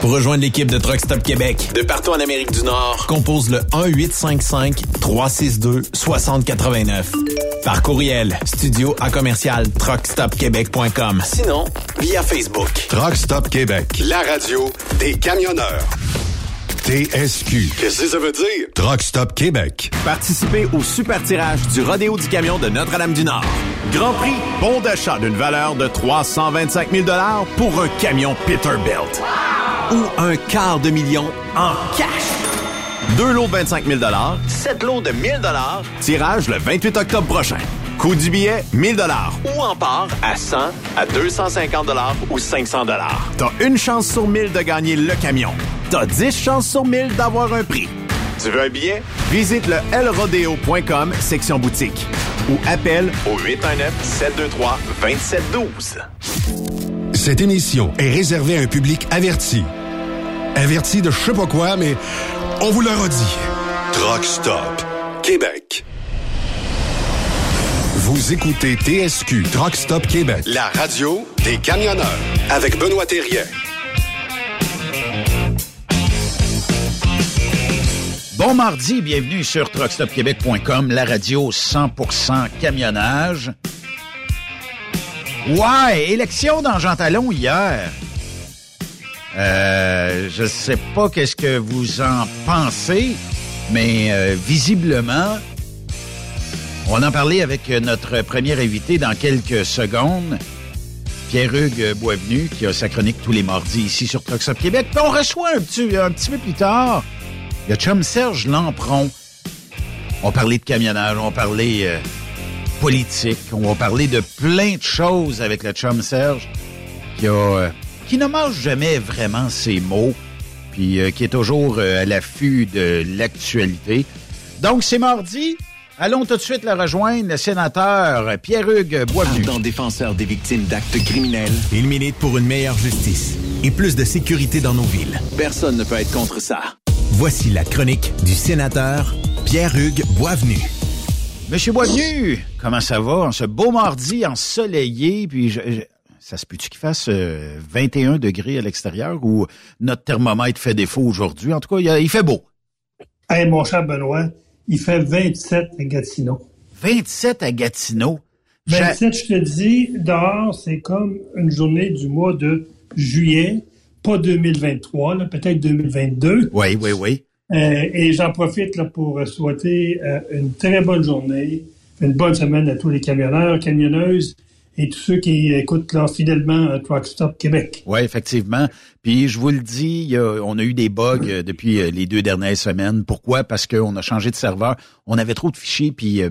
Pour rejoindre l'équipe de Truck Stop Québec, de partout en Amérique du Nord, compose le 1-855-362-6089. Par courriel, studio à commercial truckstopquebec.com. Sinon, via Facebook. Truck Stop Québec, la radio des camionneurs. TSQ. Qu'est-ce que ça veut dire? Truck Stop Québec. Participez au super tirage du Rodéo du Camion de Notre-Dame-du-Nord. Grand prix, bon d'achat d'une valeur de 325 000 pour un camion Peterbilt. Ou un quart de million en cash. Deux lots de 25 000 sept lots de 1000 tirage le 28 octobre prochain. Coût du billet, 1000 ou en part à 100, à 250 ou 500 T'as une chance sur 1000 de gagner le camion. T'as 10 chances sur 1000 d'avoir un prix. Tu veux un billet? Visite le lrodeo.com, section boutique. Ou appelle au 819-723-2712. Cette émission est réservée à un public averti. Averti de je sais pas quoi, mais on vous le redit. Truck Stop Québec. Vous écoutez TSQ Truck Stop Québec, la radio des camionneurs avec Benoît Thérien. Bon mardi, bienvenue sur truckstopquebec.com, la radio 100% camionnage. Ouais, élection dans Jean Talon hier. Euh, je sais pas qu'est-ce que vous en pensez, mais euh, visiblement, on en parlait avec notre premier invité dans quelques secondes, Pierre-Hugues Boisvenu, qui a sa chronique tous les mardis ici sur Truck Stop Québec. Puis on reçoit un petit, un petit peu plus tard le chum Serge Lampron. On parlait de camionnage, on parlait euh, politique, on va parler de plein de choses avec le chum Serge qui a, euh, qui ne mange jamais vraiment ses mots, puis qui est toujours à l'affût de l'actualité. Donc, c'est mardi. Allons tout de suite le rejoindre, le sénateur Pierre-Hugues Boisvenu. Ardent défenseur des victimes d'actes criminels, il milite pour une meilleure justice et plus de sécurité dans nos villes. Personne ne peut être contre ça. Voici la chronique du sénateur Pierre-Hugues Boisvenu. Monsieur Boisvenu, comment ça va? En ce beau mardi ensoleillé, puis ça se peut-tu qu'il fasse 21 euh, degrés à l'extérieur ou notre thermomètre fait défaut aujourd'hui? En tout cas, il, fait beau. Hey, mon cher Benoît, il fait 27 à Gatineau. 27 à Gatineau? 27, je te dis, dehors, c'est comme une journée du mois de juillet, pas 2023, peut-être 2022. Oui, oui, oui. Euh, et j'en profite là, pour souhaiter euh, une très bonne journée, une bonne semaine à tous les camionneurs, camionneuses et tous ceux qui écoutent là, fidèlement euh, Truck Stop Québec. Oui, effectivement. Puis je vous le dis, on a eu des bugs euh, depuis euh, les deux dernières semaines. Pourquoi? Parce qu'on a changé de serveur. On avait trop de fichiers, puis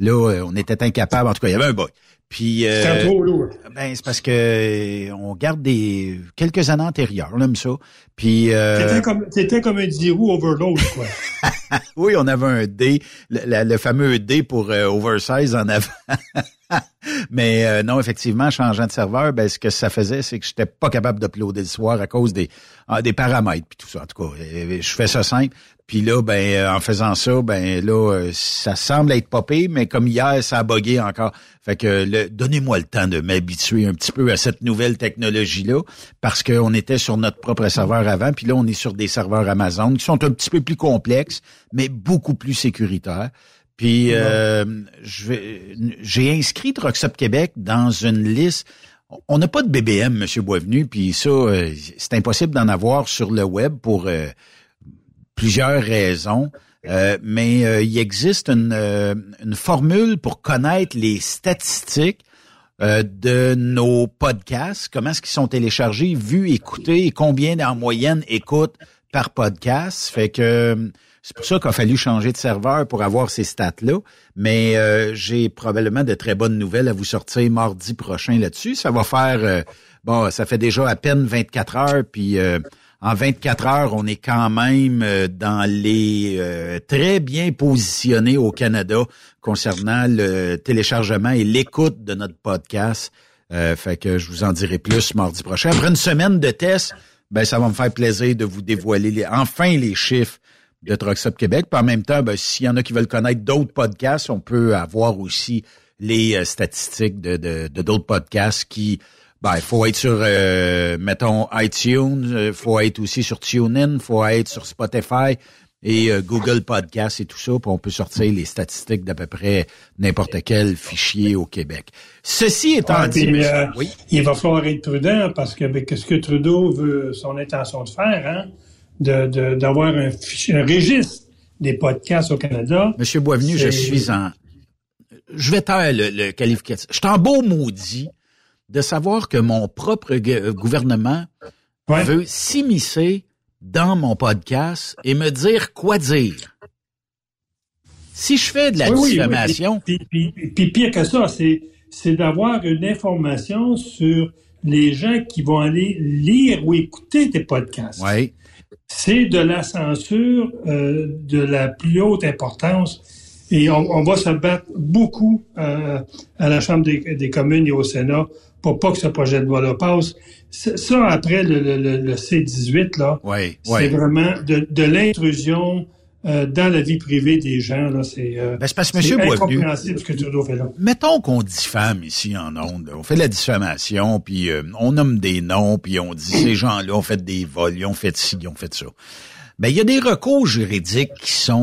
là, on était incapable. En tout cas, il y avait un bug. Puis euh, trop lourd. Ben c'est parce que on garde des quelques années antérieures, on aime ça. Puis c'était comme c'était comme un 10 overload quoi. oui, on avait un D, le, fameux D pour oversize en avant. Mais euh, non, effectivement, changeant de serveur, ben, ce que ça faisait, c'est que j'étais pas capable d'uploader le soir à cause des, ah, des paramètres puis tout ça. En tout cas, je fais ça simple. Puis là, ben, euh, en faisant ça, ben là, euh, ça semble être popé, mais comme hier, ça a bugué encore. Fait que donnez-moi le temps de m'habituer un petit peu à cette nouvelle technologie-là, parce qu'on était sur notre propre serveur avant, puis là, on est sur des serveurs Amazon qui sont un petit peu plus complexes, mais beaucoup plus sécuritaires. Puis euh, j'ai inscrit Truckstop Québec dans une liste. On n'a pas de BBM, Monsieur Boisvenu, puis ça, euh, c'est impossible d'en avoir sur le web pour euh, plusieurs raisons. mais il existe une, une, formule pour connaître les statistiques de nos podcasts, comment est-ce qu'ils sont téléchargés, vus, écoutés, et combien en moyenne écoutent par podcast. Fait que c'est pour ça qu'il a fallu changer de serveur pour avoir ces stats-là. Mais euh, j'ai probablement de très bonnes nouvelles à vous sortir mardi prochain là-dessus. Ça va faire, euh, bon, ça fait déjà à peine 24 heures, puis euh, en 24 heures, on est quand même dans les très bien positionnés au Canada concernant le téléchargement et l'écoute de notre podcast. fait que je vous en dirai plus mardi prochain. Après une semaine de tests, ben ça va me faire plaisir de vous dévoiler enfin les chiffres de Truck Québec. Puis en même temps, ben, s'il y en a qui veulent connaître d'autres podcasts, on peut avoir aussi les euh, statistiques de, de, d'autres podcasts qui, ben, il faut être sur, euh, mettons, iTunes, il euh, faut être aussi sur TuneIn, il faut être sur Spotify et Google Podcasts et tout ça, puis on peut sortir les statistiques d'à peu près n'importe quel fichier au Québec. Ceci étant dit, oui? il va falloir être prudent parce que ben, ce que Trudeau veut, son intention de faire, hein, d'avoir de, un, un, registre des podcasts au Canada. Monsieur Boisvenu, je suis en... Je vais taire le, le qualificatif. Je suis en beau maudit de savoir que mon propre gouvernement veut s'immiscer dans mon podcast et me dire quoi dire. Si je fais de la diffamation... Oui, puis, puis, pire que ça, c'est d'avoir une information sur les gens qui vont aller lire ou écouter tes podcasts. Oui c'est de la censure euh, de la plus haute importance. Et on, va se battre beaucoup euh, à la Chambre des, communes et au Sénat pour pas que ce projet de loi-là passe. Ça, après le, C-18, là, c'est vraiment de, de l'intrusion euh, dans la vie privée des gens. Là, c'est euh, ben, parce que Monsieur incompréhensible ce que Trudeau fait là. Mettons qu'on diffame ici en ondes. On fait de la diffamation, puis euh, on nomme des noms, puis on dit ces gens-là ont fait des vols, ils ont fait ci, ils ont fait ça. Ben, il y a des recours juridiques qui sont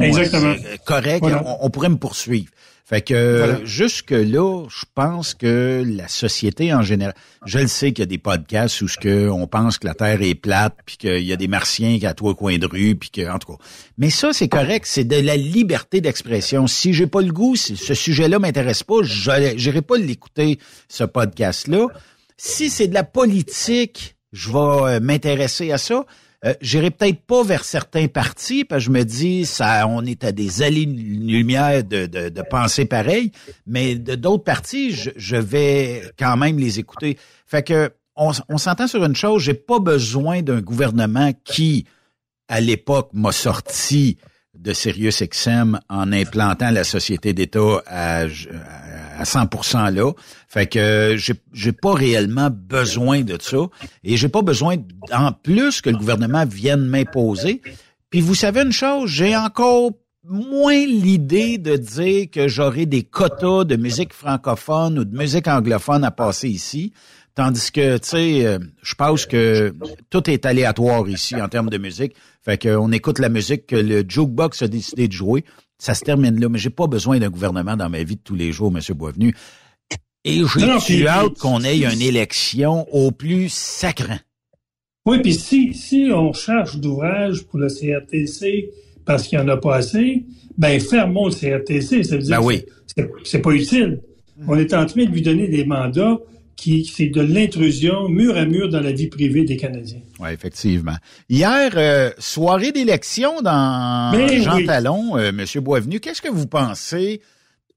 corrects. on, pourrait me poursuivre. Fait que jusque-là, je pense que la société en général, je le sais qu'il y a des podcasts où ce que on pense que la Terre est plate, puis qu'il y a des martiens qui à toi coin de rue, puis que en tout cas. Mais ça, c'est correct, c'est de la liberté d'expression. Si j'ai pas le goût, si ce sujet-là m'intéresse pas, j'irai pas l'écouter, ce podcast-là. Si c'est de la politique, je vais euh, m'intéresser à ça. Euh, j'irai peut-être pas vers certains partis, parce que je me dis, ça, on est à des allées-lumière de, de, de penser pareil, mais de d'autres partis, je, je, vais quand même les écouter. Fait que on, s'entend sur une chose, j'ai pas besoin d'un gouvernement qui, à l'époque, m'a sorti de SiriusXM en implantant la société d'État à, à 100% là. Fait que j'ai j'ai pas réellement besoin de ça et j'ai pas besoin en plus que le gouvernement vienne m'imposer. Puis vous savez une chose, j'ai encore moins l'idée de dire que j'aurai des quotas de musique francophone ou de musique anglophone à passer ici. Tandis que, tu sais, euh, je pense que tout est aléatoire ici en termes de musique. Fait qu'on écoute la musique que le jukebox a décidé de jouer. Ça se termine là. Mais j'ai pas besoin d'un gouvernement dans ma vie de tous les jours, M. Boisvenu. Et j'ai hâte qu'on ait une élection au plus sacrant. Oui, puis si, si on cherche d'ouvrage pour le CRTC parce qu'il n'y en a pas assez, ben fermons le CRTC. Ça veut dire ben que c'est pas utile. On est en train de lui donner des mandats qui c'est de l'intrusion mur à mur dans la vie privée des Canadiens. Oui, effectivement. Hier, euh, soirée d'élection dans ben Jean Talon, euh, Monsieur Boisvenu, qu'est-ce que vous pensez?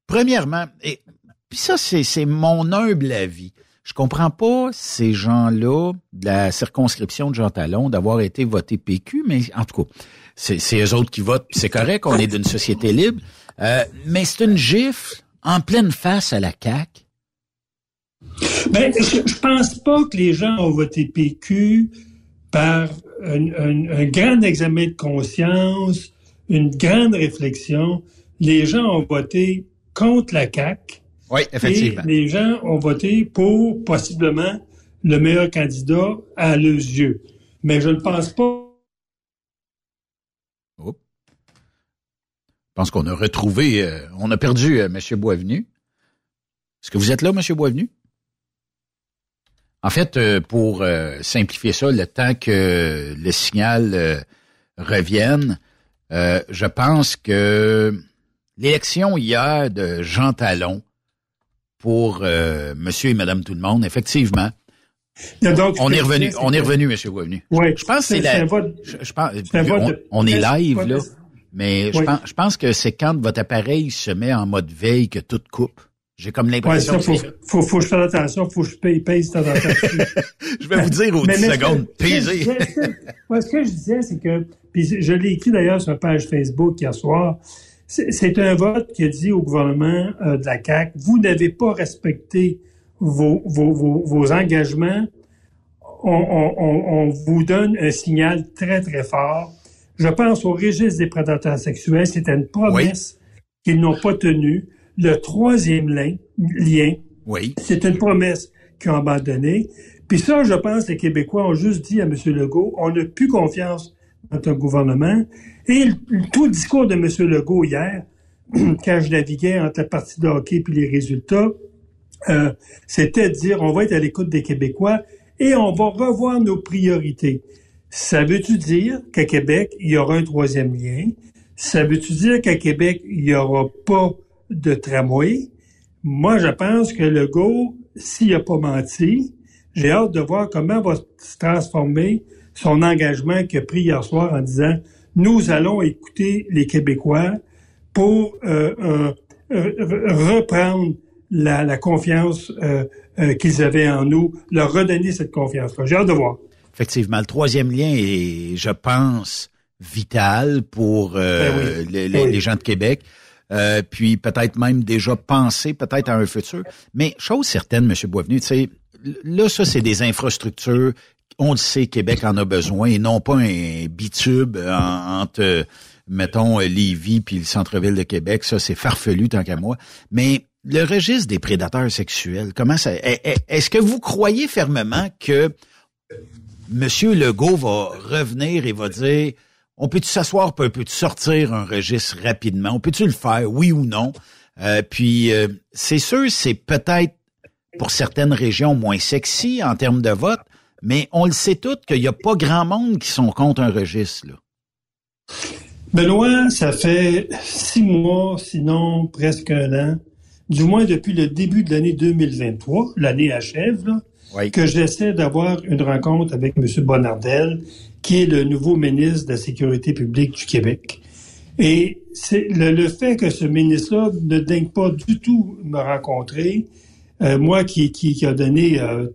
Premièrement, et puis ça, c'est mon humble avis. Je comprends pas ces gens-là de la circonscription de Jean Talon d'avoir été votés PQ, mais en tout cas, c'est eux autres qui votent, c'est correct, on est d'une société libre. Euh, mais c'est une gifle en pleine face à la CAQ. Ben, je, je pense pas que les gens ont voté PQ par un, un, grand examen de conscience, une grande réflexion. Les gens ont voté contre la CAQ. Oui, effectivement. Et les gens ont voté pour possiblement le meilleur candidat à leurs yeux. Mais je ne pense pas Je pense qu'on a retrouvé, euh, on a perdu euh, M. Boisvenu. Est-ce que vous êtes là, M. Boisvenu? En fait, euh, pour simplifier ça, le temps que le signal revienne, je pense que l'élection hier de Jean Talon pour Monsieur et Madame tout le monde, effectivement, on est revenu, on est revenu, Monsieur. Oui, je pense que c'est la. Je, pense, on, est live là. Mais je, pense, je pense que c'est quand votre appareil se met en mode veille que tout coupe. J'ai comme l'impression ouais, faut, faut, faut, que je fasse attention, faut que je paye, paye temps je vais vous dire aux 10 secondes. Moi, ce que je disais, c'est que, puis je l'ai écrit d'ailleurs sur la page Facebook hier soir, c'est un vote qui a dit au gouvernement euh, de la CAQ, vous n'avez pas respecté vos, vos, vos, vos engagements, on, on, on, vous donne un signal très, très fort je pense au registre des prédateurs sexuels. C'était une promesse qu'ils n'ont pas tenue. Le troisième lien, lien oui. c'est une promesse qu'ils ont abandonnée. Puis ça, je pense, les Québécois ont juste dit à M. Legault, on n'a plus confiance dans ton gouvernement. Et tout le discours de M. Legault hier, quand je naviguais entre la partie de hockey puis les résultats, euh, c'était de dire on va être à l'écoute des Québécois et on va revoir nos priorités. Ça veut-tu dire qu'à Québec, il y aura un troisième lien? Ça veut-tu dire qu'à Québec, il n'y aura pas de tramway? Moi, je pense que le go, s'il n'a pas menti, j'ai hâte de voir comment va se transformer son engagement qu'il a pris hier soir en disant nous allons écouter les Québécois pour euh, euh, reprendre la, confiance euh, qu'ils avaient en nous, leur redonner cette confiance-là. J'ai hâte de voir. Effectivement, le troisième lien est, je pense, vital pour ben ben les, gens de Québec. Euh, puis peut-être même déjà penser peut-être à un futur. Mais chose certaine, M. Boisvenu, tu sais, là, ça, c'est des infrastructures. On le sait, Québec en a besoin, et non pas un bitube entre, mettons, Lévis puis le centre-ville de Québec. Ça, c'est farfelu tant qu'à moi. Mais le registre des prédateurs sexuels, comment ça... Est-ce que vous croyez fermement que Monsieur Legault va revenir et va dire on peut-tu s'asseoir, on peut-tu sortir un registre rapidement, on peut-tu le faire, oui ou non? Euh, puis euh, c'est sûr, c'est peut-être pour certaines régions moins sexy en termes de vote, mais on le sait tout qu'il n'y a pas grand monde qui sont contre un registre. Là. Benoît, ça fait six mois, sinon presque un an, du moins depuis le début de l'année 2023, l'année achève, là, que j'essaie d'avoir une rencontre avec M. Bonardel, qui est le nouveau ministre de la Sécurité publique du Québec. Et c'est le, fait que ce ministre-là ne daigne pas du tout me rencontrer, euh, moi qui, qui, qui, a donné euh,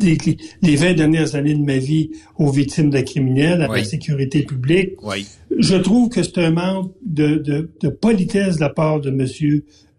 les 20 dernières années de ma vie aux victimes de criminels, à la sécurité publique. Oui. Je trouve que c'est un manque de, de, de, politesse de la part de M.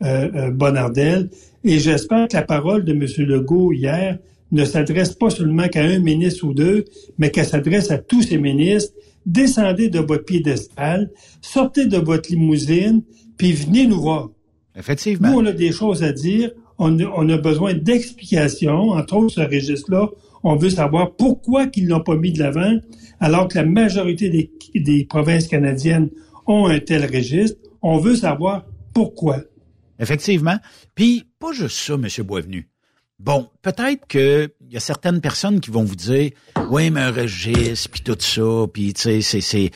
Euh, euh, Bonardel et j'espère que la parole de M. Legault hier ne s'adresse pas seulement qu'à un ministre ou deux, mais qu'elle s'adresse à tous ces ministres. Descendez de votre piédestal, sortez de votre limousine, puis venez nous voir. Effectivement. Nous, on a des choses à dire. On a, besoin d'explications, entre autres ce registre-là. On veut savoir pourquoi qu'ils l'ont pas mis de l'avant, alors que la majorité des, des provinces canadiennes ont un tel registre. On veut savoir pourquoi. Effectivement. Puis, pas juste ça, M. Boisvenu. Bon, peut-être qu'il y a certaines personnes qui vont vous dire, oui, mais un registre, puis tout ça, puis tu sais, c'est, c'est...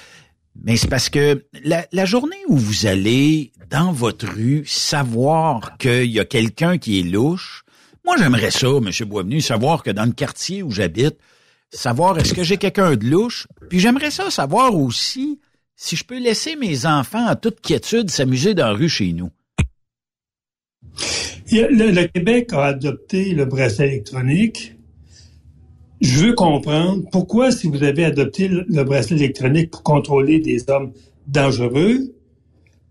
Mais c'est parce que la, la, journée où vous allez dans votre rue savoir qu'il y a quelqu'un qui est louche, moi j'aimerais ça, M. Boisvenu, savoir que dans le quartier où j'habite, savoir est-ce que j'ai quelqu'un de louche, puis j'aimerais ça savoir aussi si je peux laisser mes enfants en toute quiétude s'amuser dans la rue chez nous. Le, Québec a adopté le bracelet électronique. Je veux comprendre pourquoi, si vous avez adopté le, bracelet électronique pour contrôler des hommes dangereux,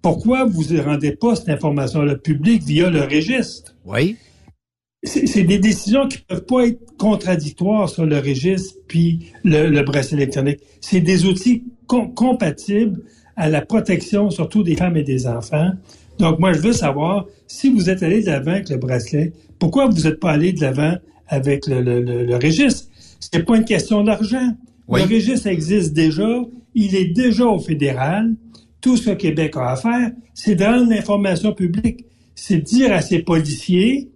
pourquoi vous ne rendez pas cette information-là publique via le registre? Oui. C'est des décisions qui peuvent pas être contradictoires sur le registre puis le, bracelet électronique. C'est des outils compatibles à la protection surtout des femmes et des enfants. Donc, moi, je veux savoir, si vous êtes allé de l'avant avec le bracelet, pourquoi vous n'êtes pas allé de l'avant avec le, le, le, le registre? C'est pas une question d'argent. Le registre existe déjà. Il est déjà au fédéral. Tout ce que Québec a à faire, c'est de rendre l'information publique. C'est dire à ses policiers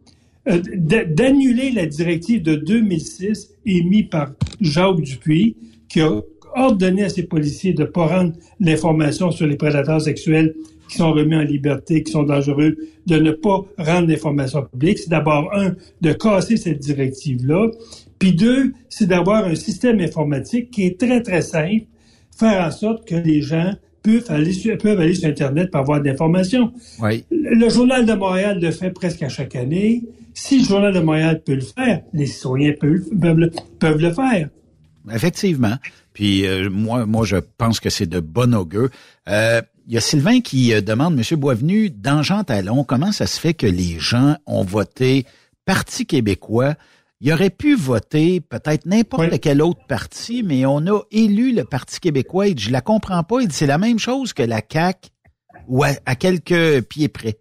euh, d'annuler la directive de 2006 émise par Jacques Dupuis, qui a ordonné à ses policiers de ne pas rendre l'information sur les prédateurs sexuels qui sont remis en liberté, qui sont dangereux, de ne pas rendre l'information publique. C'est d'abord, un, de casser cette directive-là. Puis deux, c'est d'avoir un système informatique qui est très, très simple, faire en sorte que les gens peuvent aller sur, peuvent aller sur Internet pour avoir de l'information. Oui. Le Journal de Montréal le fait presque à chaque année. Si le Journal de Montréal peut le faire, les citoyens peuvent, le, peuvent le faire. Effectivement. Puis euh, moi, moi, je pense que c'est de bon augure. Euh, il y a Sylvain qui euh, demande, Monsieur Boisvenu, dans Jean Talon, comment ça se fait que les gens ont voté Parti québécois? Il aurait pu voter peut-être n'importe quel autre parti, mais on a élu le Parti québécois. Et je la comprends pas. Il c'est la même chose que la CAQ ou à, quelques pieds près.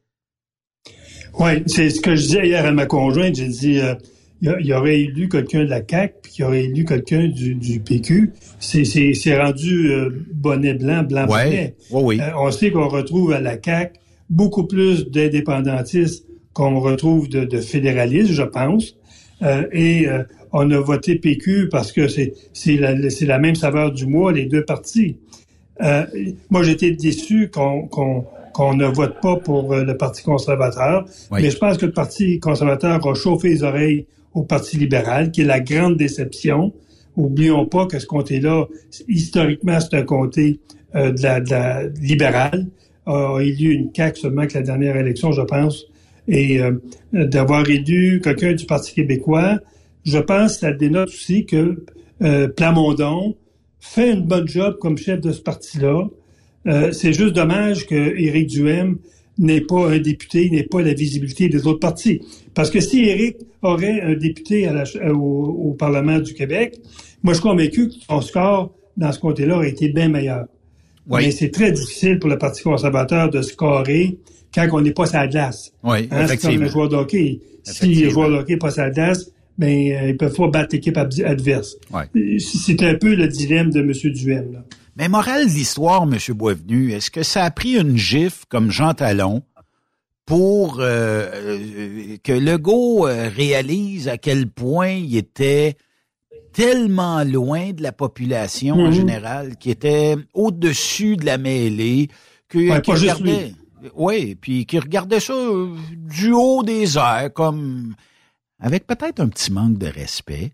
Oui, c'est ce que je disais hier à ma conjointe. J'ai dit, euh, il y aurait élu quelqu'un de la CAQ, puis il aurait élu quelqu'un du, du PQ. C'est rendu euh, bonnet blanc, blanc bonnet. oui. Euh, on sait qu'on retrouve à la CAQ beaucoup plus d'indépendantistes qu'on retrouve de, de, fédéralistes, je pense. Euh, et on a voté PQ parce que c'est la, la même saveur du mois, les deux partis. moi, j'étais déçu qu'on qu'on ne vote pas pour le Parti conservateur. Mais je pense que le Parti conservateur a chauffé les oreilles au Parti libéral, qui est la grande déception. Oublions pas que ce comté-là, historiquement, c'est un comté euh, de, la, de la libérale, a élu une CAQ seulement que la dernière élection, je pense, et euh, d'avoir élu quelqu'un du Parti québécois, je pense que ça dénote aussi que euh, Plamondon fait une bonne job comme chef de ce parti-là. c'est juste dommage que Éric Duhem n'est pas un député, n'est pas la visibilité des autres partis. Parce que si Éric aurait un député à au, Parlement du Québec, moi, je suis convaincu que son score dans ce côté-là aurait été bien meilleur. Mais c'est très difficile pour le Parti conservateur de scorer quand on n'est pas sa glace. Oui, hein, C'est comme le joueur de hockey. Si le joueur de hockey n'est pas sa glace, ben, euh, ils peuvent pas battre l'équipe adverse. C'est un peu le dilemme de M. Duhem. Là. Mais morale de l'histoire, M. Boisvenu, est-ce que ça a pris une gifle comme Jean Talon pour euh, euh, que Legault euh, réalise à quel point il était tellement loin de la population en mhm. général, qui était au-dessus de la mêlée, que, regardait, oui, puis qui regardait ça du haut des airs, comme avec peut-être un petit manque de respect.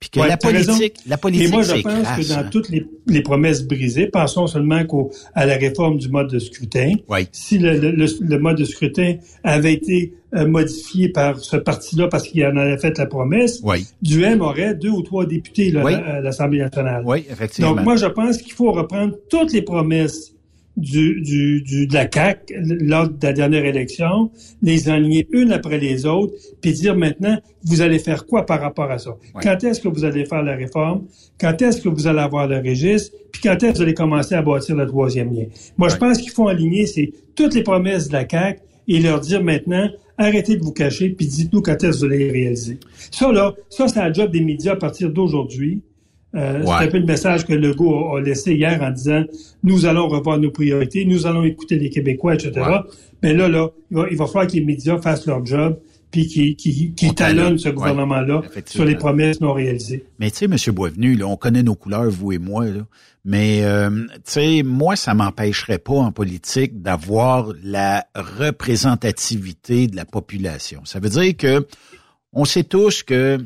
Puis que la politique, la politique, Et moi, je pense que dans hein. toutes les, promesses brisées, pensons seulement à la réforme du mode de scrutin. Si le, mode de scrutin avait été euh, modifié par ce parti-là parce qu'il en avait fait la promesse. Duhem aurait deux ou trois députés à l'Assemblée nationale. Oui, effectivement. Donc moi, je pense qu'il faut reprendre toutes les promesses du, du, du, de la CAC lors de la dernière élection, les aligner une après les autres, puis dire maintenant, vous allez faire quoi par rapport à ça? Quand est-ce que vous allez faire la réforme? Quand est-ce que vous allez avoir le registre? Puis quand est-ce que vous allez commencer à bâtir le troisième lien? Moi, je pense qu'il faut aligner c'est toutes les promesses de la CAC et leur dire maintenant, arrêtez de vous cacher, puis dites-nous quand est-ce que vous allez les réaliser. Ça, là, ça, c'est la job des médias à partir d'aujourd'hui euh, C'est un peu le message que Legault a, laissé hier en disant nous allons revoir nos priorités, nous allons écouter les Québécois, etc. Mais là, là, il va, falloir que les médias fassent leur job puis qui, qui, qui talonnent ce gouvernement-là sur les promesses non réalisées. Mais tu sais, M. Boisvenu, là, on connaît nos couleurs, vous et moi, là. Mais euh, tu sais, moi, ça m'empêcherait pas en politique d'avoir la représentativité de la population. Ça veut dire que on sait tous que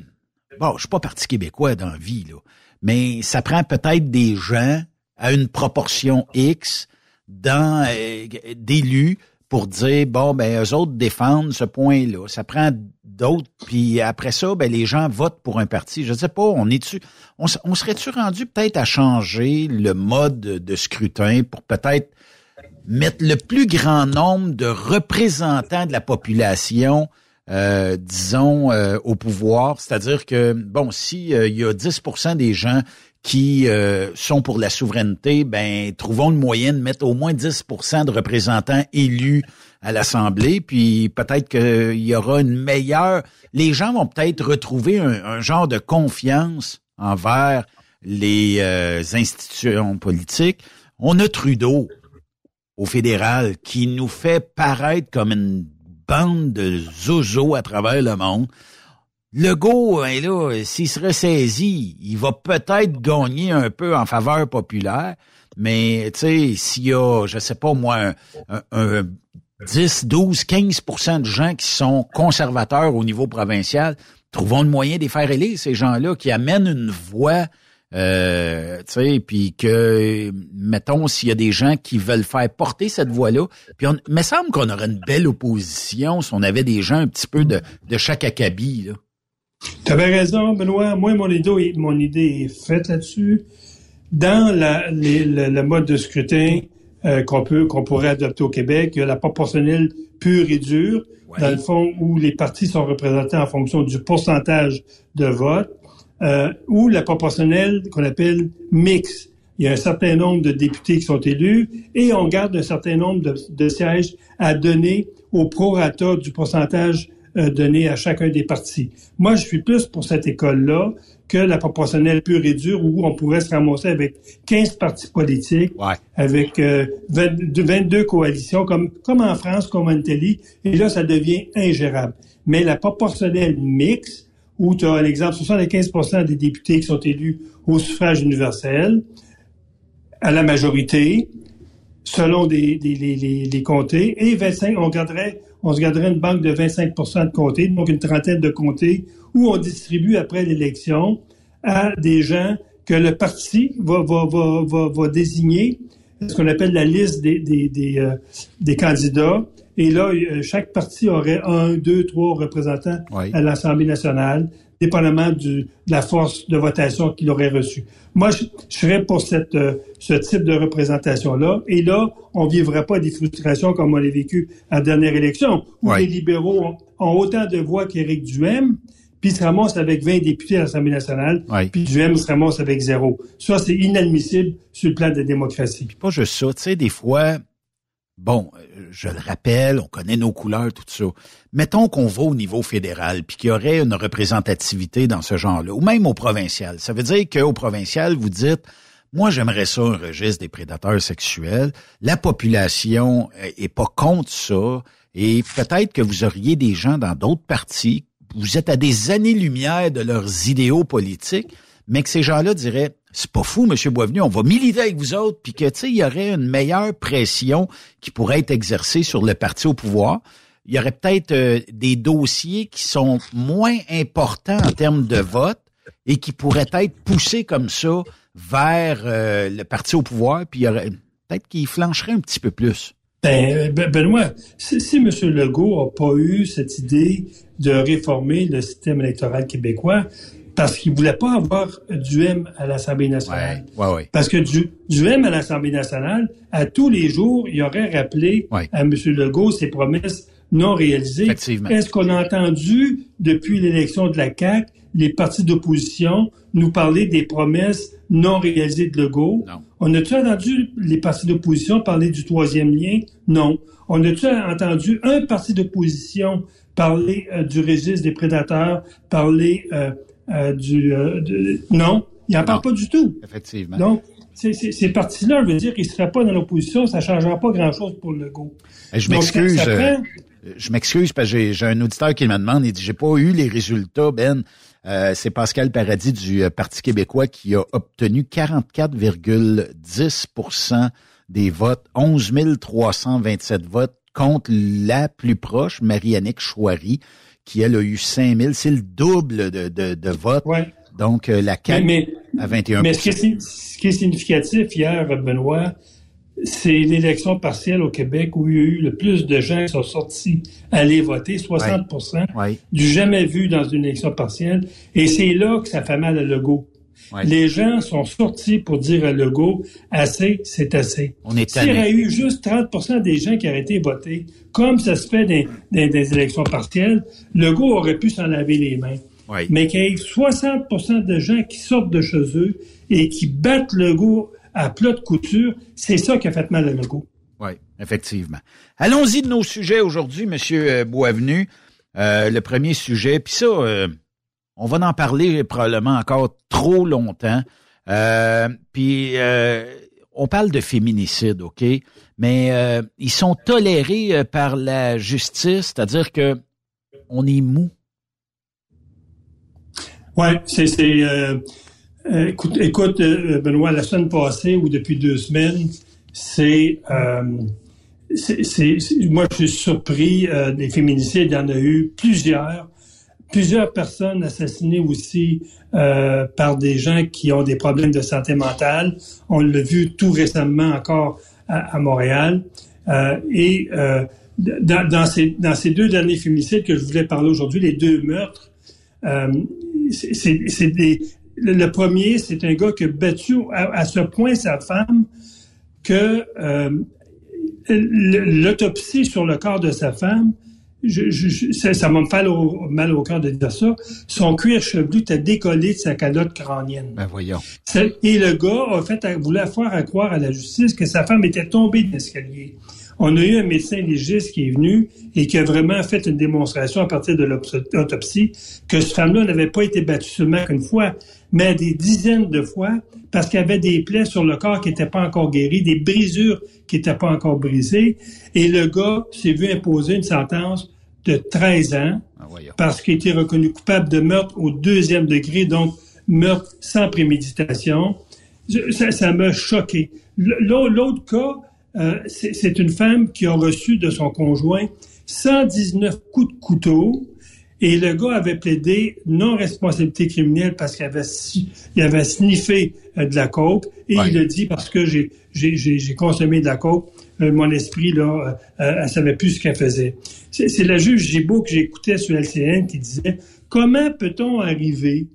bon, je suis pas parti québécois dans la vie, là mais ça prend peut-être des gens à une proportion X dans euh, d'élus pour dire bon ben eux autres défendent ce point-là. Ça prend d'autres puis après ça ben les gens votent pour un parti. Je sais pas, on est-tu on, serait-tu rendu peut-être à changer le mode de scrutin pour peut-être mettre le plus grand nombre de représentants de la population euh, disons, euh, au pouvoir. C'est-à-dire que, bon, si euh, il y a 10% des gens qui sont pour la souveraineté, ben trouvons le moyen de mettre au moins 10% de représentants élus à l'Assemblée, puis peut-être qu'il y aura une meilleure... Les gens vont peut-être retrouver un, un, genre de confiance envers les institutions politiques. On a Trudeau au fédéral qui nous fait paraître comme une bande de zozo à travers le monde. Le go, hein, là, s'il se ressaisit, il va peut-être gagner un peu en faveur populaire, mais tu sais, s'il y a, je sais pas moi, un, 10, 12, 15% de gens qui sont conservateurs au niveau provincial, trouvons le moyen de faire élire, ces gens-là, qui amènent une voix euh, tu sais, puis que, mettons, s'il y a des gens qui veulent faire porter cette voix-là, puis on, me semble qu'on aurait une belle opposition si on avait des gens un petit peu de, de chaque acabit, là. Tu avais raison, Benoît. Moi, mon idée, mon idée est faite là-dessus. Dans la, le, mode de scrutin euh, qu'on peut, qu'on pourrait adopter au Québec, il y a la proportionnelle pure et dure, dans le fond, où les partis sont représentés en fonction du pourcentage de vote euh, ou la proportionnelle qu'on appelle mix. Il y a un certain nombre de députés qui sont élus et on garde un certain nombre de, de sièges à donner au prorata du pourcentage euh, donné à chacun des partis. Moi, je suis plus pour cette école-là que la proportionnelle pure et dure où on pourrait se ramasser avec 15 partis politiques, avec euh, 22 coalitions, comme, comme en France, comme en Italie, et là, ça devient ingérable. Mais la proportionnelle mixte, où tu as un exemple, 75 des députés qui sont élus au suffrage universel, à la majorité, selon des, des les, les, comtés, et 25, on garderait, on se garderait une banque de 25% de comtés, donc une trentaine de comtés, où on distribue après l'élection à des gens que le parti va, va, va, va, va désigner, ce qu'on appelle la liste des, des, des, euh, des candidats, et là, euh, chaque parti aurait un, deux, trois représentants à l'Assemblée nationale, dépendamment du, de la force de votation qu'il aurait reçue. Moi, je, serais pour cette, euh, ce type de représentation-là. Et là, on vivrait pas des frustrations comme on l'a vécu à la dernière élection, où les libéraux ont, autant de voix qu'Éric Duhem, puis se ramassent avec 20 députés à l'Assemblée nationale, puis Duhem se ramasse avec zéro. Ça, c'est inadmissible sur le plan de la démocratie. Puis pas juste ça, tu sais, des fois, Bon, euh, je le rappelle, on connaît nos couleurs, tout ça. Mettons qu'on va au niveau fédéral, puis qu'il y aurait une représentativité dans ce genre-là, ou même au provincial. Ça veut dire qu'au provincial, vous dites, moi, j'aimerais ça un registre des prédateurs sexuels. La population euh, est pas contre ça, et peut-être que vous auriez des gens dans d'autres partis. Vous êtes à des années-lumière de leurs idéaux politiques, mais que ces gens-là diraient, c'est pas fou, Monsieur Boisvenu, on va militer avec vous autres, puis que, tu sais, il y aurait une meilleure pression qui pourrait être exercée sur le parti au pouvoir. Il y aurait peut-être euh, des dossiers qui sont moins importants en termes de vote, et qui pourrait être poussé comme ça vers euh, le parti au pouvoir, puis il y aurait peut-être qu'il flancherait un petit peu plus. Ben, ben Benoît, si M. Legault n'a pas eu cette idée de réformer le système électoral québécois, parce qu'il voulait pas avoir du M à l'Assemblée nationale. Ouais, ouais, Parce que du, du M à l'Assemblée nationale, à tous les jours, il aurait rappelé à M. Legault ses promesses non réalisées. Est-ce qu'on a entendu, depuis l'élection de la CAQ, les partis d'opposition nous parler des promesses non réalisées de Legault? Non. On a-tu entendu les partis d'opposition parler du troisième lien? Non. On a-tu entendu un parti d'opposition parler euh, du registre des prédateurs, parler euh, euh, du... non, il n'en parle pas du tout. Effectivement. Donc, ces partis-là, je veux dire, ils ne seraient pas dans l'opposition, ça ne changera pas grand-chose pour Legault. Je m'excuse. Je m'excuse parce que j'ai un auditeur qui me demande, il dit, j'ai pas eu les résultats, Ben. Euh, c'est Pascal Paradis du euh, Parti québécois qui a obtenu 44,10% des votes, 11 327 votes contre la plus proche, Marie-Annick Chouari, qui elle a eu 5 000. C'est le double de, de, de votes. Donc, euh, la CAQ à 21 Mais ce qui, est, ce qui est significatif hier, Benoît, c'est l'élection partielle au Québec où il y a eu le plus de gens qui sont sortis aller voter, 60% du jamais vu dans une élection partielle. Et c'est là que ça fait mal à Legault. Les gens sont sortis pour dire à Legault, assez, c'est assez. On est S'il y aurait eu juste 30% des gens qui auraient été votés, comme ça se fait dans, des élections partielles, Legault aurait pu s'en laver les mains. Mais qu'il y ait 60% de gens qui sortent de chez eux et qui battent Legault à plat de couture, c'est ça qui a fait mal à Legault. Oui, effectivement. Allons-y de nos sujets aujourd'hui, Monsieur euh, Boisvenu. Euh, le premier sujet, puis ça, euh, on va en parler probablement encore trop longtemps. puis on parle de féminicide, ok, mais ils sont tolérés par la justice, c'est-à-dire que on est mou. Ouais, c'est euh, écoute, écoute euh, Benoît, la semaine passée ou depuis deux semaines, euh, c'est, moi je suis surpris des féminicides. Il y en a eu plusieurs, plusieurs personnes assassinées aussi par des gens qui ont des problèmes de santé mentale. On l'a vu tout récemment encore à, Montréal. et dans, dans, ces, deux derniers féminicides que je voulais parler aujourd'hui, les deux meurtres, c'est des, le, premier, c'est un gars qui a battu à, ce point sa femme que euh, l'autopsie sur le corps de sa femme, je, je, ça, ça m'a fait mal au cœur de dire ça, son cuir chevelu était décollé de sa calotte crânienne. Ben voyons. Et le gars a fait, voulait faire à croire à la justice que sa femme était tombée de l'escalier. On a eu un médecin légiste qui est venu et qui a vraiment fait une démonstration à partir de l'autopsie que cette femme-là n'avait pas été battue seulement qu'une fois, mais des dizaines de fois parce qu'il y avait des plaies sur le corps qui n'étaient pas encore guéries, des brisures qui n'étaient pas encore brisées. Et le gars s'est vu imposer une sentence de 13 ans ah, parce qu'il était reconnu coupable de meurtre au deuxième degré, donc meurtre sans préméditation. Ça m'a choqué. L'autre cas, euh, c'est une femme qui a reçu de son conjoint 119 coups de couteau et le gars avait plaidé non-responsabilité criminelle parce qu'il avait, il avait sniffé euh, de la coke. Et il a dit parce que j'ai, consommé de la coke, mon esprit, là, euh, elle savait plus ce qu'elle faisait. C'est, la juge Gibault que j'écoutais sur LCN qui disait comment peut-on arriver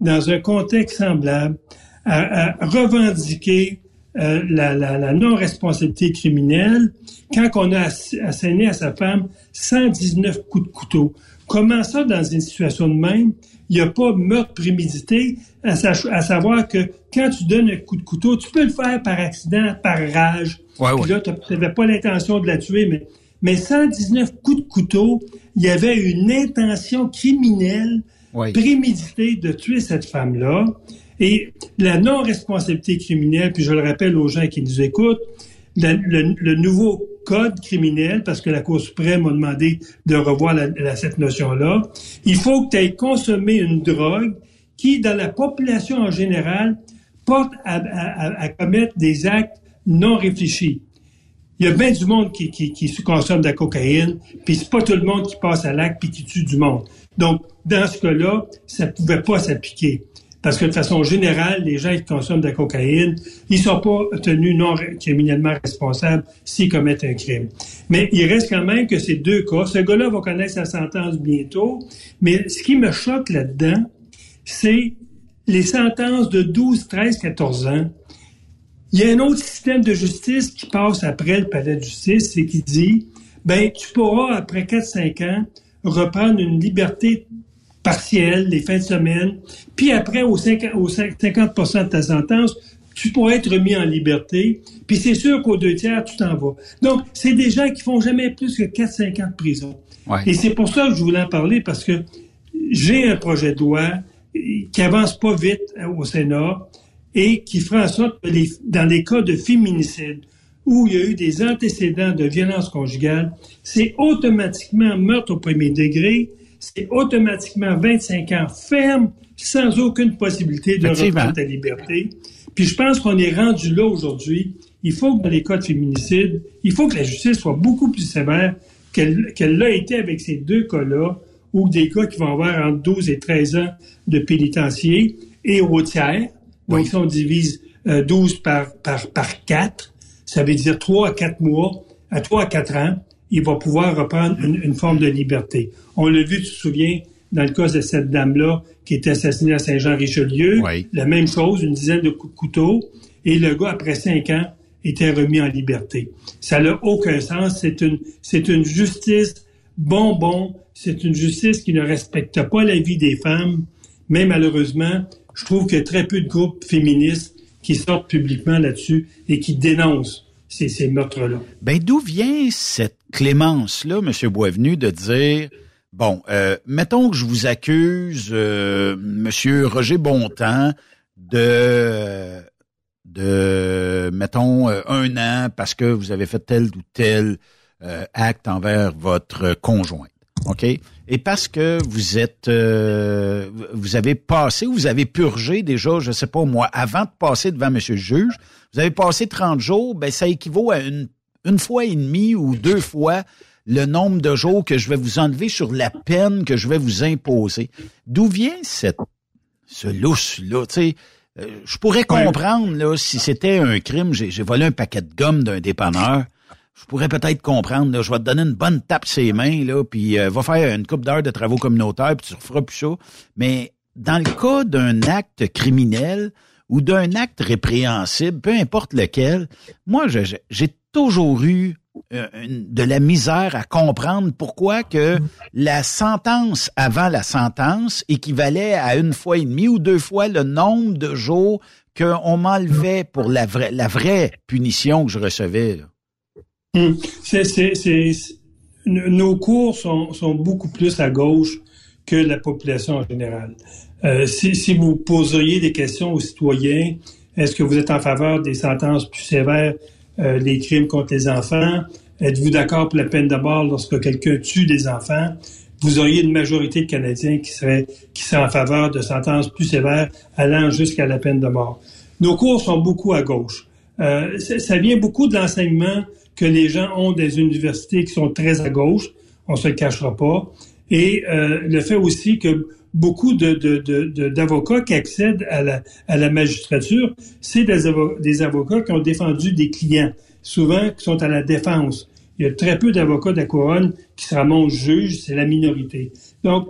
dans un contexte semblable à, revendiquer la non-responsabilité criminelle quand on a asséné à sa femme 119 coups de couteau? Comment ça, dans une situation de même, il n'y a pas meurtre prémédité, à, savoir que quand tu donnes un coup de couteau, tu peux le faire par accident, par rage. Ouais, Puis là, tu n'avais pas l'intention de la tuer, mais, mais 119 coups de couteau, il y avait une intention criminelle préméditée de tuer cette femme-là. Et la non-responsabilité criminelle, puis je le rappelle aux gens qui nous écoutent, le, nouveau code criminel, parce que la Cour suprême a demandé de revoir la, cette notion-là, il faut que tu aies consommé une drogue qui, dans la population en général, porte à, commettre des actes non réfléchis. Il y a bien du monde qui, qui, qui consomme de la cocaïne, puis c'est pas tout le monde qui passe à l'acte puis qui tue du monde. Donc, dans ce cas-là, ça pouvait pas s'appliquer. Parce que de façon générale, les gens qui consomment de la cocaïne, ils sont pas tenus non criminellement responsables s'ils commettent un crime. Mais il reste quand même que ces deux cas, ce gars-là va connaître sa sentence bientôt, mais ce qui me choque là-dedans, c'est les sentences de 12, 13, 14 ans. Il y a un autre système de justice qui passe après le palais de justice, c'est qui dit, ben, tu pourras, après 4-5 ans, reprendre une liberté partielle, les fins de semaine, puis après, au 50, 50 de ta sentence, tu pourrais être remis en liberté, puis c'est sûr qu'au deux tiers, tu t'en vas. Donc, c'est des gens qui font jamais plus que 4-5 ans de prison. Et c'est pour ça que je voulais en parler, parce que j'ai un projet de loi qui avance pas vite au Sénat et qui fera en sorte que les, dans les cas de féminicide, où il y a eu des antécédents de violence conjugale, c'est automatiquement meurtre au premier degré, c'est automatiquement 25 ans ferme, sans aucune possibilité de reprendre ta liberté. Puis je pense qu'on est rendu là aujourd'hui. Il faut que dans les cas de féminicide, il faut que la justice soit beaucoup plus sévère qu'elle l'a été avec ces deux cas-là, ou des cas qui vont avoir entre 12 et 13 ans de pénitencier et au tiers. Donc, si on divise 12 par, par, par 4, ça veut dire 3 à 4 mois, à 3 à 4 ans, il va pouvoir reprendre une, forme de liberté. On l'a vu, tu te souviens, dans le cas de cette dame-là qui était assassinée à Saint-Jean-Richelieu. La même chose, une dizaine de coups de couteau. Et le gars, après cinq ans, était remis en liberté. Ça n'a aucun sens. C'est une, c'est une justice bonbon. C'est une justice qui ne respecte pas la vie des femmes. Mais malheureusement, je trouve qu'il y a très peu de groupes féministes qui sortent publiquement là-dessus et qui dénoncent ces, ces meurtres-là. Ben, d'où vient cette clémence-là, M. Boisvenu, de dire, bon, euh, mettons que je vous accuse, euh, M. Roger Bontemps, de, de, mettons, euh, un an parce que vous avez fait tel ou tel euh, acte envers votre conjointe. OK? Et parce que vous êtes, vous avez passé ou vous avez purgé déjà, je sais pas moi, avant de passer devant Monsieur le juge, vous avez passé 30 jours, ben ça équivaut à une, une fois et demie ou deux fois le nombre de jours que je vais vous enlever sur la peine que je vais vous imposer. D'où vient cette, ce sais? Euh, je pourrais comprendre là si c'était un crime, j'ai volé un paquet de gomme d'un dépanneur je pourrais peut-être comprendre. Là, je vais te donner une bonne tape ses mains, là, puis euh, va faire une coupe d'heures de travaux communautaires, puis tu referas plus ça. Mais dans le cas d'un acte criminel ou d'un acte répréhensible, peu importe lequel, moi, j'ai toujours eu euh, de la misère à comprendre pourquoi que la sentence avant la sentence équivalait à une fois et demie ou deux fois le nombre de jours qu'on m'enlevait pour la vraie, la vraie punition que je recevais. Hmm. nos cours sont, beaucoup plus à gauche que la population en général. Euh, si, vous poseriez des questions aux citoyens, est-ce que vous êtes en faveur des sentences plus sévères euh, des crimes contre les enfants? Êtes-vous d'accord pour la peine de mort lorsque quelqu'un tue des enfants? Vous auriez une majorité de Canadiens qui seraient, qui seraient en faveur de sentences plus sévères allant jusqu'à la peine de mort. Nos cours sont beaucoup à gauche. Euh, ça vient beaucoup de l'enseignement que les gens ont des universités qui sont très à gauche, on se le cachera pas, et euh, le fait aussi que beaucoup d'avocats qui accèdent à la, magistrature, c'est des, des, avocats qui ont défendu des clients, souvent qui sont à la défense. Il y a très peu d'avocats de la couronne qui se ramassent juges, c'est la minorité. Donc,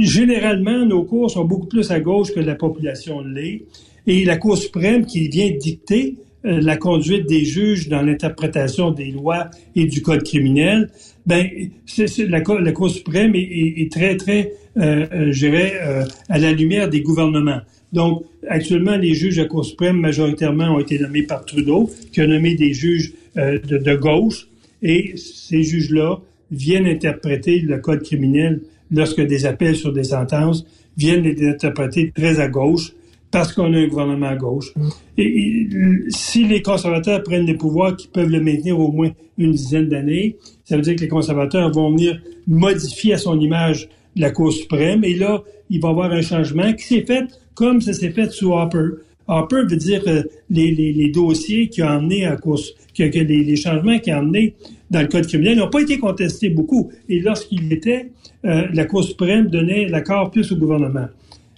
généralement, nos cours sont beaucoup plus à gauche que la population l'est. Et la Cour suprême qui vient dicter euh, la conduite des juges dans l'interprétation des lois et du code criminel, ben c'est, la, la, Cour suprême est, très très, euh, euh, je dirais, euh, à la lumière des gouvernements. Donc actuellement, les juges de la Cour suprême majoritairement ont été nommés par Trudeau, qui a nommé des juges de, de gauche, et ces juges-là viennent interpréter le code criminel lorsque des appels sur des sentences viennent les interpréter très à gauche parce qu'on a un gouvernement à gauche. Et, si les conservateurs prennent des pouvoirs qui peuvent le maintenir au moins une dizaine d'années, ça veut dire que les conservateurs vont venir modifier à son image la Cour suprême. Et là, il va y avoir un changement qui s'est fait comme ça s'est fait sous Harper. Harper veut dire euh, les, dossiers qui ont amené à cause, que, que les, changements qui ont amené dans le code criminel n'ont pas été contestés beaucoup. Et lorsqu'il était, euh, la Cour suprême donnait l'accord plus au gouvernement.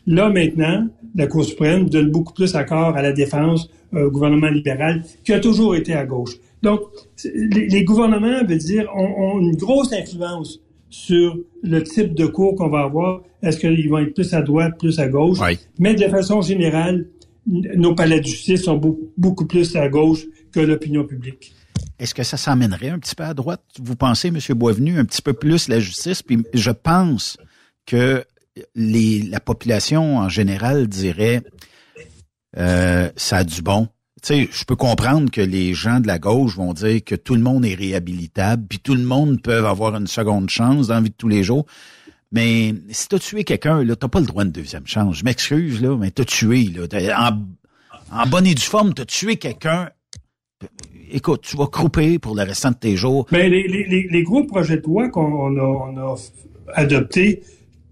Là, maintenant, la Cour suprême donne beaucoup plus accord à la défense au gouvernement libéral qui a toujours été à gauche. Donc, les, gouvernements, veut dire, ont, une grosse influence sur le type de cours qu'on va avoir. Est-ce qu'ils vont être plus à droite, plus à gauche? Mais de façon générale, nos palais de justice sont beaucoup plus à gauche que l'opinion publique. Est-ce que ça s'amènerait un petit peu à droite, vous pensez, M. Boisvenu, un petit peu plus la justice? Puis je pense que les, la population en général dirait euh, ça a du bon. Tu sais, je peux comprendre que les gens de la gauche vont dire que tout le monde est réhabilitable, puis tout le monde peut avoir une seconde chance dans la vie de tous les jours. Mais si t'as tué quelqu'un, là, t'as pas le droit de deuxième chance. Je m'excuse, là, mais t'as tué, là. En, bonne et due forme, t'as tué quelqu'un. Écoute, tu vas crouper pour le restant de tes jours. Mais les, les, les gros projets de loi qu'on a, adoptés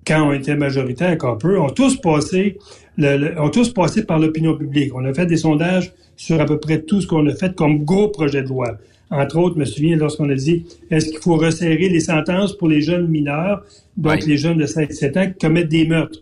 quand on était majoritaire un peu, ont tous passé, ont tous passé par l'opinion publique. On a fait des sondages sur à peu près tout ce qu'on a fait comme gros projet de loi. Entre autres, je me souviens lorsqu'on a dit est-ce qu'il faut resserrer les sentences pour les jeunes mineurs, donc les jeunes de 5-7 ans qui commettent des meurtres?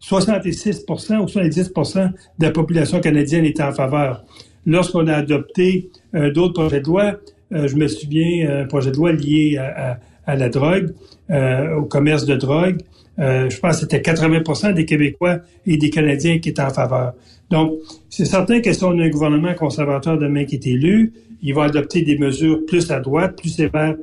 66% ou 70% de la population canadienne était en faveur. Lorsqu'on a adopté euh, d'autres projets de loi, euh, je me souviens un projet de loi lié à, à, la drogue, euh, au commerce de drogue, euh, je pense que c'était 80% des Québécois et des Canadiens qui étaient en faveur. Donc, c'est certain que si on a un gouvernement conservateur demain qui est élu, il va adopter des mesures plus à droite, plus sévères.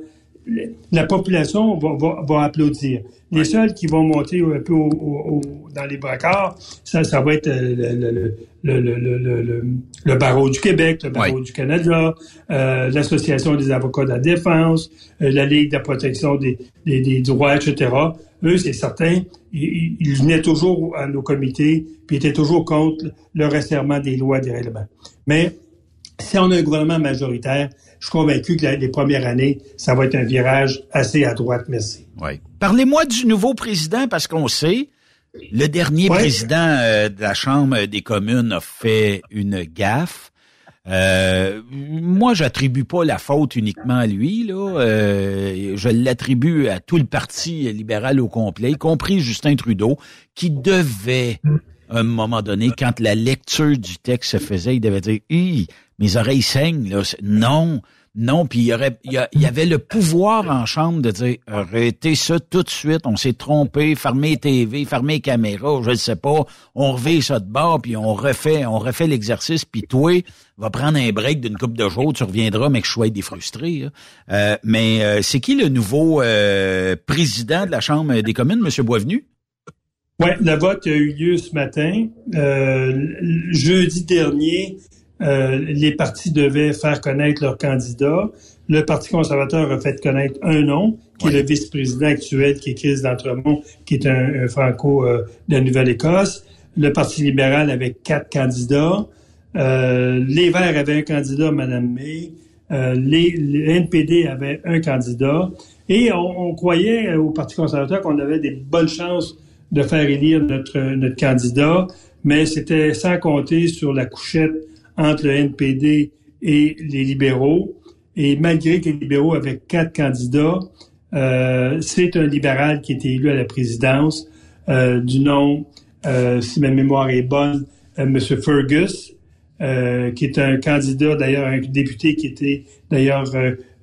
La population va, va, applaudir. Les seuls qui vont monter un peu au, dans les bracards, ça, ça va être le, le, le, le, barreau du Québec, le barreau du Canada, euh, l'Association des avocats de la défense, euh, la Ligue de la protection des, des, des droits, etc eux, c'est certain, ils, venaient toujours à nos comités, puis étaient toujours contre le resserrement des lois des règlements. Mais si on a un gouvernement majoritaire, je suis convaincu que les premières années, ça va être un virage assez à droite. Merci. Oui. Parlez-moi du nouveau président, parce qu'on sait, le dernier président euh, de la Chambre des communes a fait une gaffe. Euh, moi, j'attribue pas la faute uniquement à lui. Là. Euh, je l'attribue à tout le parti libéral au complet, y compris Justin Trudeau, qui devait, à un moment donné, quand la lecture du texte se faisait, il devait dire « mes oreilles saignent. Là. » Non, non, puis il y avait le pouvoir en chambre de dire arrêtez ça tout de suite, on s'est trompé, fermez TV, fermez caméra, je ne sais pas, on revient ça de bord, puis on refait, on refait l'exercice, puis toi, va prendre un break d'une coupe de jours, tu reviendras, mais je sois défrustré. Euh, mais euh, c'est qui le nouveau euh, président de la Chambre des communes, M. Boisvenu? Oui, le vote a eu lieu ce matin. jeudi dernier, euh, les partis devaient faire connaître leur candidat. Le Parti conservateur a fait connaître un nom, qui est le vice-président actuel, qui est Chris d'Entremont, qui est un, franco euh, de Nouvelle-Écosse. Le Parti libéral avait quatre candidats. Euh, les Verts avaient un candidat, Mme May. les, NPD avait un candidat. Et on, croyait au Parti conservateur qu'on avait des bonnes chances de faire élire notre, notre candidat, mais c'était sans compter sur la couchette entre le NPD et les libéraux. Et malgré que les libéraux avaient quatre candidats, euh, c'est un libéral qui était élu à la présidence euh, du nom, euh, si ma mémoire est bonne, M. Fergus, qui est un candidat, d'ailleurs, un député qui était d'ailleurs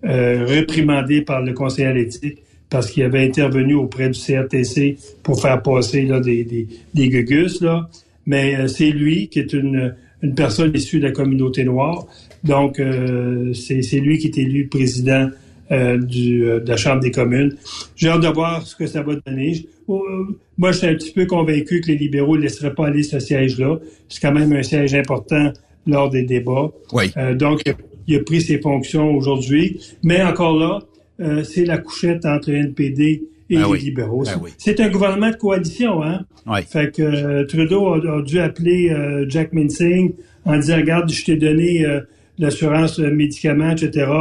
réprimandé par le conseil à l'éthique parce qu'il avait intervenu auprès du CRTC pour faire passer là, des, des, des gugus. Là. Mais c'est lui qui est une, une personne issue de la communauté noire. Donc, euh, c'est lui qui est élu président euh, du, euh, de la Chambre des communes. J'ai hâte de voir ce que ça va donner. moi, je suis un petit peu convaincu que les libéraux ne laisseraient pas aller ce siège-là. C'est quand même un siège important lors des débats. Oui. donc, il a pris ses fonctions aujourd'hui. Mais encore là, c'est la couchette entre NPD et ben les libéraux. Ben c'est un gouvernement de coalition, hein? Fait que euh, Trudeau a, dû appeler euh, Jack Minsing en disant Regarde, je t'ai donné euh, l'assurance médicaments, etc.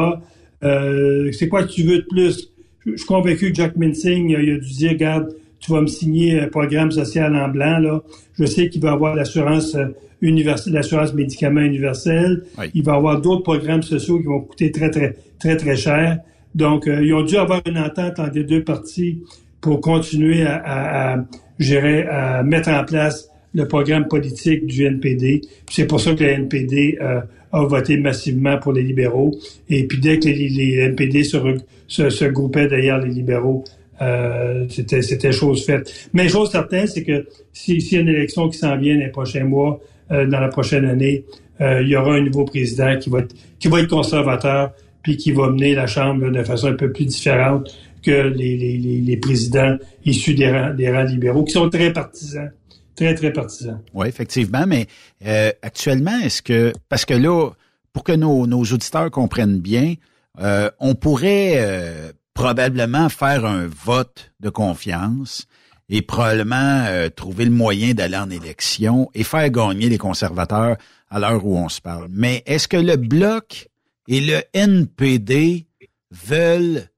c'est quoi que tu veux de plus? Je, suis convaincu que Jack Minsing il a dû dire Regarde, tu vas me signer un programme social en blanc, là. Je sais qu'il va avoir l'assurance universelle, l'assurance médicaments universelle. Il va avoir d'autres programmes sociaux qui vont coûter très, très, très, très cher. Donc, ils ont dû avoir une entente entre les deux parties pour continuer à, j'irai à mettre en place le programme politique du NPD. C'est pour ça que le NPD euh, a voté massivement pour les libéraux. Et puis dès que les, NPD se, se, groupaient derrière les libéraux, euh, c'était, c'était chose faite. Mais chose certaine, c'est que s'il y a une élection qui s'en vient les prochains mois, euh, dans la prochaine année, il y aura un nouveau président qui va être, qui va être conservateur, puis qui va mener la Chambre de façon un peu plus différente que les, les, les présidents issus des rangs, des rangs libéraux, qui sont très partisans très, très partisan. Oui, effectivement, mais euh, actuellement, est-ce que, parce que là, pour que nos, nos auditeurs comprennent bien, euh, on pourrait euh, probablement faire un vote de confiance et probablement trouver le moyen d'aller en élection et faire gagner les conservateurs à l'heure où on se parle. Mais est-ce que le Bloc et le NPD veulent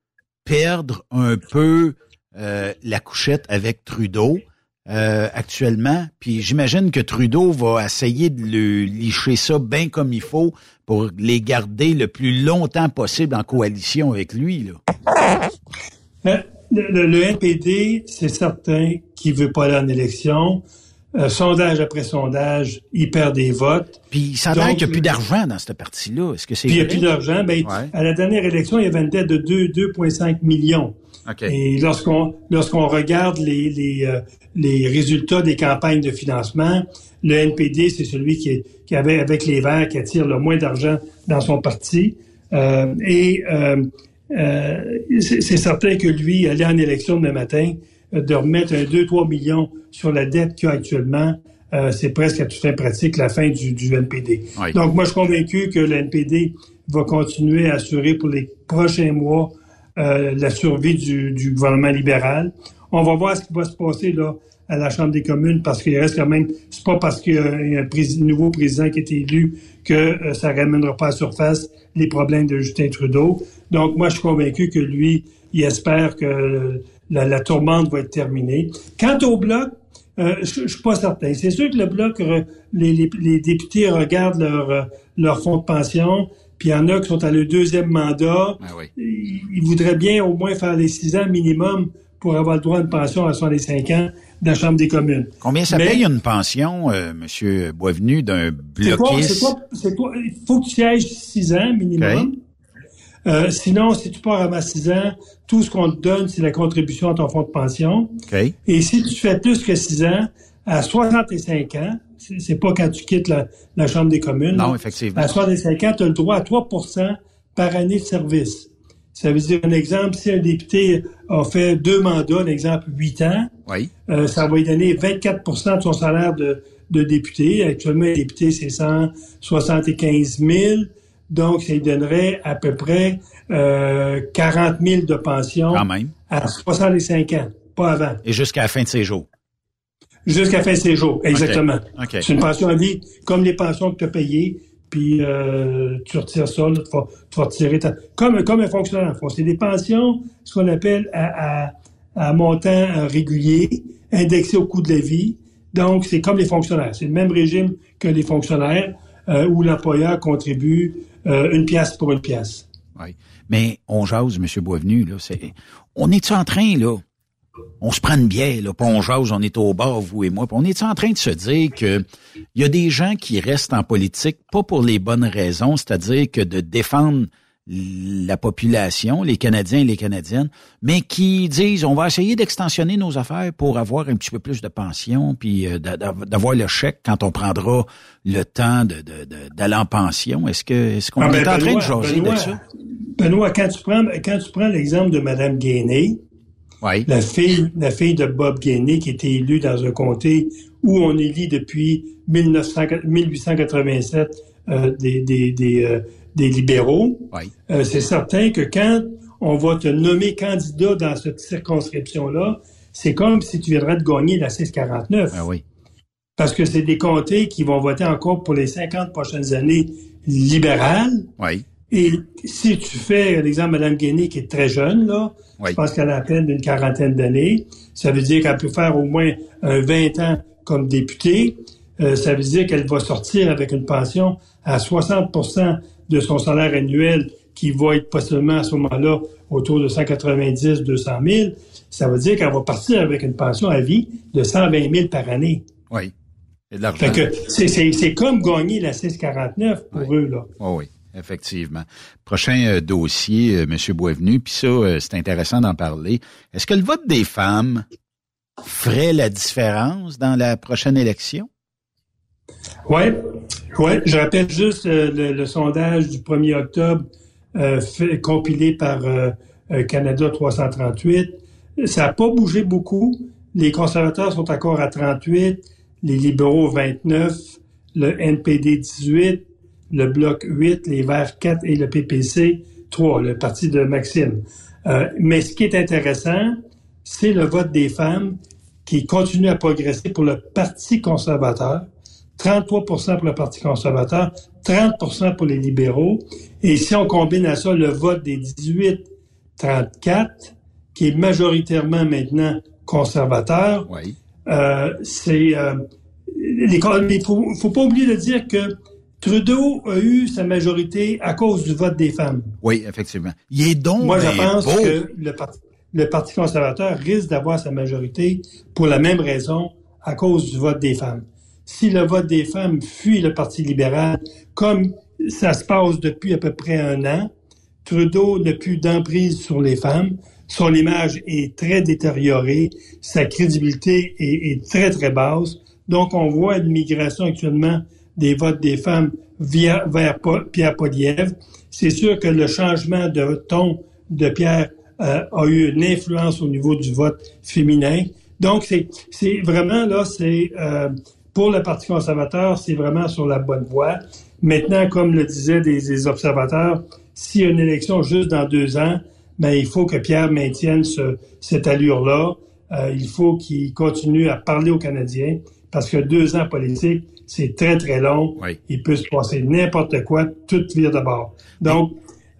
perdre un peu la couchette avec Trudeau? Euh, actuellement. Puis j'imagine que Trudeau va essayer de le licher ça bien comme il faut pour les garder le plus longtemps possible en coalition avec lui. Là. Euh, le, NPD, c'est certain qu'il veut pas aller en élection. Euh, sondage après sondage, il perd des votes. Puis ça a qu'il n'y a plus d'argent dans cette partie-là. Est-ce que c'est Puis il n'y a plus d'argent. Ben, À la dernière élection, il y avait une dette de 2,5 millions. Et lorsqu'on lorsqu'on regarde les, les, euh, les résultats des campagnes de financement, le NPD, c'est celui qui, est, qui avait, avec les Verts, qui attire le moins d'argent dans son parti. Euh, et euh, euh c'est certain que lui, aller en élection demain matin, de remettre un 2-3 millions sur la dette qu'il a actuellement, euh, c'est presque à toute fin pratique la fin du, du NPD. Donc, moi, je suis convaincu que le NPD va continuer à assurer pour les prochains mois euh, la survie du, du, gouvernement libéral. On va voir ce qui va se passer là à la Chambre des communes parce qu'il reste quand même, c'est pas parce qu'il y a un, nouveau président qui a été élu que euh, ça ramènera pas à la surface les problèmes de Justin Trudeau. Donc moi, je suis convaincu que lui, il espère que la, la tourmente va être terminée. Quant au bloc, euh, je, suis pas certain. C'est sûr que le bloc, les, les, les députés regardent leur, leur fonds de pension, puis il y en a qui sont à leur deuxième mandat. Ah ils, voudraient bien au moins faire les six ans minimum pour avoir le droit à une pension à 65 ans de la Chambre des communes. Combien ça paye une pension, euh, M. Boisvenu, d'un bloquiste? C'est quoi, il faut que tu sièges six ans minimum. Euh, sinon, si tu pars avant six ans, tout ce qu'on te donne, c'est la contribution à ton fonds de pension. Et si tu fais plus que six ans, à 65 ans, c'est pas quand tu quittes la, Chambre des communes. Non, effectivement. À 65 ans, tu as le droit à 3% par année de service. Ça veut dire, un exemple, si un député a fait deux mandats, un exemple, 8 ans, oui. euh, ça va lui donner 24% de son salaire de, de député. Actuellement, un député, c'est 175 000. Donc, ça lui donnerait à peu près euh, 40 000 de pension Quand même. à 65 ans, pas avant. Et jusqu'à la fin de ses jours. Jusqu'à fin de ses jours, exactement. C'est une pension à vie, comme les pensions que tu as payées, puis euh, tu retires ça, là, tu, vas, tu vas retirer ta... Comme, comme un fonctionnaire. C'est des pensions, ce qu'on appelle à, à, à montant régulier, indexé au coût de la vie. Donc, c'est comme les fonctionnaires. C'est le même régime que les fonctionnaires, euh, où l'employeur contribue euh, une pièce pour une pièce. Oui. Mais on jase, M. Boisvenu, là, c'est... On est-tu en train, là, on se prend une bière, là, on jase, on est au bar, vous et moi. on est en train de se dire que il y a des gens qui restent en politique pas pour les bonnes raisons, c'est-à-dire que de défendre la population, les Canadiens et les Canadiennes, mais qui disent on va essayer d'extensionner nos affaires pour avoir un petit peu plus de pension, puis euh, d'avoir le chèque quand on prendra le temps d'aller en pension. Est-ce que est-ce qu'on ah, ben, est en train de jaser de ça? Benoît, quand tu prends quand tu prends l'exemple de Mme Gainé, la fille, la fille de Bob Gainey, qui était élue dans un comté où on élit depuis 1887 euh, des, des, des, euh, des, libéraux. Euh, c'est certain que quand on va te nommer candidat dans cette circonscription-là, c'est comme si tu viendrais de gagner la 649. Ah oui. Parce que c'est des comtés qui vont voter encore pour les 50 prochaines années libérales. Oui. Et si tu fais l'exemple de Mme Guéné, qui est très jeune, là, je pense qu'elle a à peine d'une quarantaine d'années, ça veut dire qu'elle peut faire au moins un 20 ans comme députée. Euh, ça veut dire qu'elle va sortir avec une pension à 60 de son salaire annuel qui va être possiblement à ce moment-là autour de 190, 200 000, ça veut dire qu'elle va partir avec une pension à vie de 120 000 par année. Oui. C'est comme gagner la 649 pour eux, là. Oh oui. Effectivement. Prochain euh, dossier, euh, M. Boisvenu, puis ça, euh, c'est intéressant d'en parler. Est-ce que le vote des femmes ferait la différence dans la prochaine élection? Oui, ouais. je rappelle juste le, sondage du 1er octobre fait, compilé par Canada 338. Ça n'a pas bougé beaucoup. Les conservateurs sont encore à 38, les libéraux 29, le NPD 18, le Bloc 8, les Verts 4 et le PPC 3, le parti de Maxime. Euh, mais ce qui est intéressant, c'est le vote des femmes qui continue à progresser pour le Parti conservateur. 33% pour le Parti conservateur, 30% pour les libéraux. Et si on combine à ça le vote des 18-34, qui est majoritairement maintenant conservateur, oui. euh, c'est... Euh, il faut, faut pas oublier de dire que Trudeau a eu sa majorité à cause du vote des femmes. Oui, effectivement. Il est donc Moi, je pense que le parti, conservateur risque d'avoir sa majorité pour la même raison, à cause du vote des femmes. Si le vote des femmes fuit le Parti libéral, comme ça se passe depuis à peu près un an, Trudeau n'a plus d'emprise sur les femmes, son image est très détériorée, sa crédibilité est, très, très basse. Donc, on voit une migration actuellement des votes des femmes via, vers Pierre Poliev. C'est sûr que le changement de ton de Pierre euh, a eu une influence au niveau du vote féminin. Donc, c'est vraiment là, c'est euh, pour le Parti conservateur, c'est vraiment sur la bonne voie. Maintenant, comme le disaient des, observateurs, s'il y a une élection juste dans deux ans, ben, il faut que Pierre maintienne ce, cette allure-là. Euh, il faut qu'il continue à parler aux Canadiens parce que deux ans politiques, c'est très, très long. Il peut se passer n'importe quoi, tout vire de bord. Donc,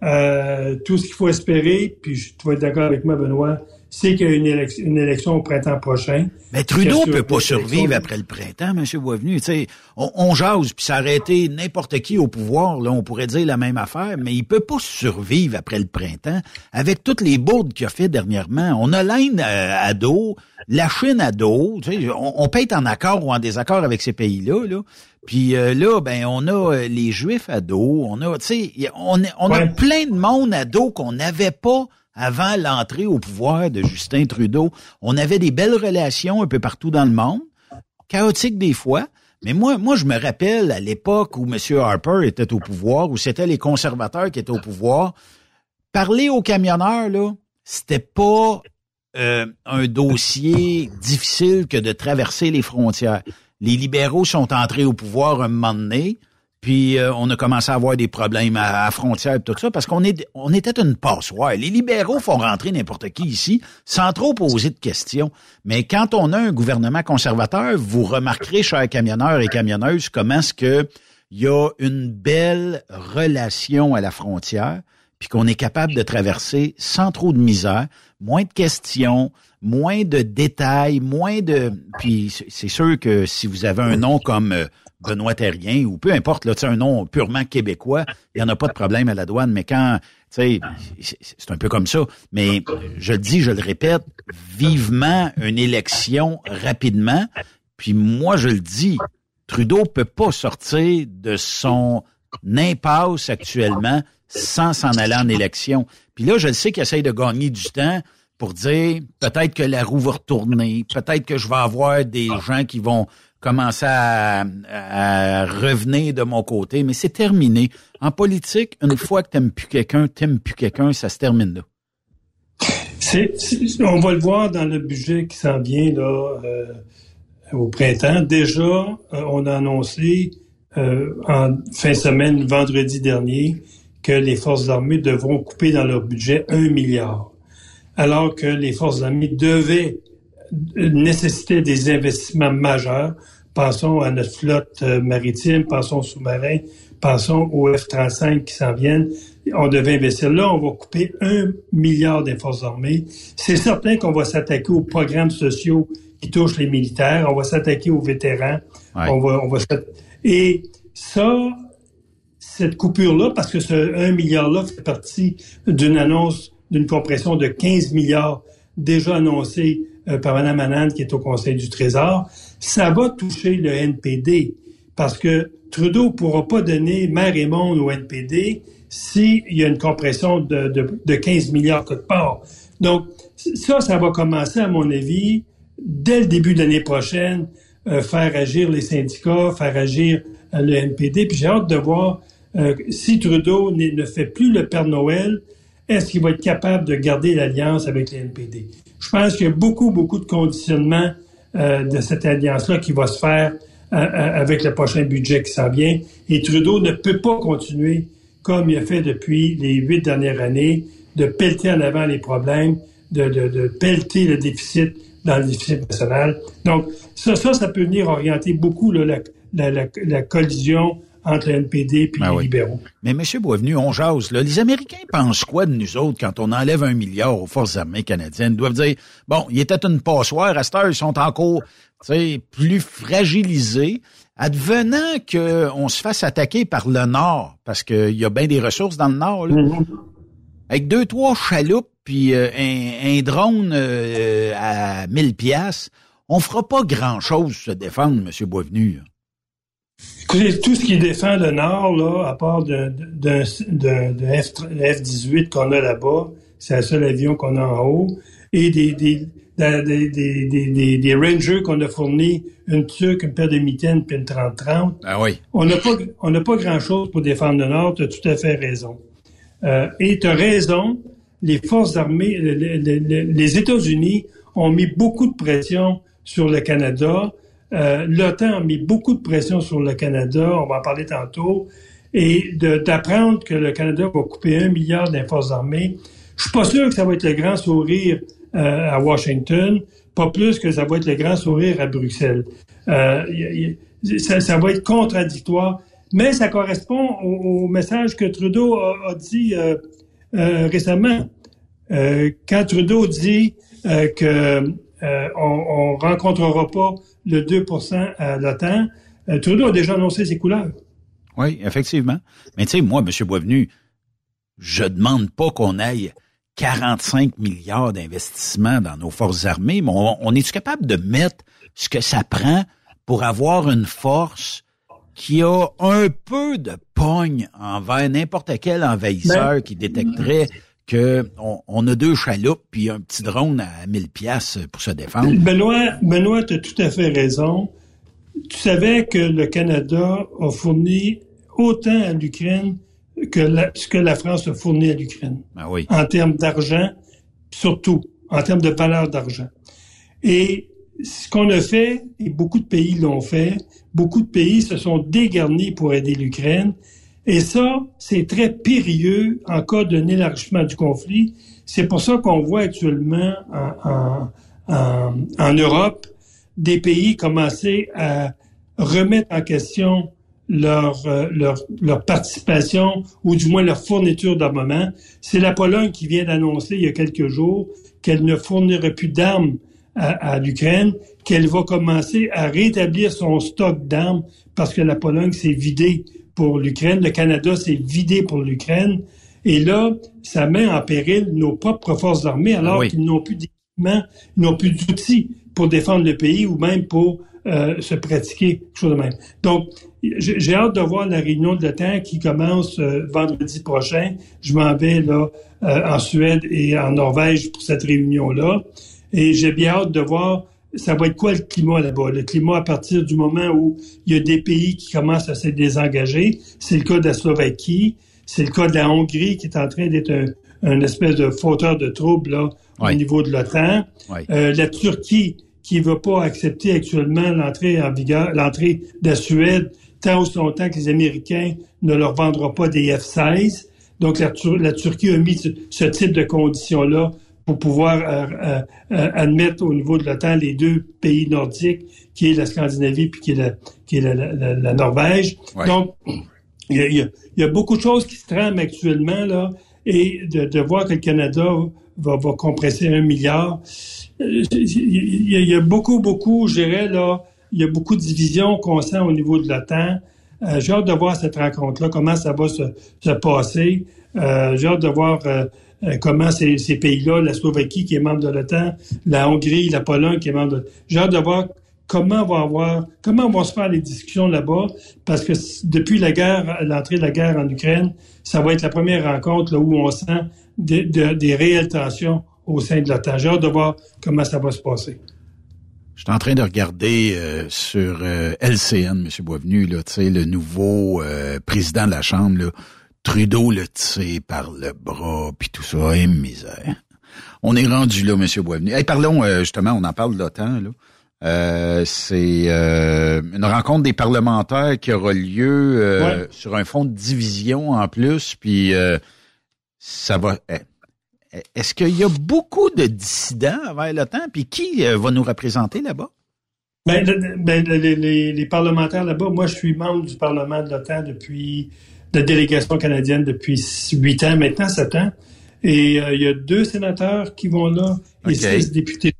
euh, tout ce qu'il faut espérer, puis tu vas être d'accord avec moi, Benoît, c'est qu'il y a une, élection, au printemps prochain. Mais Trudeau peut pas survivre après le printemps, M. Boisvenu. sais, on, on jase, puis s'arrêter n'importe qui au pouvoir, là, on pourrait dire la même affaire, mais il peut pas survivre après le printemps avec toutes les bourdes qu'il a fait dernièrement. On a l'Inde à, dos, la Chine à dos. On, on, peut être en accord ou en désaccord avec ces pays-là, là. Puis euh, là, ben on a euh, les Juifs à dos, on a, tu sais, on, on a plein de monde à dos qu'on n'avait pas avant l'entrée au pouvoir de Justin Trudeau. On avait des belles relations un peu partout dans le monde, chaotiques des fois. Mais moi, moi, je me rappelle à l'époque où M. Harper était au pouvoir, où c'était les conservateurs qui étaient au pouvoir, parler aux camionneurs, là, c'était pas euh, un dossier difficile que de traverser les frontières. Les libéraux sont entrés au pouvoir un moment donné. Puis euh, on a commencé à avoir des problèmes à, à frontière et tout ça parce qu'on est on était une passoire. Les libéraux font rentrer n'importe qui ici sans trop poser de questions. Mais quand on a un gouvernement conservateur, vous remarquerez, chers camionneurs et camionneuses, comment est-ce que il y a une belle relation à la frontière, puis qu'on est capable de traverser sans trop de misère, moins de questions, moins de détails, moins de... Puis c'est sûr que si vous avez un nom comme euh, Benoît Terrien ou peu importe, là, un nom purement québécois, il n'y en a pas de problème à la douane, mais quand, tu sais, c'est un peu comme ça. Mais je le dis, je le répète, vivement une élection rapidement. Puis moi, je le dis, Trudeau peut pas sortir de son impasse actuellement sans s'en aller en élection. Puis là, je le sais qu'il essaye de gagner du temps pour dire peut-être que la roue va retourner, peut-être que je vais avoir des gens qui vont commencer à, revenir de mon côté, mais c'est terminé. En politique, une fois que t'aimes plus quelqu'un, t'aimes plus quelqu'un, ça se termine là. on va le voir dans le budget qui s'en vient là, euh, au printemps. Déjà, euh, on a annoncé euh, en fin de semaine, vendredi dernier, que les forces armées devront couper dans leur budget un milliard, alors que les forces armées devaient nécessiter des investissements majeurs. Pensons à notre flotte euh, maritime, pensons aux sous-marins, pensons aux F-35 qui s'en viennent. On devait investir. Là, on va couper un milliard des forces armées. C'est certain qu'on va s'attaquer aux programmes sociaux qui touchent les militaires, on va s'attaquer aux vétérans, on va, on va Et ça, cette coupure-là, parce que ce 1 milliard-là fait partie d'une annonce d'une compression de 15 milliards déjà annoncée euh, par Mme Anand, qui est au Conseil du Trésor, ça va toucher le NPD, parce que Trudeau pourra pas donner mer et monde au NPD s'il y a une compression de, de, de 15 milliards quelque part. Donc, ça, ça va commencer, à mon avis, dès le début de l'année prochaine, euh, faire agir les syndicats, faire agir euh, le NPD. Puis j'ai hâte de voir si Trudeau ne fait plus le Père Noël, est-ce qu'il va être capable de garder l'alliance avec le NPD? Je pense qu'il y a beaucoup, beaucoup de conditionnement de cette alliance-là qui va se faire avec le prochain budget qui s'en vient. Et Trudeau ne peut pas continuer comme il a fait depuis les huit dernières années, de pelleter en avant les problèmes, de, de, de pelleter le déficit dans le déficit national. Donc, ça, ça, ça peut venir orienter beaucoup là, la, la, la, collision entre le NPD et ben les libéraux. Mais M. Boisvenu, on jase. Là. Les Américains pensent quoi de nous autres quand on enlève un milliard aux forces armées canadiennes? Ils doivent dire, bon, il était une passoire, à cette heure, ils sont encore plus fragilisés. Advenant qu'on se fasse attaquer par le Nord, parce qu'il y a bien des ressources dans le Nord, là, mm-hmm. avec deux, trois chaloupes, puis euh, un, drone euh, à 1000 pièces, on fera pas grand-chose se défendre, M. Boisvenu. Écoutez, tout ce qui défend le Nord, là, à part de, F-18 qu'on a là-bas, c'est le seul avion qu'on a en haut, et des, des, des, des, des Rangers qu'on a fournis, une tuque, une paire de mitaines, puis une 30-30. Ah oui. On n'a pas, on n'a pas grand-chose pour défendre le Nord, tu as tout à fait raison. Euh, et tu as raison, les forces armées, les, États-Unis ont mis beaucoup de pression sur le Canada. Euh, L'OTAN a mis beaucoup de pression sur le Canada, on va en parler tantôt, et d'apprendre que le Canada va couper un milliard des armées. Je suis pas sûr que ça va être le grand sourire euh, à Washington, pas plus que ça va être le grand sourire à Bruxelles. Euh, ça, va être contradictoire, mais ça correspond au, message que Trudeau a, dit euh, récemment. quand Trudeau dit que on, ne rencontrera pas le 2% à l'OTAN, Trudeau a déjà annoncé ses couleurs. Oui, effectivement. Mais tu sais, moi, M. Boisvenu, je demande pas qu'on aille 45 milliards d'investissements dans nos forces armées, mais on, est-tu capable de mettre ce que ça prend pour avoir une force qui a un peu de pogne envers n'importe quel envahisseur ben, qui détecterait que on, a deux chaloupes puis un petit drone à 1000 pièces pour se défendre. Benoît, Benoît, tu as tout à fait raison. Tu savais que le Canada a fourni autant à l'Ukraine que ce que la France a fourni à l'Ukraine. Ben oui. En termes d'argent, surtout, en termes de valeur d'argent. Et ce qu'on a fait, et beaucoup de pays l'ont fait, beaucoup de pays se sont dégarnis pour aider l'Ukraine. Et ça, c'est très périlleux en cas d'un élargissement du conflit. C'est pour ça qu'on voit actuellement en, Europe des pays commencer à remettre en question leur, euh, leur, leur, participation ou du moins leur fourniture d'armement. C'est la Pologne qui vient d'annoncer il y a quelques jours qu'elle ne fournirait plus d'armes à, à l'Ukraine, qu'elle va commencer à rétablir son stock d'armes parce que la Pologne s'est vidée pour l'Ukraine, le Canada s'est vidé pour l'Ukraine. Et là, ça met en péril nos propres forces armées alors qu'ils n'ont plus d'équipement, ils n'ont plus d'outils pour défendre le pays ou même pour euh, se pratiquer, quelque chose de même. Donc, j'ai hâte de voir la réunion de l'OTAN qui commence euh, vendredi prochain. Je m'en vais là euh, en Suède et en Norvège pour cette réunion-là. Et j'ai bien hâte de voir ça va être quoi le climat là-bas? Le climat à partir du moment où il y a des pays qui commencent à se désengager. C'est le cas de la Slovaquie. C'est le cas de la Hongrie qui est en train d'être un, espèce de fauteur de troubles là, au niveau de l'OTAN. la Turquie qui ne veut pas accepter actuellement l'entrée en vigueur, l'entrée de la Suède, tant aussi longtemps que les Américains ne leur vendront pas des F-16. Donc, la, Turquie a mis ce, type de conditions-là pour pouvoir euh, euh, euh, admettre au niveau de l'OTAN les deux pays nordiques, qui est la Scandinavie puis qui est la, qui est la, Norvège. Donc, il y, a, beaucoup de choses qui se trament actuellement, là, et de, de voir que le Canada va, va compresser un milliard, il y, a beaucoup, beaucoup, je dirais, là, il y a beaucoup de divisions qu'on sent au niveau de l'OTAN. Euh, j'ai hâte de voir cette rencontre-là, comment ça va se, se passer. Euh, j'ai hâte de voir euh, comment ces, pays-là, la Slovaquie qui est membre de l'OTAN, la Hongrie, la Pologne qui est membre de... J'ai hâte de voir comment va avoir, comment vont se faire les discussions là-bas, parce que depuis la guerre, l'entrée de la guerre en Ukraine, ça va être la première rencontre où on sent des, réelles tensions au sein de l'OTAN. J'ai hâte de voir comment ça va se passer. Je suis en train de regarder euh, sur euh, LCN, M. Boisvenu, le nouveau euh, président de la Chambre, Trudeau le tire par le bras, puis tout ça, et misère. On est rendu là, M. Boisvenu. Hey, parlons, justement, on en parle de l'OTAN, là. c'est une rencontre des parlementaires qui aura lieu sur un fond de division en plus, puis ça va. Eh, est-ce qu'il y a beaucoup de dissidents vers l'OTAN? Puis qui euh, va nous représenter là-bas? Ben, ben les, parlementaires là-bas, moi, je suis membre du Parlement de l'OTAN depuis la délégation canadienne depuis huit ans, maintenant sept ans. Et euh, il y a deux sénateurs qui vont là et six députés.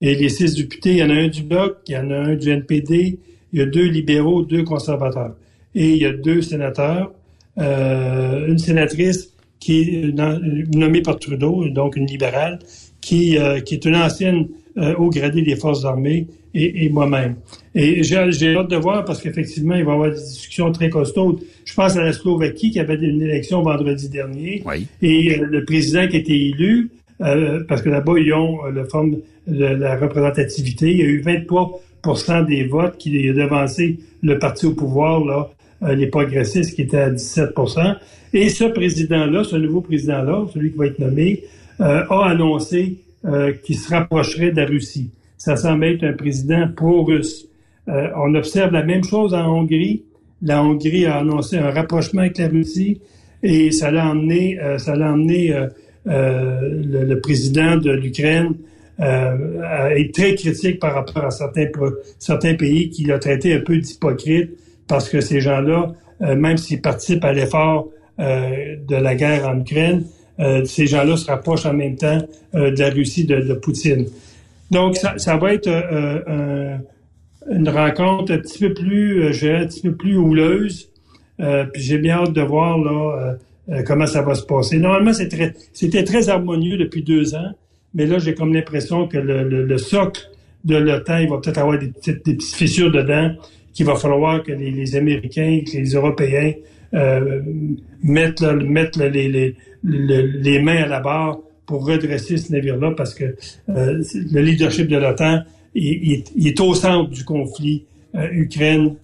Et les six députés, il y en a un du Bloc, il y en a un du NPD, il y a deux libéraux, deux conservateurs. Et il y a deux sénateurs, euh, une sénatrice qui est nommée par Trudeau, donc une libérale, qui, euh, qui est une ancienne euh, haut gradé des forces armées et, et moi-même. Et j'ai hâte de voir parce qu'effectivement, il va y avoir des discussions très costaudes. Je pense à la Slovaquie qui avait une élection vendredi dernier. Et euh, le président qui a été élu, parce que là-bas, ils ont le forme de la représentativité. Il y a eu 23% des votes qui a devancé le parti au pouvoir, là, les progressistes qui étaient à 17 et ce président-là, ce nouveau président-là, celui qui va être nommé, euh, a annoncé euh, qu'il se rapprocherait de la Russie. Ça semble être un président pro-russe. Euh, on observe la même chose en Hongrie. La Hongrie a annoncé un rapprochement avec la Russie et ça l'a emmené, ça l'a emmené le, le, président de l'Ukraine à être très critique par rapport à certains, pays qu'il a traité un peu d'hypocrite parce que ces gens-là, même s'ils participent à l'effort euh, de la guerre en Ukraine, euh, ces gens-là se rapprochent en même temps euh, de la Russie de, Poutine. Donc, ça, va être une rencontre un petit peu plus, je un petit peu plus houleuse. puis j'ai bien hâte de voir là comment ça va se passer. Normalement, c'était très harmonieux depuis deux ans, mais là, j'ai comme l'impression que le, le, socle de l'OTAN, il va peut-être avoir des petites, fissures dedans qu'il va falloir que les, Américains, que les Européens euh, les, les, mains à la barre pour redresser ce navire-là parce que euh, le leadership de l'OTAN il, est au centre du conflit euh, Ukraine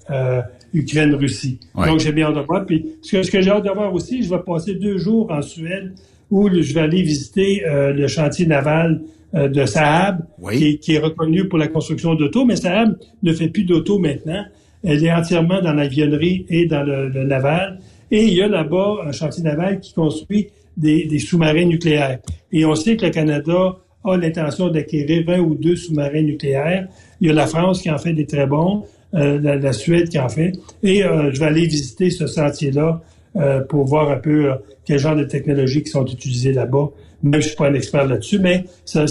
Ukraine Russie. Donc j'ai bien hâte de voir. Puis ce que, ce que j'ai hâte de voir aussi, je vais passer deux jours en Suède où je vais aller visiter le chantier naval de Saab, qui, qui, est reconnu pour la construction d'auto, mais Saab ne fait plus d'auto maintenant. Elle est entièrement dans l'avionnerie et dans le, naval. Et il y a là-bas un chantier naval qui construit des, sous-marins nucléaires. Et on sait que le Canada a l'intention d'acquérir 20 ou deux sous-marins nucléaires. Il y a la France qui en fait des très bons, euh, la, Suède qui en fait. Et euh, je vais aller visiter ce chantier-là euh, pour voir un peu quel genre de technologies qui sont utilisées là-bas. Même je suis pas un expert là-dessus, mais ça,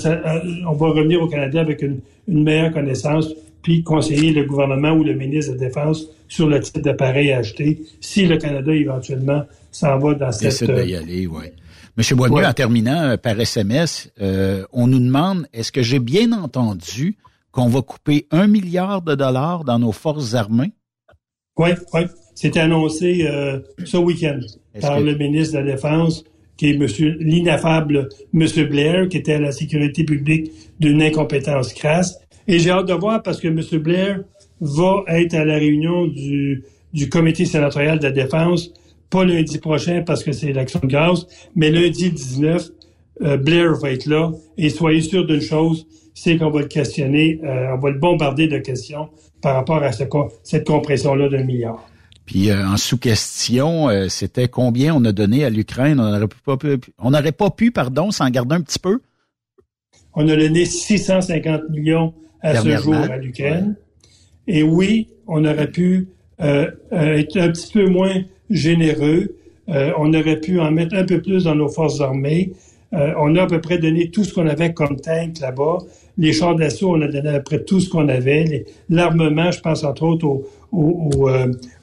on va revenir au Canada avec une, une meilleure connaissance puis conseiller le gouvernement ou le ministre de la Défense sur le type d'appareil à acheter si le Canada éventuellement s'en va dans cette... Décide d'y aller, oui. Monsieur Boisvenu, en terminant euh, par SMS, euh, on nous demande, est-ce que j'ai bien entendu qu'on va couper un milliard de dollars dans nos forces armées? Oui, oui. C'était annoncé euh, ce week-end par le ministre de la Défense, qui est monsieur l'ineffable Monsieur Blair, qui était à la sécurité publique d'une incompétence crasse. Et j'ai hâte de voir parce que M. Blair va être à la réunion du, du comité sénatorial de la défense, pas lundi prochain parce que c'est l'action de grâce, mais lundi 19, euh, Blair va être là. Et soyez sûr d'une chose, c'est qu'on va le questionner, euh, on va le bombarder de questions par rapport à cette compression-là d'un milliard. Puis euh, en sous-question, c'était combien on a donné à l'Ukraine? On n'aurait pas pu, on n'aurait pas pu, pardon, s'en garder un petit peu? On a donné 650 millions à ce jour à l'Ukraine. Et oui, on aurait pu euh, euh, être un petit peu moins généreux. Euh, on aurait pu en mettre un peu plus dans nos forces armées. on a à peu près donné tout ce qu'on avait comme tank là-bas. Les chars d'assaut, on a donné à peu près tout ce qu'on avait. L'armement, je pense entre autres au, au,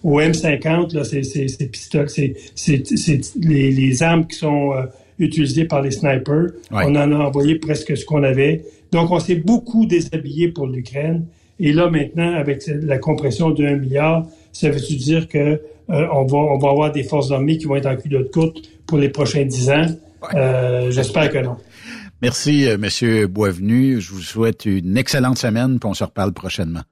au, M50, là, c'est, pistoles, c'est, c'est, les, les, armes qui sont utilisées par les snipers. On en a envoyé presque ce qu'on avait. Donc, on s'est beaucoup déshabillé pour l'Ukraine. Et là, maintenant, avec la compression de 1 milliard, ça veut dire que euh, on, va, on va avoir des forces armées qui vont être en culotte courte pour les prochains 10 ans? Euh, j'espère que non. Merci, euh, Monsieur Boisvenu. Je vous souhaite une excellente semaine, puis on se reparle prochainement.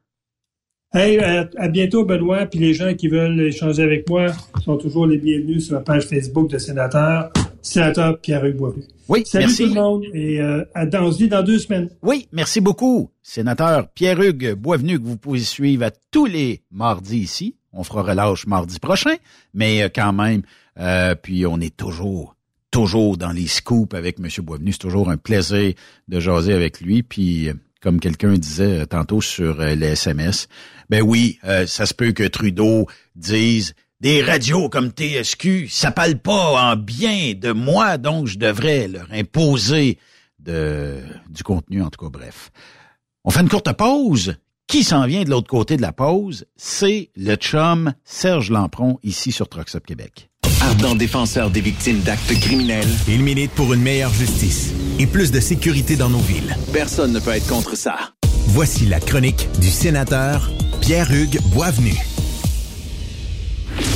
Hey, à, bientôt, Benoît. Puis les gens qui veulent échanger avec moi sont toujours les bienvenus sur ma page Facebook de sénateur, sénateur Pierre-Hugues Boisvenu. Oui, Salut merci. tout le monde et euh, dans, dans deux semaines. Oui, merci beaucoup, sénateur Pierre-Hugues Boisvenu, que vous pouvez suivre à tous les mardis ici. On fera relâche mardi prochain, mais euh, quand même, euh, puis on est toujours, toujours dans les scoops avec M. Boisvenu. C'est toujours un plaisir de jaser avec lui. Puis, euh, comme quelqu'un disait tantôt sur les SMS, ben oui, ça se peut que Trudeau dise des radios comme TSQ, ça parle pas en bien de moi, donc je devrais leur imposer de, du contenu, en tout cas, bref. On fait une courte pause. Qui s'en vient de l'autre côté de la pause? C'est le chum Serge Lampron, ici sur Troxop Québec. Ardent défenseur des victimes d'actes criminels, il milite pour une meilleure justice et plus de sécurité dans nos villes. Personne ne peut être contre ça. Voici la chronique du sénateur Pierre-Hugues Boisvenu.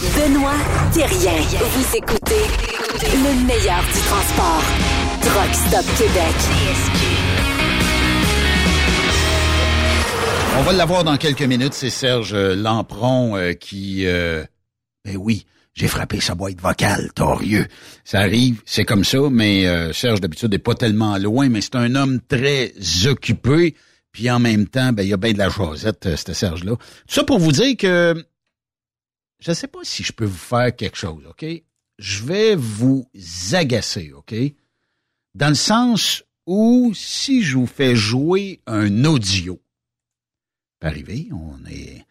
Benoît Thérien. Vous écoutez le meilleur du transport. Truck Stop Québec. On va l'avoir dans quelques minutes. C'est Serge Lampron euh, qui, euh, ben oui, j'ai frappé sa boîte vocale, torieux. Ça arrive, c'est comme ça, mais euh, Serge d'habitude n'est pas tellement loin, mais c'est un homme très occupé. Puis en même temps, ben il y a bien de la joisette, euh, ce Serge-là. Tout ça pour vous dire que je ne sais pas si je peux vous faire quelque chose, OK? Je vais vous agacer, OK? Dans le sens où si je vous fais jouer un audio, arriver, on est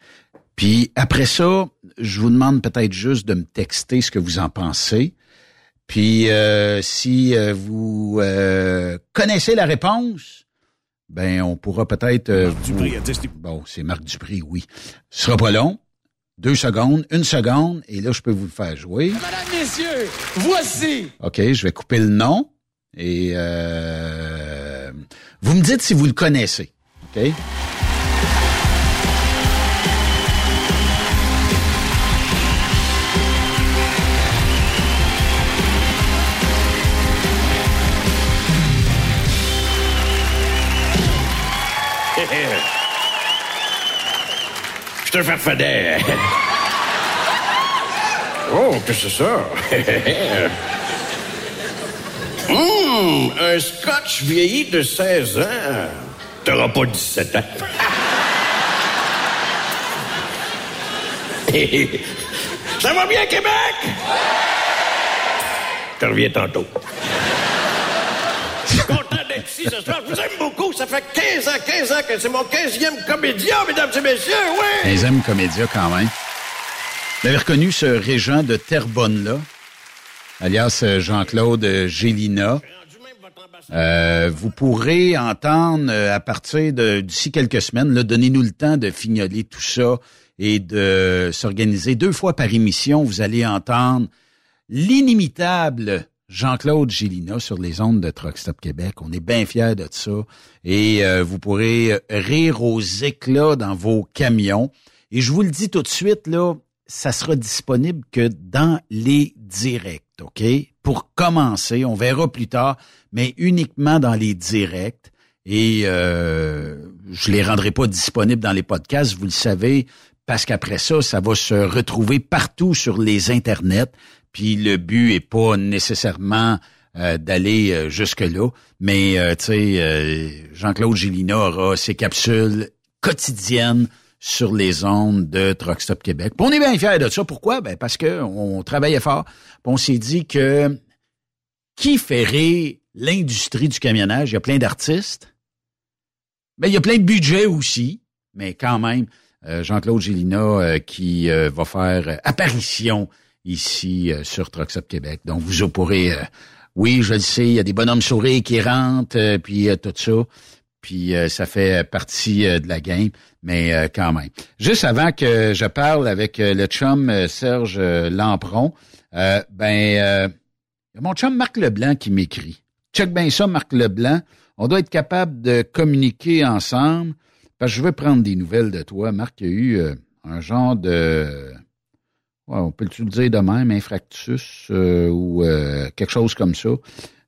puis après ça, je vous demande peut-être juste de me texter ce que vous en pensez. Puis euh, si euh, vous euh, connaissez la réponse, ben on pourra peut-être. Bon, c'est Marc Dupri, oui. Ce sera pas long. Deux secondes, une seconde, et là, je peux vous le faire jouer. Madame, messieurs, voici. OK, je vais couper le nom. Et vous me dites si vous le connaissez. OK? Je te. Oh, qu'est-ce que c'est ça? Hum, un scotch vieilli de 16 ans. T'auras pas 17 ans. Ça va bien, Québec? Je reviens tantôt ici ce soir. Je vous aime beaucoup. Ça fait 15 ans, 15 ans que c'est mon 15e comédien, mesdames et messieurs, oui! 15e comédien, quand même. Vous avez reconnu ce régent de Terrebonne-là, alias euh, Jean-Claude Gélina. Euh, vous pourrez entendre euh, à partir de d'ici quelques semaines, donnez-nous le temps de fignoler tout ça et de s'organiser deux fois par émission. Vous allez entendre l'inimitable Jean-Claude Gélina sur les ondes de Truck Stop Québec. On est bien fiers de ça. Et euh, vous pourrez rire aux éclats dans vos camions. Et je vous le dis tout de suite, là, ça sera disponible que dans les directs, OK? Pour commencer, on verra plus tard, mais uniquement dans les directs. Et euh, je les rendrai pas disponibles dans les podcasts, vous le savez, parce qu'après ça, ça va se retrouver partout sur les internets. Puis le but est pas nécessairement euh, d'aller euh, jusque-là, mais euh, tu sais, Jean-Claude Gélina aura ses capsules quotidiennes sur les ondes de Truck Stop Québec. on est bien fiers de ça. Pourquoi? Ben parce que on travaillait fort. on s'est dit que qui ferait l'industrie du camionnage? Il y a plein d'artistes. Ben, il y a plein de budgets aussi, mais quand même, Jean-Claude Gélina qui va faire apparition ici euh, sur Trucks Québec. Donc, vous pourrez... Euh, oui, je le sais, il y a des bonhommes souris qui rentrent, euh, puis tout ça. Puis ça fait partie de la game, mais quand même. Juste avant que je parle avec le chum Serge Lampron, ben mon chum Marc Leblanc qui m'écrit. Check bien ça, Marc Leblanc. On doit être capable de communiquer ensemble parce que je veux prendre des nouvelles de toi. Marc, il y a eu un genre de on peut le dire de même, infractus euh, ou euh, quelque chose comme ça?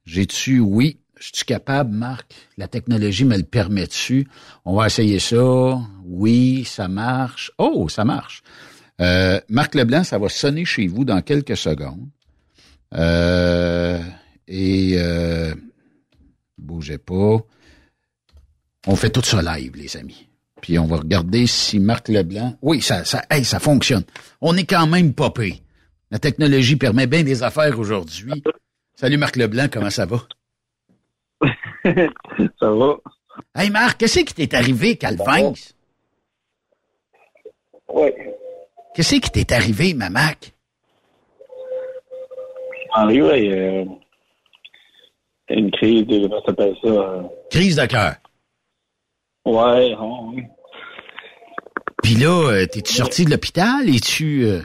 J'ai-tu, oui, je suis capable, Marc, la technologie me le permet-tu? On va essayer ça. Oui, ça marche. Oh, ça marche. Euh, Marc Leblanc, ça va sonner chez vous dans quelques secondes. et bougez pas. On fait tout ça live, les amis. Puis on va regarder si Marc Leblanc. Oui, ça, ça, hey, ça fonctionne. On est quand même popé. La technologie permet bien des affaires aujourd'hui. Salut Marc Leblanc, comment ça va? ça va. Hey Marc, qu'est-ce qui t'est arrivé, Calvin? Oui. Qu'est-ce qui t'est arrivé, ma Mac? Arrivé, euh, une crise de, comment ça s'appelle ça? Euh, crise de cœur. Ouais, ouais. Puis là, euh, t'es-tu sorti de l'hôpital? et tu euh...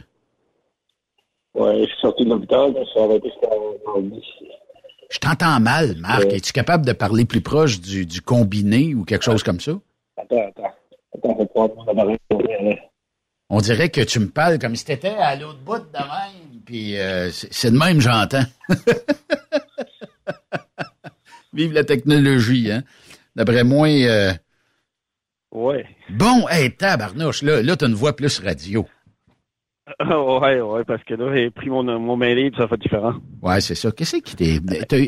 Ouais, je suis sorti de l'hôpital, mais ça été Je t'entends mal, Marc. Euh... Es-tu capable de parler plus proche du, du combiné ou quelque chose comme ça? Attends, attends. Attends, on prendre mon On dirait que tu me parles comme si t'étais à l'autre bout de même. Puis euh, c'est de même, j'entends. Vive la technologie, hein? D'après moi, euh, Ouais. Bon, hey, tabarnouche, là, là, t'as une voix plus radio. ouais, ouais, parce que là, j'ai pris mon, mon main libre, ça fait différent. Ouais, c'est ça. Qu'est-ce qui t'est.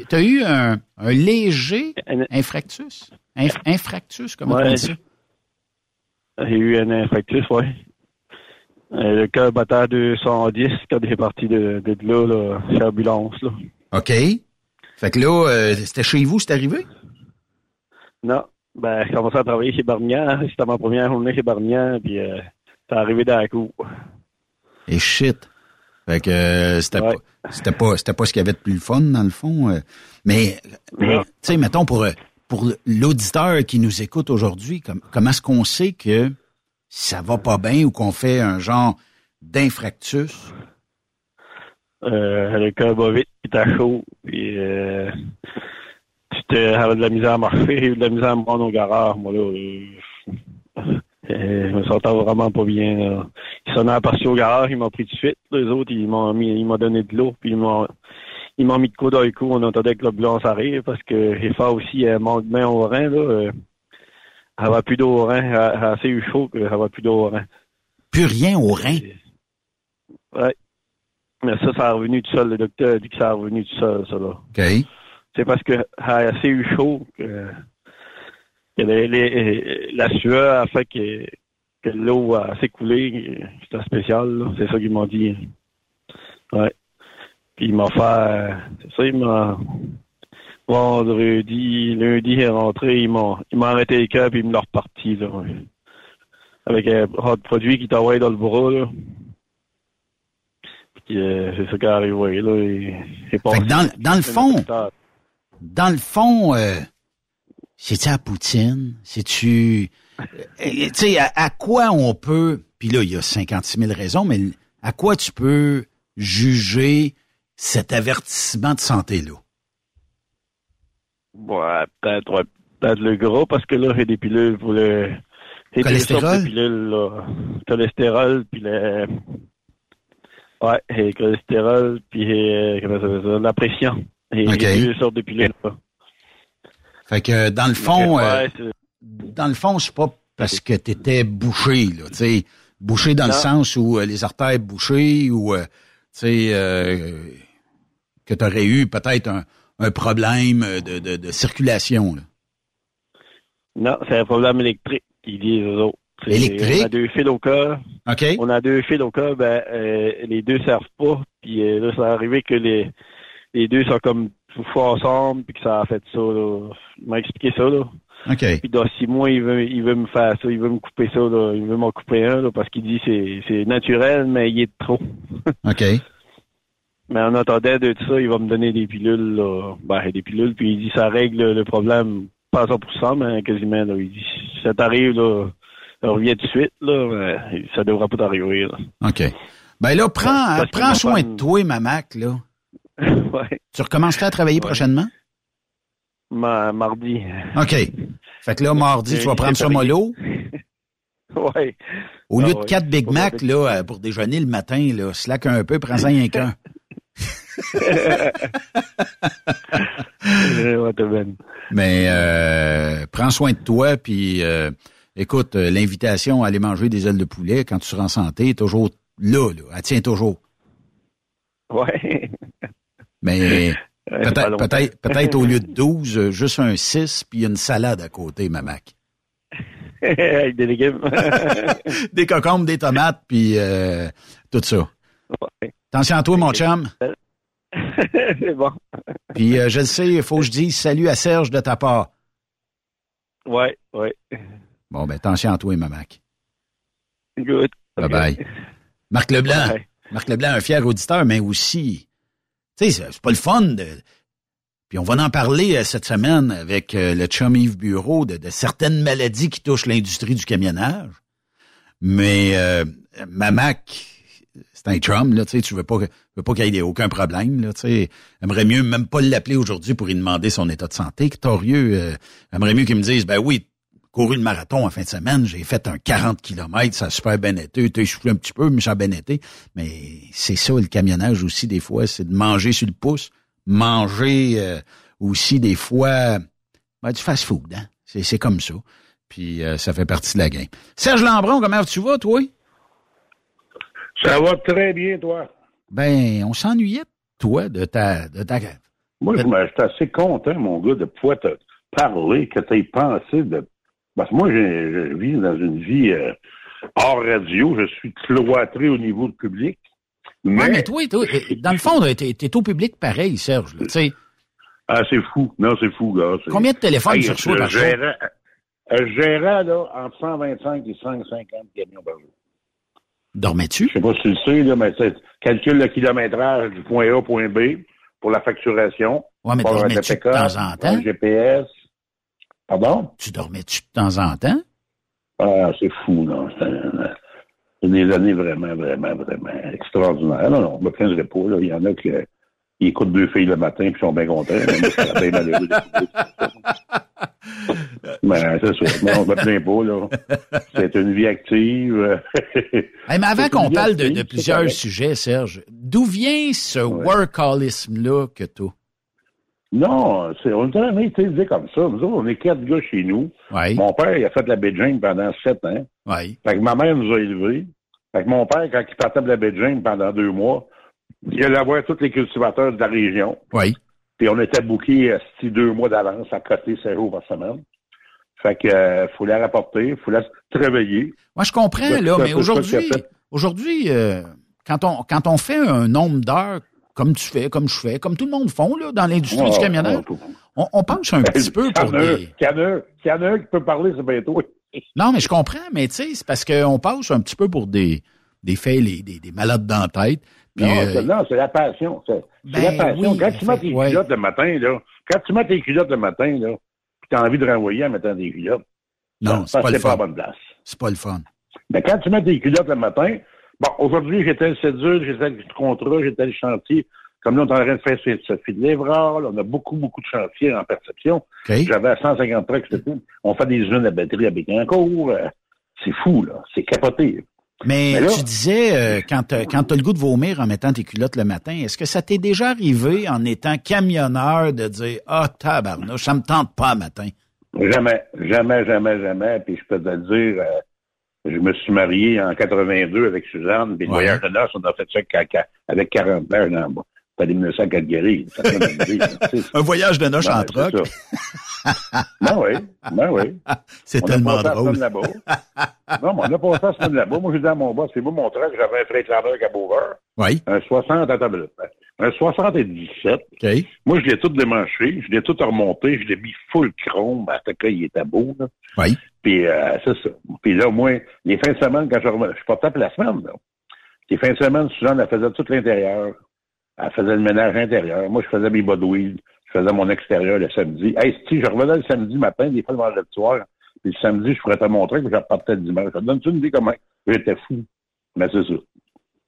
T'as as eu un, un léger infractus? Inf- infractus, comment Ouais. on dit ça? J'ai eu un infractus, ouais. Euh, le cœur battait à 210 quand j'ai parti de, de là, là, chez l'ambulance, là. OK. Fait que là, euh, c'était chez vous, c'est arrivé? Non. Ben, j'ai commencé à travailler chez Barnier. C'était ma première journée chez Barnier, puis euh, c'est arrivé dans la cour. Et shit. Fait que euh, c'était pas c'était pas c'était pas ce qu'il y avait de plus fun dans le fond. euh. mais tu sais, mettons pour euh, pour l'auditeur qui nous écoute aujourd'hui, comme, comment est-ce qu'on sait que ça va pas bien ou qu'on fait un genre d'infractus? Euh, le cœur bat vite, puis t'as chaud, puis j'étais- j'avais de la misère à marcher, j'ai eu de la misère à me rendre au garage, moi, là. euh, euh, je me sentais vraiment pas bien, là. Ils sonnaient à partir au garage, ils m'ont pris tout de suite. Les autres, ils m'ont mis, ils m'ont donné de l'eau, puis ils m'ont, ils m'ont mis de coude dans le cou. On entendait que l'ambulance arrive, parce que j'ai fait aussi un manque de main au rein, là. Euh, elle avait plus d'eau au rein, elle a assez eu chaud qu'elle avait plus d'eau au rein. Plus rien au rein? Ouais. Mais ça, ça est revenu tout seul. Le docteur a dit que ça est revenu tout seul, ça, là. OK. C'est parce que elle a assez eu chaud que, que les- les- la sueur a fait que, que l'eau a assez coulé. C'était spécial, là. C'est ça qu'ils m'ont dit. Ouais. Puis il m'a fait... C'est ça, il m'a... Vendredi, lundi, il est rentré, il m'a il m'a arrêté le cœur puis il me reparti, là. Avec un produit qui t'envoie dans le bras, là. Puis euh, c'est ça qui est arrivé, là. et dans, dans le fond, dans le fond, euh, c'est-tu à Poutine? C'est-tu... euh, Tu sais, à, à quoi on peut... Puis là, il y a 56 000 raisons, mais à quoi tu peux juger cet avertissement de santé-là? Ouais, peut-être, ouais, peut-être le gras, parce que là, j'ai des pilules pour le... Cholestérol? de pilules, là. Cholestérol, puis le... Ouais, et cholestérol, puis euh, comment ça, la pression. Et Ok. j'ai deux sortes de pilules, là. Fait que dans le fond, Ouais, euh, c'est- dans le fond, c'est pas parce que tu étais bouché, là, tu sais, bouché dans le sens où euh, les artères bouchées ou euh, tu sais que tu aurais eu peut-être un, un problème de, de, de circulation. Là. Non, c'est un problème électrique, ils disent eux autres. C'est- Électrique? On a deux fils au cœur. OK. On a deux fils au cœur, ben, les deux servent pas. Puis là, ça est arrivé que les, les deux sont comme tout fois ensemble, puis que ça a fait ça, là. Il m'a expliqué ça, là. OK. Puis dans six mois, il veut, il veut me faire ça, il veut me couper ça, là. Il veut m'en couper un, là, parce qu'il dit c'est c'est naturel, mais il est trop. OK. Mais en attendant de tout ça, il va me donner des pilules, là. Ben, des pilules, puis il dit ça règle le problème, pas à 100%, mais quasiment, là. Il dit, si ça t'arrive, là, reviens tout de suite, là, mais ça devrait pas t'arriver, là. OK. Ben là, prends, prends soin de toi, ma Mac, là. ouais. Tu recommenceras à travailler prochainement? Ma, mardi. OK. Fait que là, mardi, tu vas prendre ça mollo. ouais. Au lieu Ah de ouais. quatre Big Mac, là, euh, pour déjeuner le matin, là, slack un peu, prends-en rien qu'un. Mais euh, prends soin de toi, puis euh, écoute, euh, l'invitation à aller manger des ailes de poulet quand tu seras en santé est toujours là, là. Elle tient toujours. Ouais. Mais peut-être peut-être peut-être au lieu de 12, euh, juste un 6 puis une salade à côté, ma Mac. Avec des légumes. des cocombes, des tomates, puis euh, tout ça. Ouais. Attention à toi, mon chum. c'est bon. Puis euh, je le sais, il faut que je dise salut à Serge de ta part. Ouais, ouais. Bon, ben attention à toi, ma Mac. Good. Bye-bye. Marc Leblanc. Bye. Marc Leblanc, un fier auditeur, mais aussi, sais, c'est pas le fun de... Puis on va en parler euh, cette semaine avec euh, le chum Yves Bureau de, de certaines maladies qui touchent l'industrie du camionnage. Mais euh, ma Mac, c'est un chum, là, tu sais, tu veux pas, veux pas qu'il y ait aucun problème, là, tu sais. Aimerait mieux même pas l'appeler aujourd'hui pour lui demander son état de santé. Torieux, euh, aimerait mieux qu'il me dise, ben oui, couru le marathon en fin de semaine, j'ai fait un 40 km, ça a super bien été, t'as un petit peu, mais ça a bien été. Mais c'est ça, le camionnage aussi, des fois, c'est de manger sur le pouce, manger euh, aussi des fois ben, du fast-food, hein. C'est, c'est comme ça. Puis euh, ça fait partie de la game. Serge Lambron, comment tu vas, toi? Ça va très bien, toi. Ben, on s'ennuyait toi, de ta, de ta. Moi, je me- j'étais assez content, mon gars, de pouvoir te parler, que tu aies pensé de. Parce que moi, je vis dans une vie euh, hors radio. Je suis cloîtré au niveau du public. Mais, Ouais, mais toi, toi, dans le fond, t'es, t'es au public pareil, Serge. là, ah, c'est fou. Non, c'est fou, gars. Combien de téléphones Hey, reçois je par jour? je gérais, là, entre 125 et 150 camions par jour. Dormais-tu? Je sais pas si tu le sais, là, mais c'est calcule le kilométrage du point A au point B pour la facturation. Ouais, mais dormais-tu de temps en temps? GPS. Pardon? Tu dormais-tu de temps en temps? Ah, c'est fou, non. C'est des années vraiment, vraiment, vraiment extraordinaires. Non, non, je me plaindrai pas, là. Il y en a qui ils écoutent deux filles le matin puis sont bien contents. Bien malheureux. Mais c'est ça. Non, je me plains pas, là. C'est une vie active. Hey, mais avant qu'on parle de, plusieurs sujets, Serge, d'où vient ce workaholisme-là que tu Non, c'est, on en train de dire comme ça. Nous autres, on est quatre gars chez nous. Mon père, il a fait de la Beijing pendant sept ans. Oui. Fait que ma mère nous a élevés. Fait que mon père, quand il partait de la Beijing pendant deux mois, il allait voir tous les cultivateurs de la région. Oui. Puis on était bouqués euh, deux mois d'avance à côté, cinq jours par semaine. Fait que euh, faut la rapporter, faut la travailler. Moi, je comprends, C'est là, mais aujourd'hui, aujourd'hui, euh, quand on quand on fait un nombre d'heures comme tu fais, comme je fais, comme tout le monde font là, dans l'industrie du camionnage, ouais, on, on penche un petit peu pour Qu'il y en a un- qu'il y en a qui peut parler, c'est bien toi. Non, mais je comprends, mais tu sais, c'est parce qu'on passe un petit peu pour des des faits, les- des, des malades dans la tête. Puis, non, euh, c'est, non, c'est la passion. C'est, c'est Ben la passion. oui, quand tu mets tes ouais. culottes le matin, là, quand tu mets tes culottes le matin, là, puis t'as envie de renvoyer en mettant des culottes, non, c'est ça, pas le pas fun. bonne place. C'est pas le fun. Mais quand tu mets tes culottes le matin, bon, aujourd'hui, j'étais le cédule, j'étais le contrat, j'étais le chantier. Comme là, on est en train de faire fil de l'Évrard, là, on a beaucoup, beaucoup de chantiers en perception. J'avais 150 trucks, c'était tout. On fait des usines à batterie à Bécancourt. euh, c'est fou, là. C'est capoté. Mais, Mais là- tu disais, euh, quand tu as le goût de vomir en mettant tes culottes le matin, est-ce que ça t'est déjà arrivé en étant camionneur de dire Ah, tabarnouche, ça me tente pas matin? Jamais, jamais, jamais, jamais. Puis je peux te dire, euh, je me suis marié en 82 avec Suzanne, puis le Ouais. voyage de noces, on a fait ça avec- avec 40 heures 1900 à Calgary. Ça tu sais. Un voyage de noces Ben, en troc. Ben oui, ben oui. C'est On tellement la drôle. non, mais on a passé la semaine là-bas. Moi, j'ai dit à mon boss, c'est moi mon truck, j'avais un Freightliner Cabover. Oui. Un 60, attends, une minute. un 77. OK. Moi, je l'ai tout démanché, je l'ai tout remonté, je l'ai mis full chrome. À ce cas, il était beau, là. Oui. Puis, euh, c'est ça. Puis là, moi, les fins de semaine, quand je revenais, je portais pour la semaine, là. Les fins de semaine, Suzanne, elle faisait tout l'intérieur. Elle faisait le ménage intérieur. Moi, je faisais mes bodouilles. Je faisais mon extérieur le samedi. Hey, si, je revenais le samedi matin, des fois le vendredi soir. Puis le samedi, je ferais te montrer, puis je repartais le dimanche. Ça te donne-tu une idée comment j'étais fou? Mais c'est ça.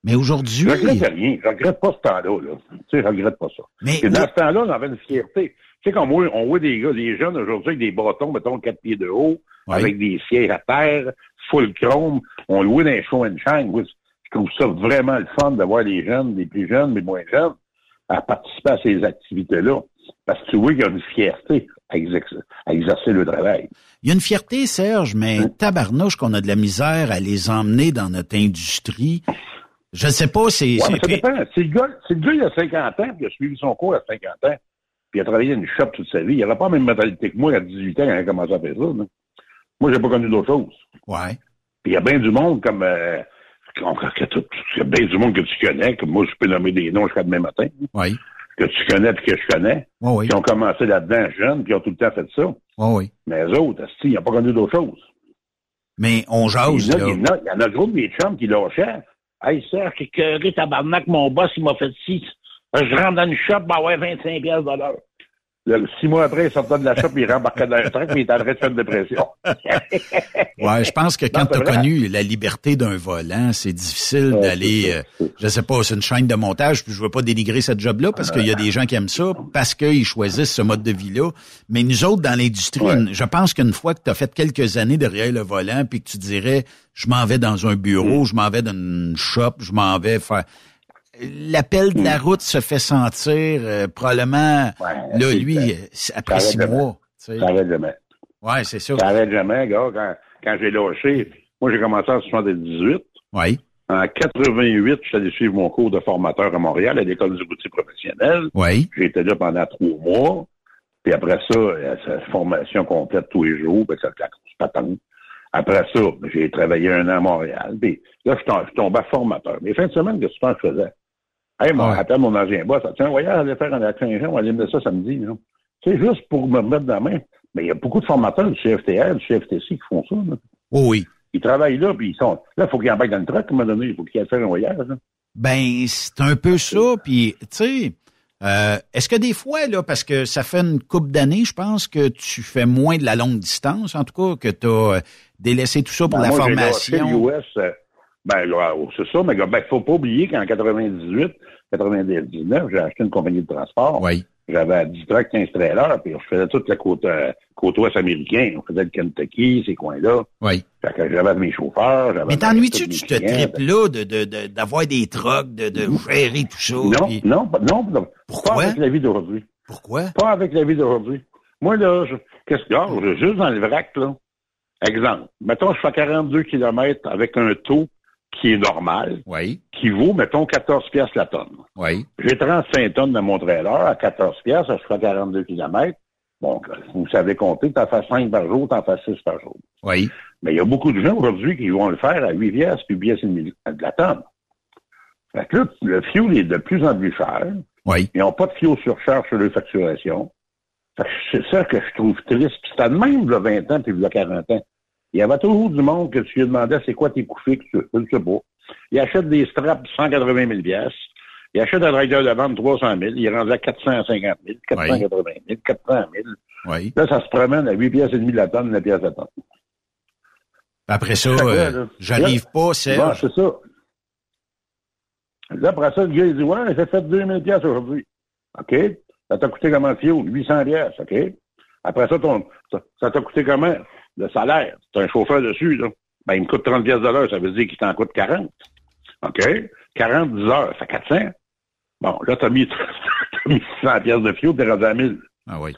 Mais aujourd'hui. Je regrette rien. Je regrette pas ce temps-là, là. Tu sais, je regrette pas ça. Mais Puis dans oui. ce temps-là, on avait une fierté. Tu sais, comme on, on voit des gars, des jeunes aujourd'hui avec des bâtons, mettons, quatre pieds de haut, Oui. avec des sièges à terre, full chrome. On louait dans les show and shine. Je trouve ça vraiment le fun de voir les jeunes, les plus jeunes, les moins jeunes, à participer à ces activités-là. Parce que tu vois qu'il y a une fierté à, exercer, à exercer le travail. Il y a une fierté, Serge, mais tabarnouche qu'on a de la misère à les emmener dans notre industrie. Je ne sais pas, c'est... Ouais, ça dépend. Si le gars, si le gars, il a 50 ans, puis il a suivi son cours à 50 ans, puis il a travaillé dans une shop toute sa vie, il n'aurait pas la même mentalité que moi à 18 ans quand il a commencé à faire ça. là. Moi, j'ai pas connu d'autre chose. Ouais. Puis il y a bien du monde comme... Euh, que tout- il y a bien du monde que tu connais, que moi, je peux nommer des noms jusqu'à demain matin, Oui. que tu connais puis que je connais, Oui, oui. qui ont commencé là-dedans jeunes, puis qui ont tout le temps fait ça. Oui, oui. Mais eux autres, ils n'ont pas connu d'autre chose. Mais on jase, là. il y en a- il y en a gros de mes chums qui lâchaient. Hey, Serge, c'est que tabarnak, mon boss, il m'a fait ci. Je rentre dans une shop, ben ouais, 25 pièces de l'heure. Six mois après, il sortait de la shop, il rembarquait dans un truc, puis il était en train de faire une dépression. Ouais, je pense que quand tu as vrai. connu la liberté d'un volant, c'est difficile Ouais, d'aller, euh, je sais pas, c'est une chaîne de montage, puis je veux pas dénigrer cette job-là parce qu'il y a des gens qui aiment ça, parce qu'ils choisissent ce mode de vie-là. Mais nous autres, dans l'industrie, Ouais. je pense qu'une fois que tu as fait quelques années derrière le volant, puis que tu dirais, je m'en vais dans un bureau, je m'en vais dans une shop, je m'en vais faire... L'appel de la route se fait sentir euh, probablement, là, lui, ça- euh, après ça six mois. tu sais. Ça arrête jamais. Ouais, c'est ça. Ça arrête jamais, gars. Quand, quand j'ai lâché, moi, j'ai commencé en 78. Oui. En 88, je suis allé suivre mon cours de formateur à Montréal, à l'École du routier professionnel. Oui. J'ai été là pendant trois mois. Puis après ça, sa formation complète tous les jours, puis ça la grosse patente. Après ça, j'ai travaillé un an à Montréal. Puis là, je tom- je tombais formateur. Mais fin de semaine, qu'est-ce que je faisais? Hey, mon, appelle mon ancien boss. Tiens, voyage, aller faire un Saint-Jean, on va aller mettre ça samedi. là. C'est juste pour me remettre dans la main. Mais il y a beaucoup de formateurs du CFTR, du CFTC qui font ça. Là. Oh oui. Ils travaillent là, puis ils sont. Là, il faut qu'ils embarquent dans le truck, à un moment donné. Il faut qu'ils aillent faire un voyage. là. Ben, c'est un peu ça. Puis, tu sais, euh, est-ce que des fois, là, parce que ça fait une couple d'années, je pense que tu fais moins de la longue distance, en tout cas, que tu as délaissé tout ça pour Ben, la moi, formation? euh, ben, là, oh, c'est ça, mais ben, faut pas oublier qu'en 98, 99, j'ai acheté une compagnie de transport. Oui. J'avais 10 trucks, 15 trailers, puis je faisais toute la côte, euh, côte ouest américaine. On faisait le Kentucky, ces coins-là. Oui. Fait que j'avais mes chauffeurs. j'avais Mais t'ennuies-tu de ce trip-là de, de, de- d'avoir des trucks, de, de gérer tout ça? Non, puis- non, pas- non, non. Pas avec la vie d'aujourd'hui. Pourquoi? Pas avec la vie d'aujourd'hui. Moi, là, je- qu'est-ce que, ah, je- juste dans le vrac, là. Exemple. Mettons, je fais 42 km avec un taux qui est normal. Oui. Qui vaut, mettons, 14 piastres la tonne. Oui. J'ai 35 tonnes dans mon trailer à 14 piastres, je fais 42 km. Bon, vous savez compter, t'en fais 5 par jour, t'en fais 6 par jour. Oui. Mais il y a beaucoup de gens aujourd'hui qui vont le faire à 8 piastres, puis piastres et demi de la tonne. Fait que là, le fuel est de plus en plus cher. Oui. Ils n'ont pas de fuel surcharge sur leur facturation. Fait que c'est ça que je trouve triste. Puis c'était le même, il y a 20 ans, puis il y a 40 ans. Il y avait toujours du monde que tu lui demandais c'est quoi tes coûts fixes, je ne sais pas. Il achète des straps 180 000 piastres. Il achète un tracteur de vente 300 000. Il est rendu à 450 000, 480 000, 400 000. Oui. Là, ça se promène à 8 piastres et demi la tonne, 9 piastres la tonne. Après ça, euh, j'arrive pas, Serge. c'est ça. Là, après ça, le gars, il dit, ouais, j'ai fait 2000 pièces aujourd'hui. OK? Ça t'a coûté comment fioul? 800 pièces, OK? Après ça, ton, ça ça t'a coûté comment? Le salaire. T'as un chauffeur dessus, là. Ben, il me coûte 30 pièces de l'heure, ça veut dire qu'il t'en coûte 40. OK? 40, 10 heures, ça fait 400. Bon, là, t'as mis, t'as mis 600 pièces de fioul, t'es rendu à 1000. Ah oui.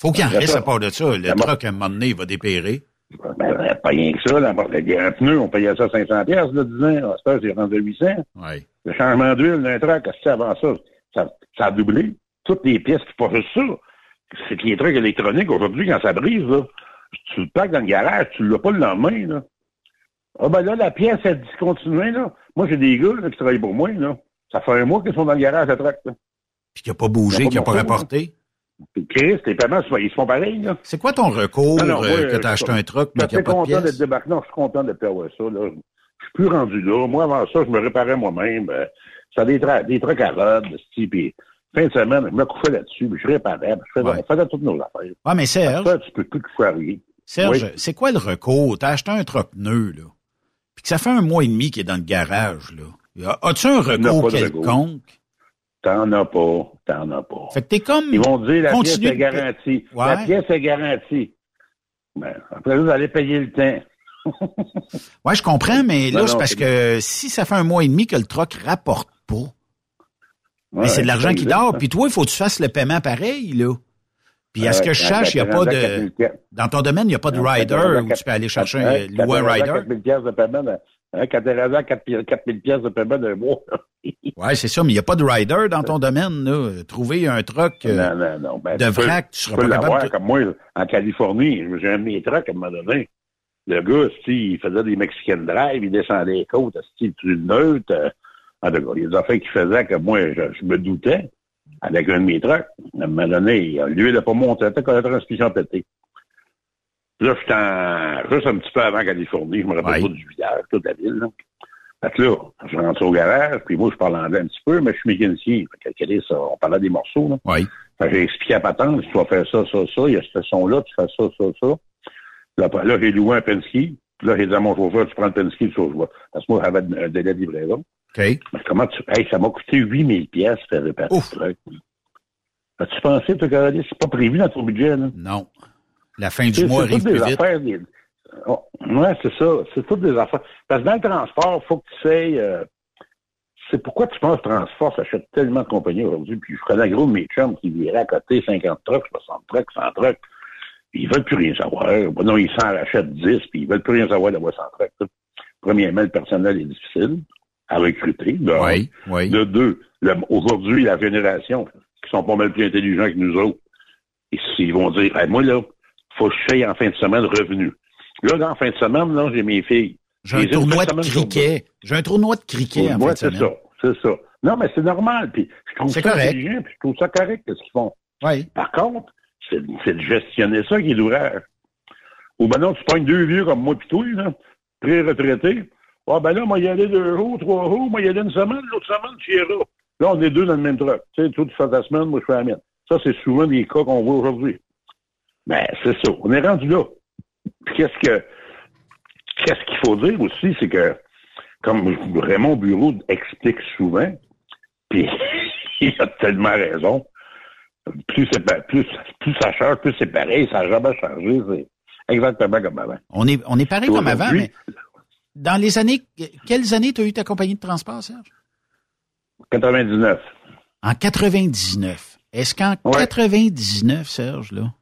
Faut qu'il en reste à part de ça. Le truck, à un moment donné, il va dépérer. Ben, ben, pas rien que ça, là. Un pneu, on payait ça 500 pièces, là, 10 ans. À c'est rendu à 800. Oui. Le changement d'huile d'un truck, c'est avant ça? ça? Ça a doublé. Toutes les pièces, c'est pas juste ça. C'est que les trucs électroniques, aujourd'hui, quand ça brise, là, tu le packes dans le garage, tu l'as pas le lendemain, là. Ah ben là, la pièce est discontinuée, là. Moi, j'ai des gars là, qui travaillent pour moi, là. Ça fait un mois qu'ils sont dans le garage à truck, là. Puis qui n'a pas bougé, qui n'a pas monté, là. rapporté. Puis Chris, les paiements, ils se font pareils, là. C'est quoi ton recours Non, non, euh, moi, que euh, tu as acheté un truck, Je mais qu'il n'y suis a pas de d'être débarqué. Non, je suis content de perdre ça, là. Je suis plus rendu là. Moi, avant ça, je me réparais moi-même. Euh, Ça des, tra- des trucs à rod, ce puis fin de semaine, je me couchais là-dessus, je réparais, je faisais, Ouais. on faisait toutes nos affaires. Ah, mais Serge, tu peux plus coucher à rien. Serge, Oui. c'est quoi le recours? Tu as acheté un neuf, là. Puis que ça fait un mois et demi qu'il est dans le garage, là. As-tu un recours quelconque? T'en as pas, t'en as pas. Fait que t'es comme. Ils vont dire la pièce est garantie. Ouais. La pièce est garantie. Ben, après, vous allez payer le temps. Ouais, je comprends, mais là, Non, c'est parce que si ça fait un mois et demi que le truck rapporte pas, mais c'est de l'argent qui dort, puis toi, il faut que tu fasses le paiement pareil, là. Puis à ce que je sache, il n'y a pas de... 4000 pièces. Dans ton domaine, il n'y a pas de rider où tu peux aller chercher un, louer rider. 4000 pièces de paiement, de- hein, quand t'es rendu à 4000 4000 pièces de paiement d'un mois. Ouais, c'est ça, mais il n'y a pas de rider dans ton domaine, là. Trouver un truck euh, Non, non, non. Ben, de tu vrac, tu seras peux pas capable l'avoir, de... comme moi, en Californie. J'ai un de mes trucks à un moment donné. Le gars, il faisait des Mexican Drive, il descendait les côtes, tu le neutre. En tout cas, il y a des affaires qu'il faisait que moi, je, je me doutais avec un de mes trucks. À un moment donné, il n'a pas monté, il quand la transmission pété. Là, j'étais en- juste un petit peu avant Californie, je me rappelle pas du village, toute la ville. Là. Fait que là, je rentre au garage, puis moi, je parle anglais un petit peu, mais je suis mécanicien. Fait que, ça? On parlait des morceaux, là. Oui. Fait que j'ai expliqué à Patente, tu vas faire ça, ça, ça, il y a ce son-là, tu fais ça, ça, ça. Là, j'ai loué un Penske. Puis là, j'ai dit à mon chauffeur, tu prends le Penske, tu vas. Parce que moi, j'avais un délai de livraison. OK. Mais comment tu. Hey, ça m'a coûté 8000 pièces faire réparer Ouf. ce truc. As-tu pensé, toi, Caroline? C'est pas prévu dans ton budget, là? Non. La fin du mois c'est arrive toutes plus vite. affaires. Des... Oh, ouais, c'est ça. C'est toutes des affaires. Parce que dans le transport, il faut que tu sais. euh, c'est pourquoi tu penses que Transport s'achète tellement de compagnies aujourd'hui. Puis je connais gros de mes chums qui viraient à côté 50 trucks, 60 trucks, 100 trucks. Puis ils veulent plus rien savoir. Non, ils s'en rachètent 10, puis ils veulent plus rien savoir d'avoir 100 trucks. Premièrement, le personnel est difficile. À recruter. De. Oui, oui. De deux, aujourd'hui, la génération, qui sont pas mal plus intelligents que nous autres, et ils vont dire, Hey, moi, là, faut que je en fin de semaine revenu. Là, dans la fin de semaine, là, j'ai mes filles. J'ai un tournoi de cricket. J'ai un tournoi de cricket en fin de c'est semaine. ça, c'est ça. Non, mais c'est normal, puis je trouve C'est ça correct. intelligent, puis je trouve ça correct, ce qu'ils font. Oui. Par contre, c'est c'est de gestionner ça qui est l'ouvrage. Ou ben non, tu prends deux vieux comme moi pis toi, là, pré-retraités. Ah ben là, moi, y aller deux jours, trois jours, moi, y aller une semaine, l'autre semaine, tu iras. Là, on est deux dans le même truck. Tu sais, toi, tu fais ta semaine, moi, je fais la mienne. Ça, c'est souvent des cas qu'on voit aujourd'hui. Ben, c'est ça. On est rendu là. Puis qu'est-ce que qu'est-ce qu'il faut dire aussi, c'est que comme Raymond Bureau explique souvent, puis il a tellement raison, plus plus, plus ça change, plus c'est pareil, ça n'a jamais changé, c'est exactement comme avant. On est, on est pareil comme avant, mais dans les années, quelles années tu as eu ta compagnie de transport, Serge? 99. En 99. Est-ce qu'en 99, Serge, là,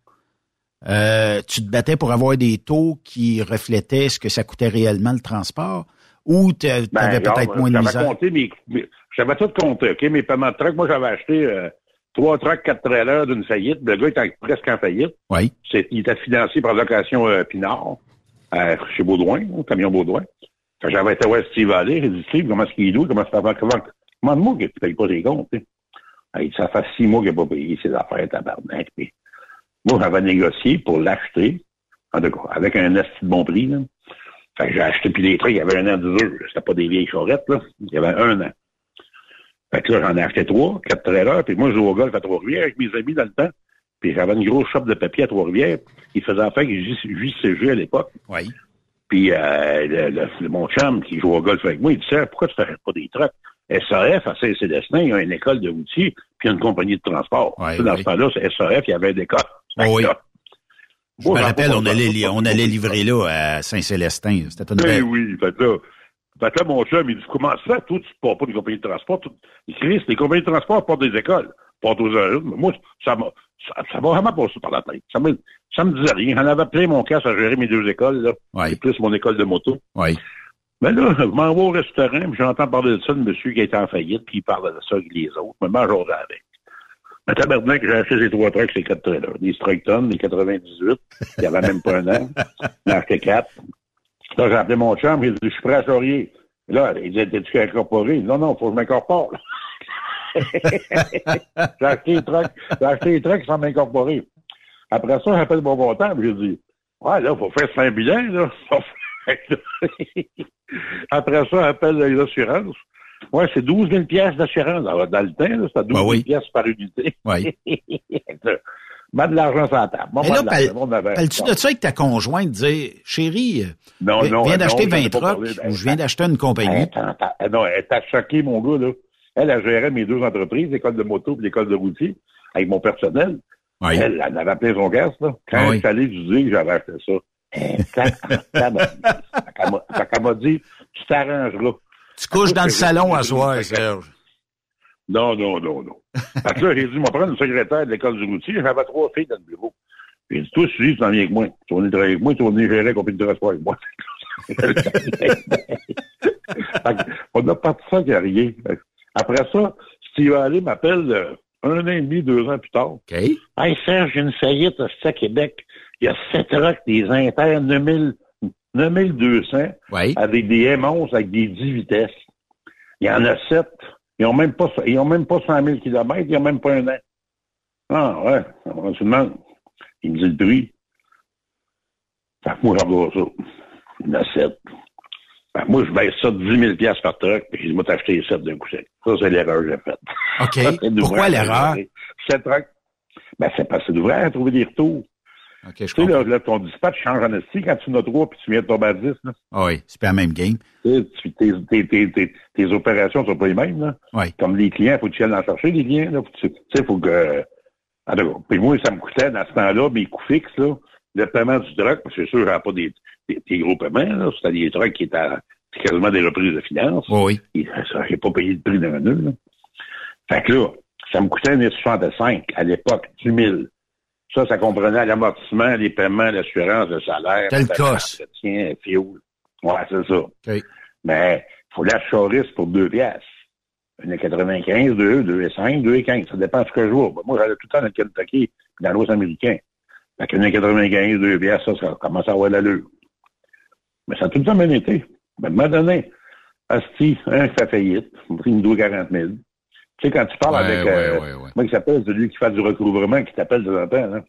euh, tu te battais pour avoir des taux qui reflétaient ce que ça coûtait réellement le transport? Ou tu avais Ben, peut-être moins de misère? compté mes, mes- j'avais tout compté, OK? Mes paiements de truck, moi, j'avais acheté euh, trois trucks, quatre trailers d'une faillite. Le gars était presque en faillite. Oui. Il était financé par location euh, Pinard, chez Baudouin, au camion Baudouin. Que J'avais été voir Steve Allais, il dit, Steve, comment est-ce qu'il est loue? Comment ça fait? Comment, comment de moi que tu payes pas tes comptes? ça fait six mois qu'il n'a pas payé ses affaires, tabarnak. Puis, moi, j'avais négocié pour l'acheter, en tout cas, avec un esti de bon prix, là. Fait que j'ai acheté, puis les trucs, il y avait un an d'usure. C'était pas des vieilles charrettes, là. Il y avait un an. Fait que là, j'en ai acheté trois, quatre trailers, puis moi, je jouais au golf à Trois-Rivières avec mes amis dans le temps. Puis j'avais une grosse shop de papier à Trois-Rivières. Il faisait affaire avec JCG à l'époque. Oui. Puis euh, le, mon chum qui joue au golf avec moi, il disait pourquoi tu ne pas des trucks? SAF, à Saint-Célestin, il y a une école de routiers, puis il y a une compagnie de transport. Tu sais, dans ce temps-là, c'est SAF, il y avait une école. oui. Je Moi, me rappelle, on allait, li- on allait livrer là à Saint-Célestin. C'était une belle... oui, fait que là, fait que là, mon chum, il dit, comment ça, toi, tu ne pas des compagnies de transport? Tu- dit, les compagnies de transport portent des écoles, portent aux heures. Mais moi, ça m'a, ça, ça m'a vraiment passé par la tête. Ça me, ça me disait rien. J'en avais plein mon casse à gérer mes deux écoles, là. Et plus mon école de moto. Oui. Mais là, je m'en vais au restaurant, puis j'entends parler de ça, le monsieur qui était en faillite, puis il parle de ça avec les autres. Je me mange au avec. Mais tabarnak, j'ai acheté ces trois trucks, ces quatre trailers. Des Structon, des 98. Il y avait même pas un an. J'en acheté quatre. Là, j'ai appelé mon chum, il dit, je suis prêt à charrier. Là, il dit, t'es-tu incorporé? Non, non, faut que je m'incorpore. j'ai acheté les trucks, j'ai acheté les trucks sans m'incorporer. Après ça, j'appelle mon comptable, j'ai dit, ouais, là, faut faire un bilan, là. Après ça, j'appelle les assurances. Ouais, c'est 12 000 pièces d'assurance. Alors, Dans le temps, c'était 12 000 pièces par unité. Oui. Mets de l'argent sur la table. Moi, Mais là, parles-tu de ça avec ta conjointe, dire, chérie, euh, Non, vi- non, viens d'acheter j'en ai 20 pas trucks ben, ou je viens d'acheter une compagnie. Non, elle t'a choqué, mon gars, là. Elle, elle gérait mes deux entreprises, l'école de moto et l'école de routier, avec mon personnel. Elle, elle avait appelé son gaz, là. Quand je oui. dire que j'avais acheté ça. Eh, qu'elle m'a- dit, tu t'arrangeras. Tu couches dans le salon à soir, Serge. Non, non, non, non. Fait que là, j'ai dit, je vais prendre une secrétaire de l'école du routier. J'avais trois filles dans le bureau. J'ai dit, toi, Suzy, tu t'en viens avec moi. Tu vas venir travailler avec moi, tu vas venir gérer la compagnie de transport avec moi. On a parti ça qui a rien. Après ça, Steve Alley m'appelle euh, un an et demi, deux ans plus tard. OK. Hey, Serge, j'ai une faillite à Québec. Il y a sept trucks, des Inter 9000, 9200 avec des M11 avec des 10 vitesses. Il y en a sept. Ils ont même pas, ils ont même pas 100 000 kilomètres, ils ont même pas un an. Ah, ouais. On se demande. Il me dit le prix. Fait que moi, j'en ça. Il y en a sept. Que moi, je baisse ça de 10 000 piastres par truck, puis je vais t'acheter les sept d'un coup sec. Ça, c'est l'erreur que j'ai faite. OK. Pourquoi l'erreur? gérer. Sept trucks. Ben, c'est c'est d'ouvrir à trouver des retours. OK, je Tu sais, là, là, ton dispatch change en esti quand tu en as trois puis tu viens de tomber à 10, là. Ah oui, c'est pas la même game. Tu tes, tes, tes, tes, tes opérations sont pas les mêmes, là. Oui. Comme les clients, faut que tu ailles en chercher, les clients, là. Faut que tu sais, faut que, tout cas, puis moi, ça me coûtait, dans ce temps-là, mes coûts fixes, là, le paiement du truck, parce que c'est sûr, j'avais pas des, des, des gros paiements, là. C'était des trucks qui étaient, à- c'est quasiment des reprises de finances. Oui. Et ça, j'ai pas payé le prix d'un nœud, là. Fait que là, ça me coûtait 1,65 à l'époque, du 1000. Ça, ça comprenait l'amortissement, les paiements, l'assurance, le salaire. Cosse. entretien, fuel. Ouais, c'est ça. Mais faut la chorisse pour deux piastres. Une 95, 2, 2 5, 2 15. Ça dépend de ce que je vois. Moi, j'allais tout le temps dans le Kentucky dans l'Ouest américain. Fait qu'une 95, 2 piastres, ça, ça commence à avoir l'allure. Mais ça a tout le temps bien été. Mais à un moment donné, Asti, un fait faillite, on pris une 40 000. Tu sais, quand tu parles Ouais, avec, ouais, euh, ouais, moi, qui s'appelle celui qui fait du recouvrement, qui t'appelle de temps en temps, là?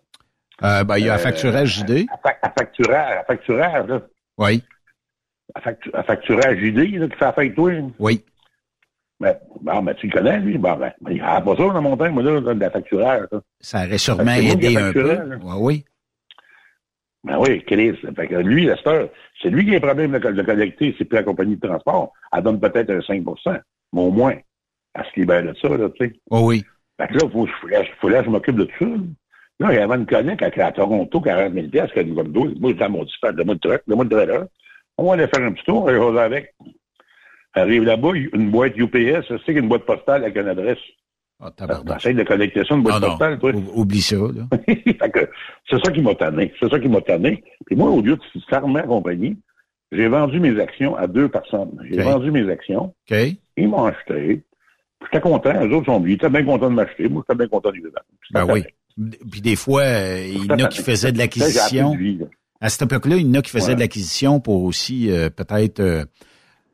Euh, ben, il y a Euh, un facturage JD. À, fa- à facturage, à facturage, là. Oui. À, factu- à facturage JD, là, qui fait affaire avec toi. Oui. Ben, bon, ben, tu le connais, lui. Bon, ben, il n'y a pas ça dans mon temps, moi, là, de la facturage, là. Ça aurait sûrement qui aidé ai un peu. là. Ouais, oui. Ben oui, Chris. Fait que lui, c'est lui qui a un problème de, de collecter, c'est plus la compagnie de transport. Elle donne peut-être un 5 mais au moins, elle se libère de ça, là, tu sais. Oh oui. Fait que là, il faut, faut, faut là, je m'occupe de tout ça. Là, il y avait une connect à, à Toronto, 40 000 piastres, qu'elle nous va me donner. Moi, j'étais à mon dispatch, de moi le truck, de moi le trailer. On va aller faire un petit tour, on va avec. Arrive là-bas, une boîte UPS, sais qu'une boîte postale avec une adresse. Ah, T'essayes de collecter ça, une boîte Non, non. postale, toi. Oublie ça, là. C'est ça qui m'a tanné. C'est ça qui m'a tanné. Puis moi, au lieu de fermer la compagnie, j'ai vendu mes actions à deux personnes. J'ai vendu mes actions. OK. Ils m'ont acheté. J'étais content. Les autres sont ils étaient bien contents de m'acheter. Moi, j'étais bien content de les vendre. Ben oui. Puis des fois, euh, il y en a qui faisaient de J'ai l'acquisition. À cette époque-là, il y en a qui faisaient Ouais. de l'acquisition pour aussi euh, peut-être, euh,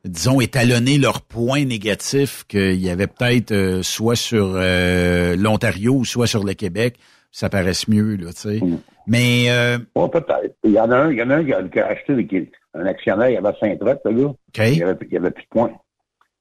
disons, étalonner leurs points négatifs qu'il y avait peut-être euh, soit sur euh, l'Ontario ou soit sur le Québec. Ça paraisse mieux, là, tu sais. Mm. Mais euh, peut-être. Il y en a un, il y en a un qui a, qui a acheté qui- un actionnaire, il avait Saint-Troc, le gars. Il y avait, il y avait plus de points.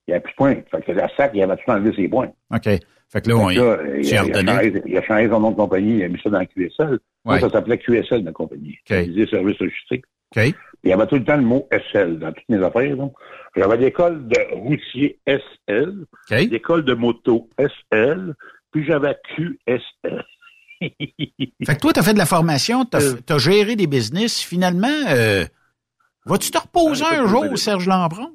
Il y avait plus de points. Fait que la SAC, il avait tout enlevé ses points. OK. Fait que là, on là, y il, a, il, changé, il a changé son nom de compagnie, il a mis ça dans QSL. Moi, ça s'appelait QSL, ma compagnie. OK. Disait Service Logistique. OK. Il y avait tout le temps le mot SL dans toutes mes affaires. là. J'avais l'école de routier SL, l'école de moto SL, puis j'avais QSL. Fait que toi, tu as fait de la formation, tu Euh. as, géré des business. Finalement, euh, vas-tu te reposer un jour, Serge Lambron?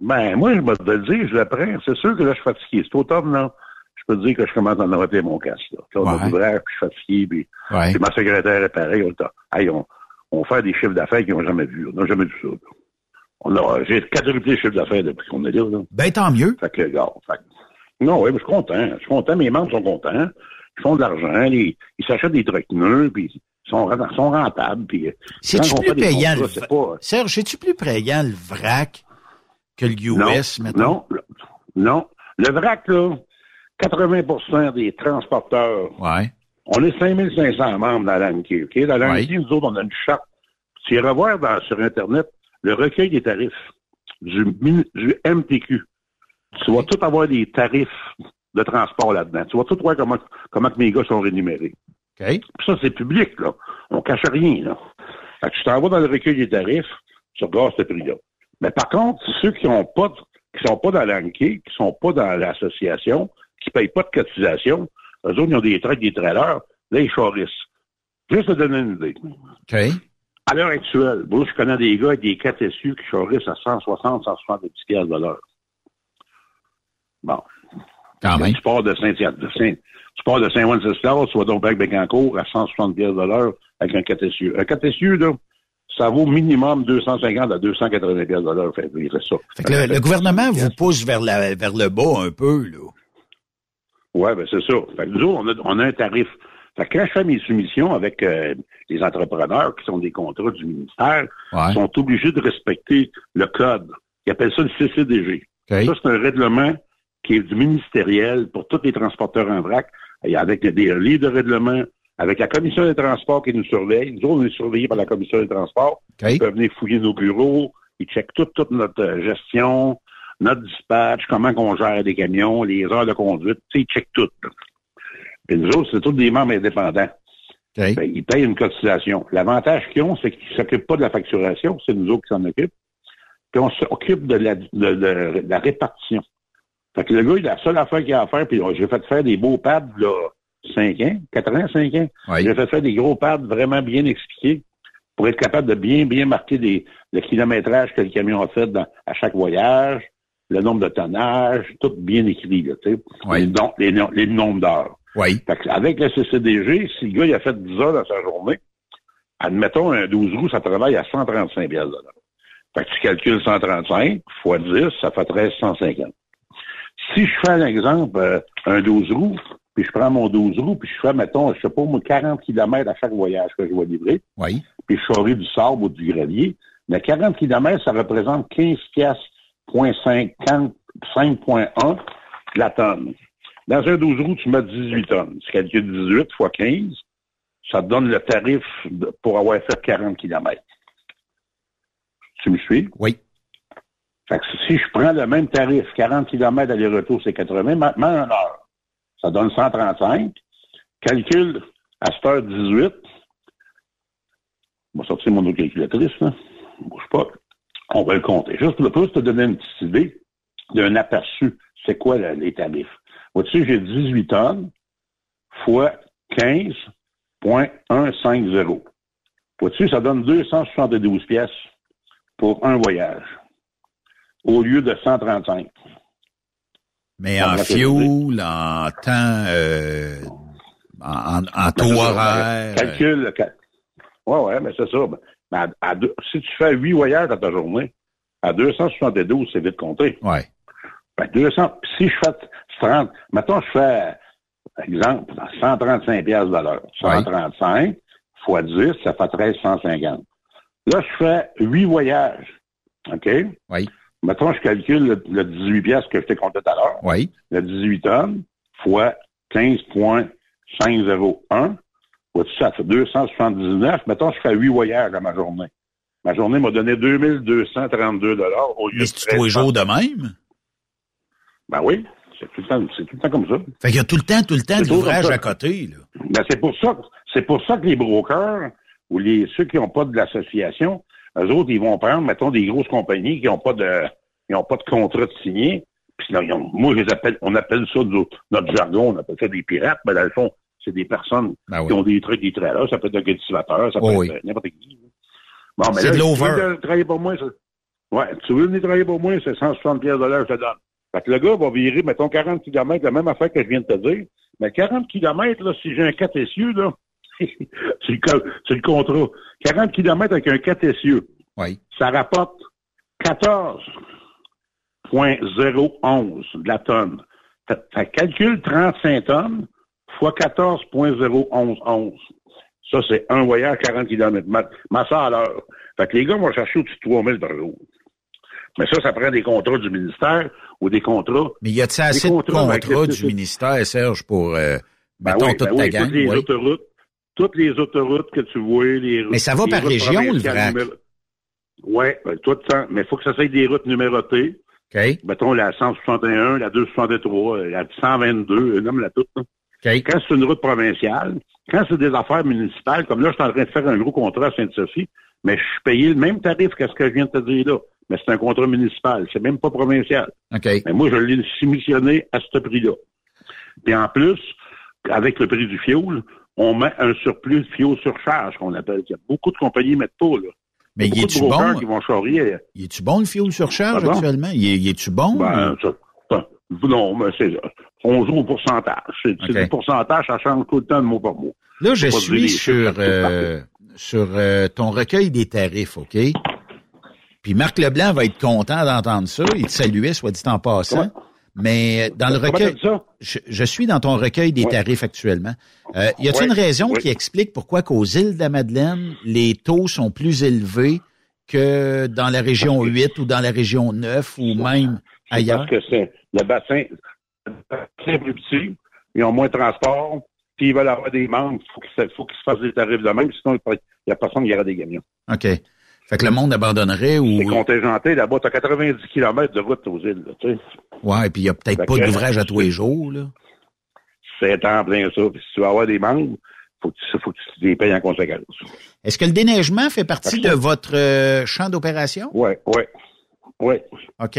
Ben, moi, je vais te le dire, je le prends. C'est sûr que là, je suis fatigué. C'est automne, là. Je peux te dire que je commence à en arrêter mon casque, là. Là, on Ouais. puis je suis fatigué, puis, Ouais. puis ma secrétaire est pareil. On, hey, on, on fait des chiffres d'affaires qu'ils n'ont jamais vus. On n'a jamais vu ça, là. On a, j'ai quadruplé le chiffre d'affaires depuis qu'on est là, là. Ben, tant mieux. Fait que, gars, fait que- non, oui, mais je suis content. Je suis content. Mes membres sont contents. Ils font de l'argent. les- Ils s'achètent des trucs neufs, puis ils sont, sont rentables. Puis, euh, C'est-tu plus payant, contrats, le c'est pas, Serge, c'est-tu plus payant le vrac que le US, non, mettons? Non, non. Le vrac, là, 80% des transporteurs, Ouais. On est 5500 membres dans l'ANQ. OK? Dans l'ANQ, nous autres, on a une charte. Tu iras voir dans- sur Internet le recueil des tarifs du, du MTQ. Tu vas tout avoir des tarifs de transport là-dedans. Tu vas tout voir comment, mes gars sont rémunérés. Puis ça, c'est public, là. On cache rien, là. Fait que tu t'en vas dans le recueil des tarifs, tu regardes ce prix-là. Mais par contre, ceux qui ont pas, qui sont pas dans l'ANQ, qui sont pas dans l'association, qui payent pas de cotisation, eux autres, ils ont des trucks, des trailers, là, ils chorissent. Juste te donner une idée. OK. À l'heure actuelle, moi, je connais des gars avec des 4 SU qui chorissent à 160, 170 piastres de l'heure. Bon. Quand même. Tu pars de Saint, de Saint, tu pars de Saint-Wenceslas, tu vas donc avec Bécancourt à 160 piastres de l'heure avec un 4 SU. Un 4 SU, là, ça vaut minimum 250 à 280 piastres de l'heure. Fait, ça. Fait que le, le gouvernement vous pousse vers, la, vers le bas un peu, là. Ouais, ben c'est ça. Fait que nous autres, on a, on a un tarif. Fait que quand je fais mes soumissions avec euh, les entrepreneurs qui sont des contrats du ministère, Ouais. ils sont obligés de respecter le code. Ils appellent ça le CCDG. Ça, c'est un règlement qui est du ministériel pour tous les transporteurs en vrac, et avec des livres de règlement, avec la commission des transports qui nous surveille. Nous autres, on est surveillés par la commission des transports. Ils peuvent venir fouiller nos bureaux. Ils checkent toute, toute notre euh, gestion, notre dispatch, comment qu'on gère les camions, les heures de conduite. Tu sais, ils checkent tout. Puis nous autres, c'est tous des membres indépendants. Ben, ils payent une cotisation. L'avantage qu'ils ont, c'est qu'ils s'occupent pas de la facturation, c'est nous autres qui s'en occupent. Puis on s'occupe de la, de, de- de la répartition. Fait que le gars, il a la seule affaire qu'il a à faire, puis j'ai fait faire des beaux pads, là, 5 ans, 4 ans, 5 ans. J'ai fait faire des gros pads vraiment bien expliqués pour être capable de bien, bien marquer des, le kilométrage que le camion a fait dans- à chaque voyage, le nombre de tonnages, tout bien écrit, là, tu sais. Les, les, nom- les nombres d'heures. Oui. Fait avec le CCDG, si le gars il a fait 10 heures dans sa journée, admettons un 12 roues, ça travaille à 135 piastres de l'heure. Fait que tu calcules 135 fois 10, ça fait 1350. Si je fais un exemple, euh, un 12 roues, puis je prends mon 12 roues, puis je fais, mettons, je sais pas, moi, 40 km à chaque voyage que je vais livrer, Oui. puis je charrie du sable ou du gravier, mais 40 km, ça représente 15 piastres, point 50, 5.1 la tonne. Dans un 12 roues, tu mets 18 tonnes. Tu calcules 18 fois 15, ça te donne le tarif pour avoir fait 40 km. Tu me suis? Oui. Fait que si je prends le même tarif, 40 km aller-retour, c'est 80, maintenant en heure, ça donne 135. Calcule à cette heure 18. On va sortir mon autre calculatrice, là. Bouge pas. On va le compter. Juste pour, te donner une petite idée d'un aperçu, c'est quoi les tarifs? Vois-tu, j'ai 18 tonnes fois 15,150. Vois-tu, ça donne 272 pièces pour un voyage au lieu de 135. Mais en fuel, en temps, euh, en, en, en taux Ben, ça. horaire. Calcule. le cal- Ouais, ouais, mais c'est ça. Mais à- à deux- si tu fais huit voyages dans ta journée, à 272, c'est vite compté. Ouais. Ben, 200, puis si je fais 30, mettons, je fais, exemple, 135 piastres de l'heure. 135 fois 10, ça fait 1350. Là, je fais huit voyages. OK? Oui. Mettons, je calcule le, le 18 piastres que je t'ai compté tout à l'heure. Oui. Le 18 tonnes fois 15,501. Ça fait 279. Mettons, je fais huit voyages dans ma journée. Ma journée m'a donné 2232 dollars au lieu Mais de c'est tous les 1300. jours de même? Ben oui, c'est tout le temps, c'est tout le temps comme ça. Fait qu'il y a tout le temps, tout le temps C'est de l'ouvrage à côté, là. Ben, c'est pour ça, que- c'est pour ça que les brokers ou les, ceux qui n'ont pas de l'association, eux autres, ils vont prendre, mettons, des grosses compagnies qui n'ont pas de, ils ont pas de contrat de signé. Puis moi, je les appelle, on appelle ça, notre jargon, on appelle ça des pirates, mais dans le fond, c'est des personnes Ben oui. qui ont des trucs, des trailers, ça peut être un cultivateur, ça peut Oh être oui. euh, n'importe qui. Bon, mais là, si tu veux travailler pour moi, ouais, tu veux venir travailler pour moi, c'est 160 pièces de l'heure, je te donne. Fait que le gars va virer, mettons, 40 km, la même affaire que je viens de te dire. Mais 40 km, là, si j'ai un 4 essieux, là, c'est le, contrat. 40 km avec un 4 essieux. Oui. Ça rapporte 14,011 de la tonne. Que calcule 35 tonnes fois 14,011. Ça, c'est un voyage 40 km. Ma, ma ça à l'heure. Fait que les gars vont chercher au-dessus de 3000 par jour. Mais ça, ça prend des contrats du ministère ou des contrats. Mais y a-t-il assez des de contrats contrats du ministère, Serge, pour, euh, Ben mettons, oui, toute ben ta oui, gang? Toutes les oui. autoroutes, toutes les autoroutes que tu vois, les Mais ça va par routes région, le vrac? numéro- ben, tout le temps. Mais il faut que ça soit des routes numérotées. OK. Mettons la 161, la 263, la 122, euh, nomme la Quand c'est une route provinciale, quand c'est des affaires municipales, comme là, je suis en train de faire un gros contrat à Sainte-Sophie, mais je suis payé le même tarif que ce que je viens de te dire là. Mais c'est un contrat municipal, c'est même pas provincial. OK. Mais moi, je l'ai soumissionné à ce prix-là. Puis en plus, avec le prix du fioul, on met un surplus de fioul surcharge, qu'on appelle. Il y a beaucoup de compagnies qui mettent pas, là. Mais Il est-tu bon? qui vont charrier. Y est-tu bon le fioul surcharge actuellement? Y est-tu bon? Ben, ça, non, mais c'est, on joue au pourcentage. C'est, du pourcentage, ça change tout le temps de mot par mot. Là, je suis sur, euh, sur euh, ton recueil des tarifs, OK? Puis Marc Leblanc va être content d'entendre ça. Il te saluait, soit dit en passant. Mais dans le recueil, je, je suis dans ton recueil des Ouais. tarifs actuellement. Euh, y a-t-il Ouais. une raison qui explique pourquoi qu'aux îles de la Madeleine, les taux sont plus élevés que dans la région 8 ou dans la région 9 ou même ailleurs? Parce que c'est le bassin, le bassin est plus petit, ils ont moins de transport, puis ils veulent avoir des membres, il faut qu'ils se, faut qu'ils se fassent des tarifs de même, sinon il n'y a personne qui aura des camions. OK. Fait que le monde abandonnerait C'est ou... contingenté, là-bas, t'as 90 km de route aux îles, là, tu sais. Ouais, puis il y a peut-être pas d'ouvrage à tous les jours, là. C'est en plein ça. Puis si tu veux avoir des membres, faut que tu, faut que tu les payes en conséquence. Est-ce que le déneigement fait partie de votre euh, champ d'opération? Oui, oui. Oui. OK.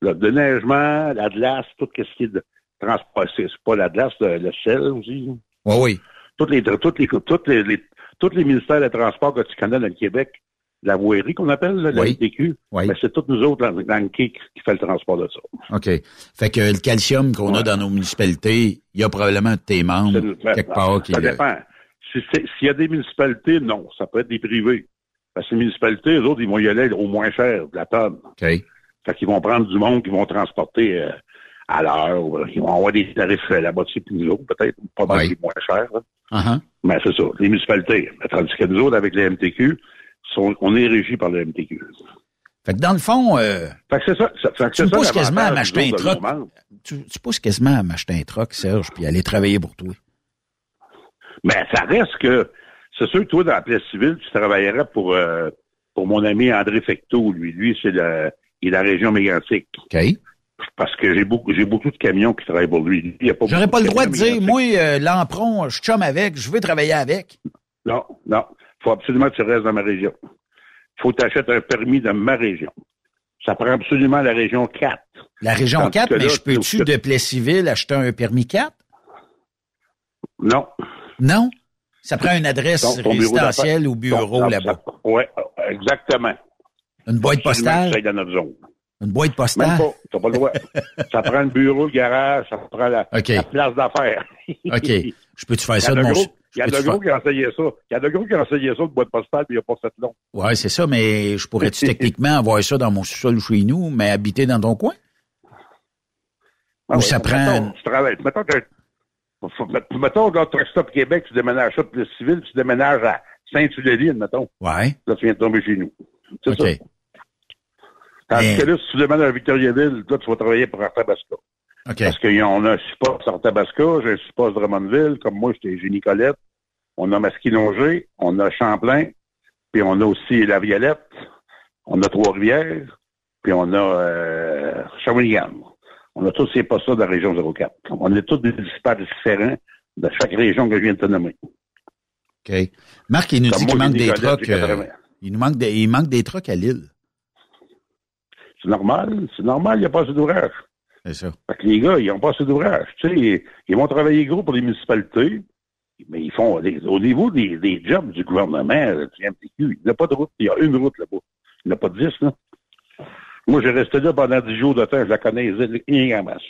Le déneigement, la glace, tout ce qui est de transport, c'est pas la glace, le, le sel aussi. Oui, oui. Toutes les, toutes les, toutes les, les- tous les ministères de transport que tu connais dans le Québec, la voirie qu'on appelle, là, la Oui. LTQ, Oui. ben, c'est tous nous autres dans, dans le qui, qui fait le transport de ça. OK. Fait que le calcium qu'on a dans nos municipalités, il y a probablement tes membres quelque part qui... ça dépend. Si S'il y a des municipalités, non. Ça peut être des privés. Parce que les municipalités, eux autres, ils vont y aller au moins cher de la tonne. OK. Fait qu'ils vont prendre du monde qui vont transporter euh, à l'heure. euh, Ils vont avoir des tarifs euh, là-bas dessus plus autres, peut-être. Pas mal Oui. moins cher. Uh-huh. Mais c'est ça, les municipalités. Tandis que nous autres, avec les MTQ, sont- on est régi par le MTQ. Fait que dans le fond, euh, Fait que c'est ça. ça, fait que tu c'est me ça pousses quasiment à m'acheter un truck. Tu, tu pousses quasiment à m'acheter un truck, Serge, puis aller travailler pour toi. Mais ça reste que, c'est sûr que toi, dans la place civile, tu travaillerais pour, euh, pour mon ami André Fecteau, lui. Lui, c'est le, il est de la région mégantique. OK. Parce que j'ai beaucoup, j'ai beaucoup de camions qui travaillent pour lui. Lui, il y a pas J'aurais pas le droit de dire, moi, euh, Lampron, je chum avec, je veux travailler avec. Non, non. faut absolument que tu restes dans ma région. faut que tu achètes un permis de ma région. Ça prend absolument la région 4. La région Tandis 4, que mais là, je peux-tu, tu- de plaie civile, acheter un permis 4? Non. Non? Ça prend une adresse résidentielle ou bureau là-bas. Oui, exactement. Une boîte postale? dans notre zone. Une boîte Même postale? pas. T'as pas le droit. ça prend le bureau, le garage, ça prend la, place d'affaires. OK. Je peux-tu faire ça de mon... il y a de gros qui essayé ça. Il y a de gros qui essayé ça de boîte postale, puis il n'y a pas fait long. Ouais, c'est ça, mais je pourrais-tu techniquement avoir ça dans mon sous-sol chez nous, mais habiter dans ton coin? Ah Ou ouais, ça prend... Mettons, tu travailles. Mettons que, mettons, Truck Stop Québec, tu déménages ça pour le civil, tu déménages à Saint-Tuléline, mettons. Ouais. Là, tu viens de tomber chez nous. C'est OK. ça. Tandis Mais- que là, si tu déménages à Victoriaville, là, tu vas travailler pour Arthabasca. OK. Parce qu'on a un support à Arthabasca, j'ai un support à Drummondville, comme moi, j'étais Génie Colette. On a Masquinongé, on a Champlain, puis on a aussi La Violette, on a Trois-Rivières, puis on a euh, Shawinigan. On a tous ces postes-là de la région 04. On est tous des dispatchs différents de chaque région que je viens de te nommer. OK. Marc, il nous Comme dit qu'il manque j'ai des j'ai euh, 80. il nous manque des, il manque des trucks à Lille. C'est normal, c'est normal, il n'y a pas assez d'ouvrage. C'est ça. Fait que les gars, ils n'ont pas assez d'ouvrage. Tu sais, ils, ils vont travailler gros pour les municipalités, mais ils font des- au niveau des, des jobs du gouvernement, euh, du MTQ, il n'y a pas de route. Il y a une route là-bas. Il n'y en a pas dix, là. Moi, j'ai resté là pendant dix jours de temps, je la connais rien en masse.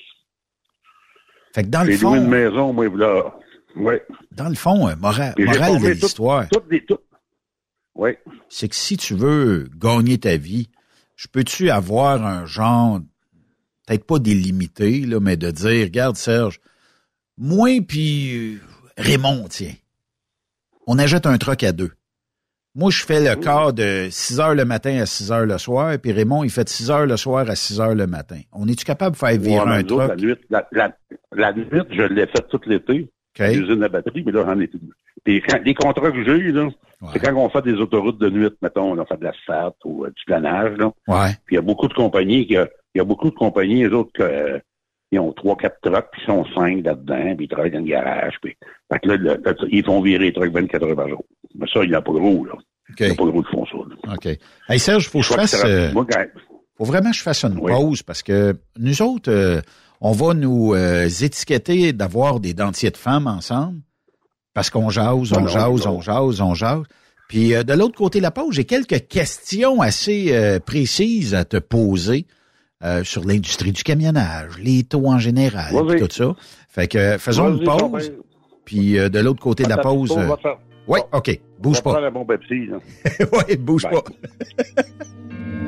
Fait que dans le J'ai loué une fond, maison, moi, là. Oui. dans le fond, euh, mora- Puis j'ai morale de tout- l'histoire. Oui. c'est que si tu veux gagner ta vie, je peux-tu avoir un genre, peut-être pas délimité, là, mais de dire, regarde Serge, moi puis euh, Raymond, tiens, on achète un truck à deux. Moi, je fais le quart de 6 heures le matin à 6 heures le soir, puis Raymond, il fait de 6 heures le soir à 6 heures le matin. On est-tu capable de faire virer Ouais, un la, la, la nuit, je l'ai fait tout l'été. L'usine à batterie, mais là, j'en ai plus. Puis quand, les contrats que j'ai eu, là, c'est quand on fait des autoroutes de nuit, mettons, on fait de l'asphalte ou euh, du planage, là. Ouais. Puis il y a beaucoup de compagnies qui, il y a beaucoup de compagnies, les autres, euh, ils ont trois, quatre trucks, puis ils sont cinq là-dedans, puis ils travaillent dans le garage, puis, fait que là, le- le- ils font virer les trucks 24 heures par jour. Mais ça, il n'y a pas gros, là. Il n'y a pas gros de font ça, là. OK. Hey Serge, faut que je fasse. que ça- euh, moi, quand- faut vraiment que je fasse une pause parce que nous autres, euh, on va nous euh, étiqueter d'avoir des dentiers de femmes ensemble parce qu'on jase, on non, jase, on jase, on jase. Puis euh, de l'autre côté de la pause, j'ai quelques questions assez euh, précises à te poser sur l'industrie du camionnage, les taux en général, tout ça. Fait que faisons une pause. Puis de l'autre côté de la pause. Oui, OK. Bouge pas. oui, bouge pas.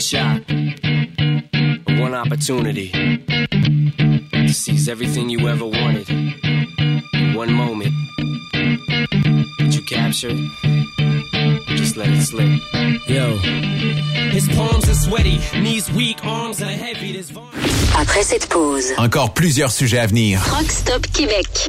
one shot, one opportunity to seize everything you ever wanted in one moment, would you capture it? Just let it slip? Yo, his palms are sweaty, knees weak, arms are heavy. Après cette pause, Encore plusieurs sujets à venir. Truck Stop Québec.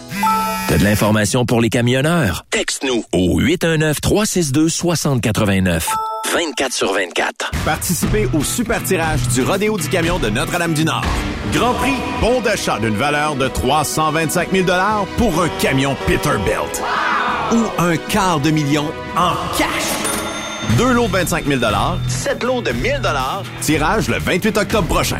De l'information pour les camionneurs? Texte-nous au 819-362-6089. 24 sur 24. Participez au super tirage du Rodéo du Camion de Notre-Dame-du-Nord. Grand prix, bon d'achat d'une valeur de 325 000 pour un camion Peterbilt. Ou un quart de million en cash. Deux lots de 25 000 sept lots de 1000 tirage le 28 octobre prochain.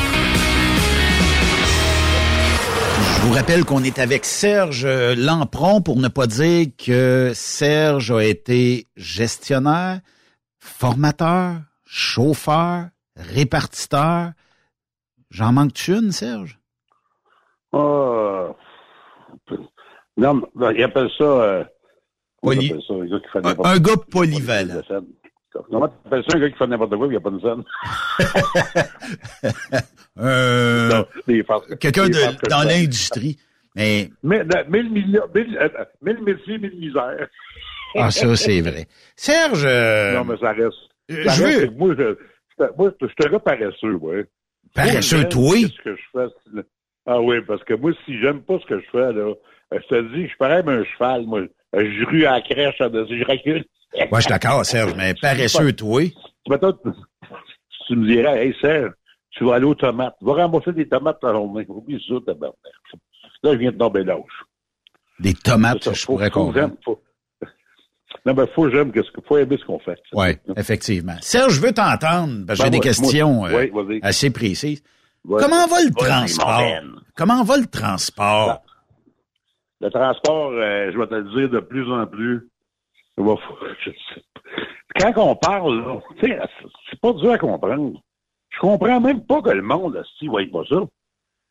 Je vous rappelle qu'on est avec Serge Lampron pour ne pas dire que Serge a été gestionnaire, formateur, chauffeur, répartiteur. J'en manque une, Serge? Ah. non, il appelle ça. Euh, appelle ça, un gars qui fait Un, n'importe un gars polyvalent. Comment tu appelles ça un gars qui fait n'importe quoi et il n'y a pas de scène? Euh, Quelqu'un de- dans l'industrie. Mais Mille, mille, millions, mille, euh, mille métiers, mille misères. ah, ça, c'est vrai. Serge, euh, Non, mais ça reste. euh, ça je reste veux- Moi, je, moi, je gars paresseux, ouais. Paresseux, toi? Ce que je fais, ah oui, parce que moi, si j'aime pas ce que je fais, là, je te dis, je suis pareil un cheval, moi. Je rue à la crèche, je recule. Moi, je suis d'accord, Serge, mais paresseux, toi. Mettons, tu me dirais, hey, Serge, tu vas aller aux tomates. Va rembourser des tomates ta journée. Oublie ça, tabarnak. Là, je viens de tomber l'âge. Des tomates, ça, je faut- pourrais comprendre. Non, mais faut j'aime, que ce faut aimer ce qu'on fait. Oui, effectivement. Serge, je veux t'entendre, parce que j'ai Ben, des questions moi- euh, oui, assez précises. Ouais. Comment va le transport? Ben. Comment va le transport? Le transport, euh, je vais te le dire de plus en plus. Quand on parle, c'est pas dur à comprendre. Je comprends même pas que le monde, là, si, voit pas ça.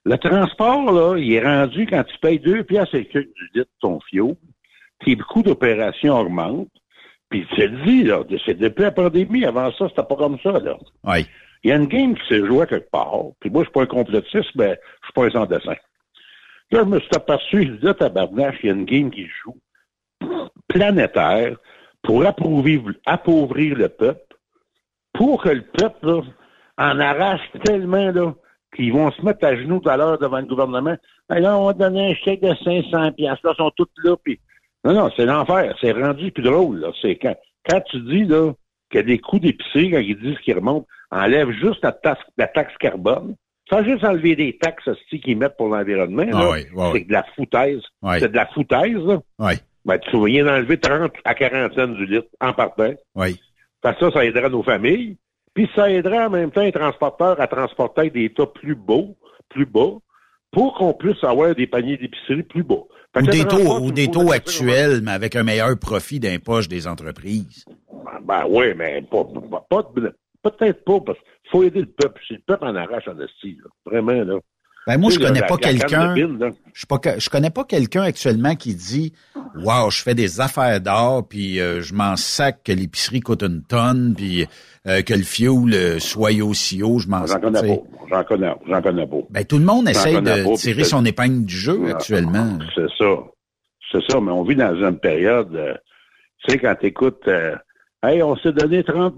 Le transport, là, il est rendu quand tu payes deux piastres et quelques du litre de ton fio, puis le coût d'opération augmente. Puis tu le dis, là, c'est depuis la pandémie. Avant ça, c'était pas comme ça, là. Oui. Il y a une game qui s'est jouée quelque part. Puis moi, je suis pas un complotiste, mais je suis pas un sans-dessin. Là, je me suis aperçu, je disais, tabarnache, il y a une game qui se joue planétaire pour appauvrir, appauvrir le peuple, pour que le peuple là, en arrache tellement là, puis ils vont se mettre à genoux tout à l'heure devant le gouvernement. Hey, là, on va donner un chèque de 500 piastres. Là, ils sont tous là, puis... Non, non, c'est l'enfer. C'est rendu plus drôle, là. C'est quand, quand tu dis, là, qu'il y a des coûts d'épicerie, quand ils disent qu'ils remontent, enlève juste la taxe, la taxe carbone. Sans juste enlever des taxes aussi qu'ils mettent pour l'environnement, Ah là, oui, oui, oui. c'est de la foutaise. C'est de la foutaise, là. Ben, tu viens d'enlever 30 à 40 cents du litre en partant. Oui. Parce que ça, ça aiderait nos familles. Puis ça aiderait en même temps les transporteurs à transporter des tas plus beaux, plus bas, pour qu'on puisse avoir des paniers d'épicerie plus bas. Ou des taux, ou des actuels, mais avec un meilleur profit d'un poche des entreprises. question. Ben oui, mais pas, pas, pas- peut-être pas, parce qu'il faut aider le peuple. Si le peuple en arrache en esti. Vraiment, là. Ben, moi, je connais pas quelqu'un. Je pas connais pas quelqu'un actuellement qui dit Wow, je fais des affaires d'or, puis euh, je m'en sac que l'épicerie coûte une tonne, puis euh, que le fioul euh, soit aussi haut, je m'en J'en sac. connais tu sais. pas. J'en connais, j'en connais pas. Ben, tout le monde J'en essaie connais de pas, tirer son épingle du jeu Ah, actuellement. C'est ça. C'est ça, mais on vit dans une période, euh, tu sais, quand tu écoutes, hey, on s'est donné 30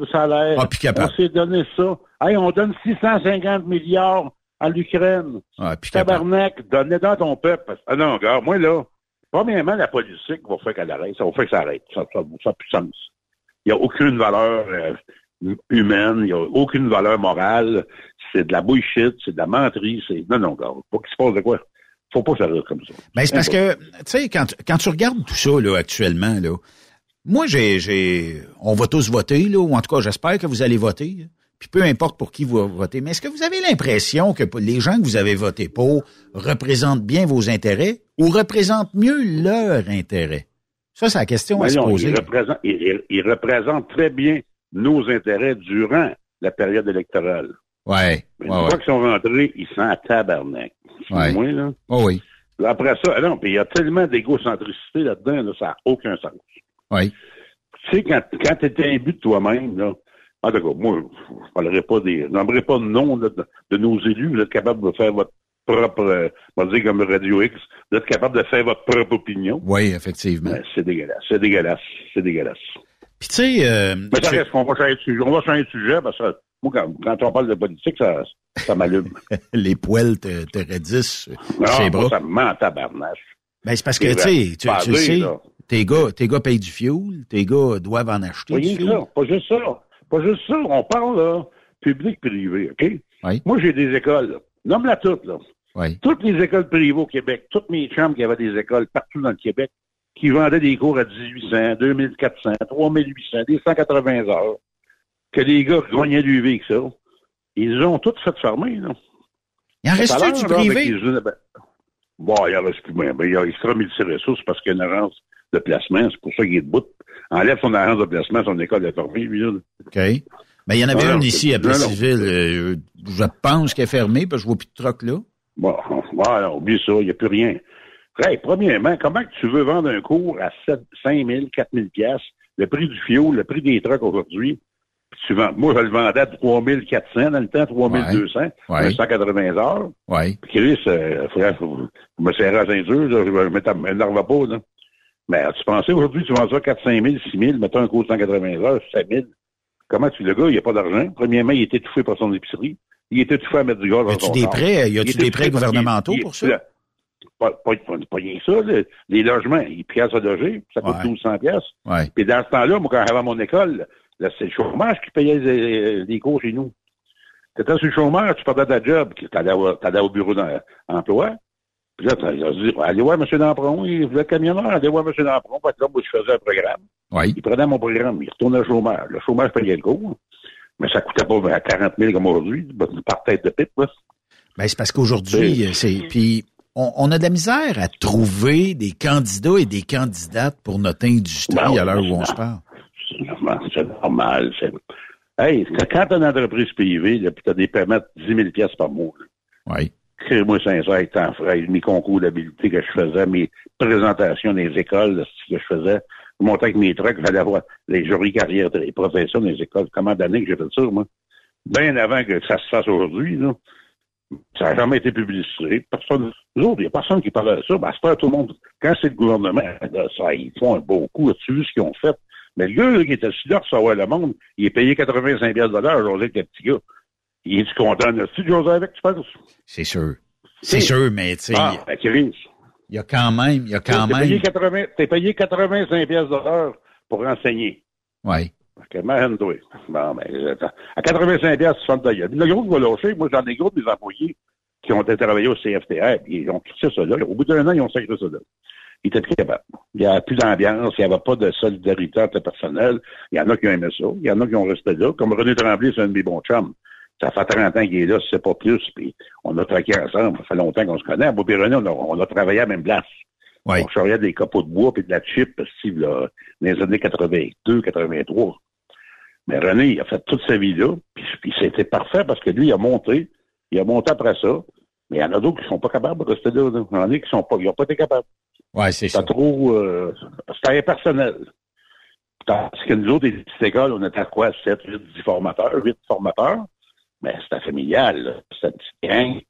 du salaire. Ah. On s'est donné ça. Hey, on donne 650 milliards à l'Ukraine. Ah. Tabarnak, donnez dans ton peuple. Ah non, gars, moi, là, premièrement, la politique va faire qu'elle arrête. Ça va faire que ça arrête. Ça n'a ça, plus de sens. Il n'y a aucune valeur euh, humaine, il n'y a aucune valeur morale. C'est de la bullshit, c'est de la menterie. C'est... Non, non, gars, faut qu'il se passe de quoi? Faut pas reste comme ça. Ben, c'est parce que, tu sais, quand, tu- quand tu regardes tout ça, là, actuellement, là, moi, j'ai, j'ai, on va tous voter, là, ou en tout cas, j'espère que vous allez voter. Puis peu importe pour qui vous votez. Mais est-ce que vous avez l'impression que les gens que vous avez votés pour représentent bien vos intérêts ou représentent mieux leurs intérêts? Ça, c'est la question à se poser. il, représente, il, il- il représente très bien nos intérêts durant la période électorale. Ouais, Mais une ouais. fois qu'ils sont rentrés, ils sont à tabarnak. Ouais. Excuse-moi, là. Oh oui. Après ça, non, puis il y a tellement d'égocentricité là-dedans, là, ça n'a aucun sens. Oui. Tu sais, quand, quand tu étais imbu de toi-même, là, en tout cas, moi, je ne parlerai pas des. Je pas de nom là, de, de nos élus. Vous êtes capable de faire votre propre, euh, on va dire comme Radio X, vous êtes capable de faire votre propre opinion. Oui, effectivement. Mais c'est dégueulasse, c'est dégueulasse, c'est dégueulasse. Puis tu sais, euh, Mais ça reste qu'on va changer de sujet. On va changer de sujet parce que moi, quand, quand on parle de politique, ça, ça m'allume. les poils te, te raidissent Non, ses moi, bras. ça me ment en tabarnache. Ben, c'est parce que, tu sais, tu, sais, tes gars, tes gars payent du fioul, tes gars doivent en acheter du fioul. ça, pas juste ça. Pas juste ça. On parle, là, public-privé, OK? Oui. Moi, j'ai des écoles. Nomme-la toutes, là. Oui. Toutes les écoles privées au Québec, toutes mes chambres qui avaient des écoles partout dans le Québec, qui vendaient des cours à 1800, 2400, 3800, des 180 heures, que les gars gagnaient du vie avec ça, ils ont toutes fait fermer, là. Il en l'heure, du privé? ben, Bon, il en reste plus bien. Ben, il y a extra multiressources parce qu'il y a une agence de placement. C'est pour ça qu'il est debout. Enlève son agence de placement, son école est fermée, lui, là. OK. Ben, il y en avait Ah, une ici à. Plessisville. euh, je pense qu'elle est fermée, parce que je vois plus de troc là. Bon, voilà, oublie ça, il n'y a plus rien. Hey, premièrement, comment que tu veux vendre un cours à 7, 5 000, 4 000 piastres, le prix du fioul, le prix des trucks aujourd'hui, tu vends, moi, je le vendais à 3 400 dans le temps, 3 200, Ouais. un 180 heures. Oui. Puis Chris, euh, faut, faut me serrer à la ceinture, là, je m'éta- m'énerve pas, là. Mais tu pensais aujourd'hui, tu vends ça 4 5 000, 6 000, mettons un cours de 180 heures, 7 000. Comment tu, le gars, il a pas d'argent? Premièrement, il est étouffé par son épicerie. Il est étouffé à mettre du gaz dans son des prêts- y a-tu Il des prêts gouvernementaux il- pour ça? Pas, pas, pas, pas rien que ça, là. les logements, ils pièces à loger, ça coûte Ouais. 1200 pièces. Ouais. Puis dans ce temps-là, moi, quand j'avais mon école, là, c'est le chômage qui payait les, les cours chez nous. T'étais sur le chômage, tu perdais ta job, tu allais, au- t'allais au bureau d'emploi. Puis là, dit, allez voir M. Dampron, il voulait camionneur, allez voir M. Dampron. Fait que là, moi, je faisais un programme. Oui. Il prenait mon programme, il retournait au chômage. Le chômage payait le cours, mais ça coûtait pas à 40 000 comme aujourd'hui, par tête de pipe, là. Ben, c'est parce qu'aujourd'hui, euh, c'est. Puis on, on a de la misère à trouver des candidats et des candidates pour notre industrie Ben, à l'heure où on se parle. C'est normal. C'est normal. c'est- Hey, quand t'as une entreprise privée, là, puis t'as des paiements de 10 000 pièces par mois, là, Oui. Crée-moi sincère, temps frais, mes concours d'habilité que je faisais, mes présentations les écoles, ce que je faisais, je montais avec mes trucs, j'allais voir les jurys carrières, les professeurs les écoles. Comment d'années que j'ai fait ça, moi? Bien avant que ça se fasse aujourd'hui, là. Ça n'a jamais été publicité. Personne, nous autres, il n'y a personne qui parlait de ça. Ben, c'est pas tout le monde. Quand c'est le gouvernement, ça, ils font un beau coup. As-tu vu ce qu'ils ont fait? Mais le gars là, qui était assis là, recevoir le monde, il est payé 85 piastres de j'osais avec le petit gars. Il est-tu content de José avec, tu penses? C'est sûr. C'est sûr, mais tu sais. Ah, ben. Il y a quand même, il y a quand T'es même. payé, 80, t'es payé 85 pièces de l'heure pour enseigner. Oui. OK, imagine-toi. Bon, ben, à 85 pièces, tu de ta gueule. Le groupe va lâcher. Moi, j'en ai gros des employés qui ont été travaillés au CFTR, puis ils ont quitté ça là. Au bout d'un an, ils ont sacré ça là. Ils étaient plus capables. Il n'y avait plus d'ambiance, il n'y avait pas de solidarité entre personnel. Il y en a qui ont aimé ça, il y en a qui ont resté là. Comme René Tremblay, c'est un de mes bons chums. Ça fait 30 ans qu'il est là, si c'est pas plus, puis on a travaillé ensemble. Ça fait longtemps qu'on se connaît. À René, on a, on a travaillé à la même place. Ouais. On charriait des copeaux de bois puis de la chip, Steve, là, dans les années 82, 83. Mais René, il a fait toute sa vie là, puis, puis c'était parfait parce que lui, il a monté, il a monté après ça. Mais il y en a d'autres qui sont pas capables de rester là. là. Il y en a qui sont pas, ils n'ont pas été capables. Ouais, c'est ça. C'était trop, euh, c'était impersonnel. Parce que nous autres, les petites écoles, on était à quoi? 7, 8, 10 formateurs, 8 formateurs. Mais c'était familial, là. C'était gang.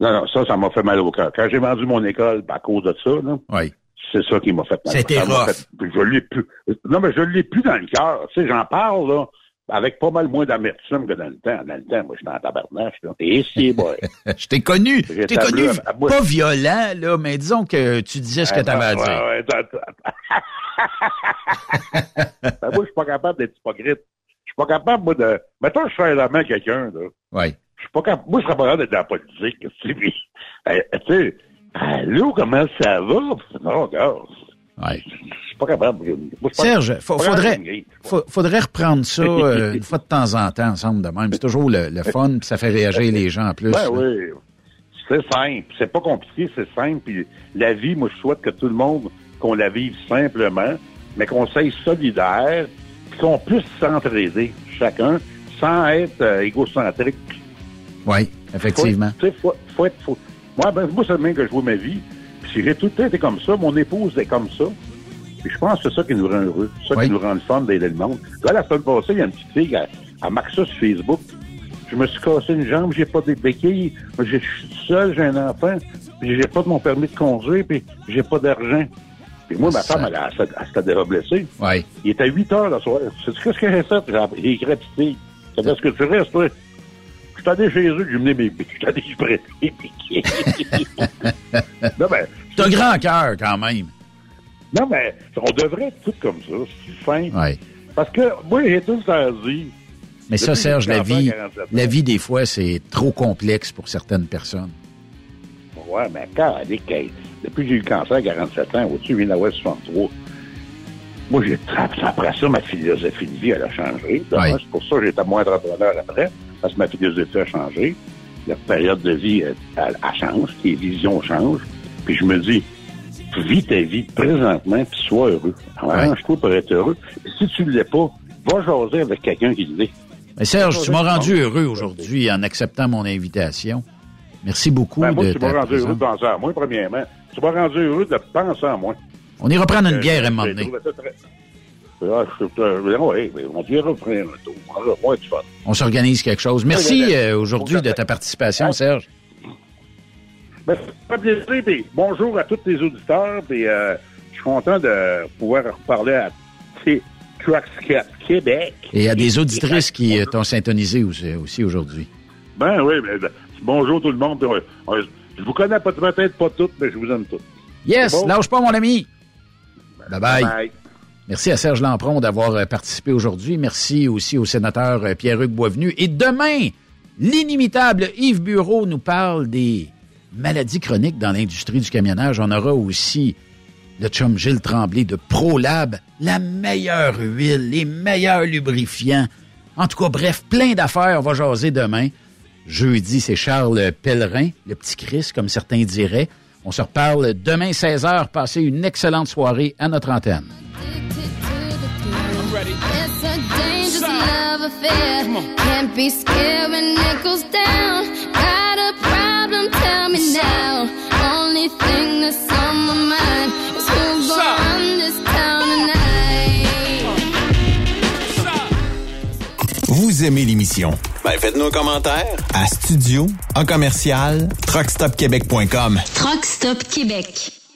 Non, non, ça, ça m'a fait mal au cœur. Quand j'ai vendu mon école, ben, à cause de ça, là, Oui. c'est ça qui m'a fait mal. C'était Ça m'a rough. fait- Je l'ai plus. Non, mais je l'ai plus dans le cœur. Tu sais, j'en parle, là, avec pas mal moins d'amertume que dans le temps. Dans le temps, moi, j'étais en tabarnache, là. Et c'est boy. Je t'ai connu. Je t'ai connu à pas violent, là, mais disons que tu disais ce que tu avais à dire. Ben, moi, je suis pas capable d'être hypocrite. Je suis pas capable, moi, de. Mettons, je fais la main à quelqu'un, là. Oui. Je suis pas capable. Moi, je serais pas capable d'être dans la politique. Tu sais, puis, tu sais, allô, comment ça va? Non, regarde. Ouais. Je suis pas capable. Moi, pas- Serge, je suis fa- pas capable faudrait, faudrait reprendre ça euh, une fois de temps en temps ensemble de même. C'est toujours le, le fun, puis ça fait réagir les gens en plus. Ben oui. C'est simple. C'est pas compliqué, c'est simple. Puis la vie, moi, je souhaite que tout le monde, qu'on la vive simplement, mais qu'on soit solidaire, qu'on puisse s'entraider, chacun, sans être euh, égocentrique. Oui, effectivement. Faut, être- tu sais, faut, faut être, faut- Moi, ben, moi, c'est le même que je vois ma vie. Puis j'ai tout le temps été comme ça. Mon épouse est comme ça. Puis je pense que c'est ça qui nous rend heureux. C'est ça Oui. qui nous rend le fun d'aider le monde. Là, la semaine passée, il y a une petite fille, elle, elle marque ça sur Facebook. Je me suis cassé une jambe, j'ai pas de béquilles, je suis seul, j'ai un enfant, puis j'ai pas de mon permis de conduire, puis j'ai pas d'argent. Puis moi, ma femme, elle, elle, elle s'était déjà blessée. Oui. Il était 8 heures le soir. Sais-tu qu'est-ce que j'ai fait? J'ai écrit. C'est parce que tu restes, toi? Je suis allé chez eux, j'ai mené mes béquilles. Je suis allé béquilles. non, ben, T'as grand cœur quand même. non, mais on devrait être tous comme ça. C'est simple. Oui. Parce que moi, j'ai tout le dit. Mais ça, Serge, la vie, 47 ans. la vie, des fois, c'est trop complexe pour certaines personnes. Ouais, mais quand elle est depuis que j'ai eu le cancer à 47 ans, au-dessus, je viens d'avoir 63. Moi, j'ai après ça, ma philosophie de vie, elle a changé. C'est pour ça que j'étais moins entrepreneur après, parce que ma philosophie a changé. La période de vie, elle, elle- elle change, les visions changent. Puis je me dis, vis ta vie présentement, puis sois heureux. Arrange-toi pour être heureux. Si tu ne l'es pas, va jaser avec quelqu'un qui l'est. Mais Serge, tu m'as rendu heureux aujourd'hui en acceptant mon invitation. Merci beaucoup Ben, moi, de tu m'as rendu heureux penser à moi, premièrement. Tu m'as rendu heureux de penser à moi. On ira prendre une Euh, bière à un moment donné. Ah, je- euh, oui, mais on un tour. S'organise quelque chose. Merci Ouais, euh, aujourd'hui de ta participation, Serge. Ben, ça fait plaisir, puis bonjour à tous les auditeurs, puis euh, je suis content de pouvoir reparler à T- Truckscat Québec. Et à des auditrices qui t'ont syntonisé aussi, aussi aujourd'hui. Ben oui, mais ben, bonjour tout le monde. puis, Je vous connais peut-être pas toutes, mais je vous aime toutes. Yes, bon? lâche pas, mon ami. Bye-bye. Bye. Merci à Serge Lampron d'avoir euh, participé aujourd'hui. Merci aussi au sénateur euh, Pierre-Hugues Boisvenu. Et demain, l'inimitable Yves Bureau nous parle des maladies chroniques dans l'industrie du camionnage. On aura aussi le chum Gilles Tremblay de ProLab, la meilleure huile, les meilleurs lubrifiants. En tout cas, bref, plein d'affaires. On va jaser demain. Jeudi, c'est Charles Pellerin, le petit Chris, comme certains diraient. On se reparle demain 16h. Passez une excellente soirée à notre antenne. Vous aimez l'émission? Ben, faites-nous un commentaire à studio en commercial truckstopquebec.com. Truck Stop Québec.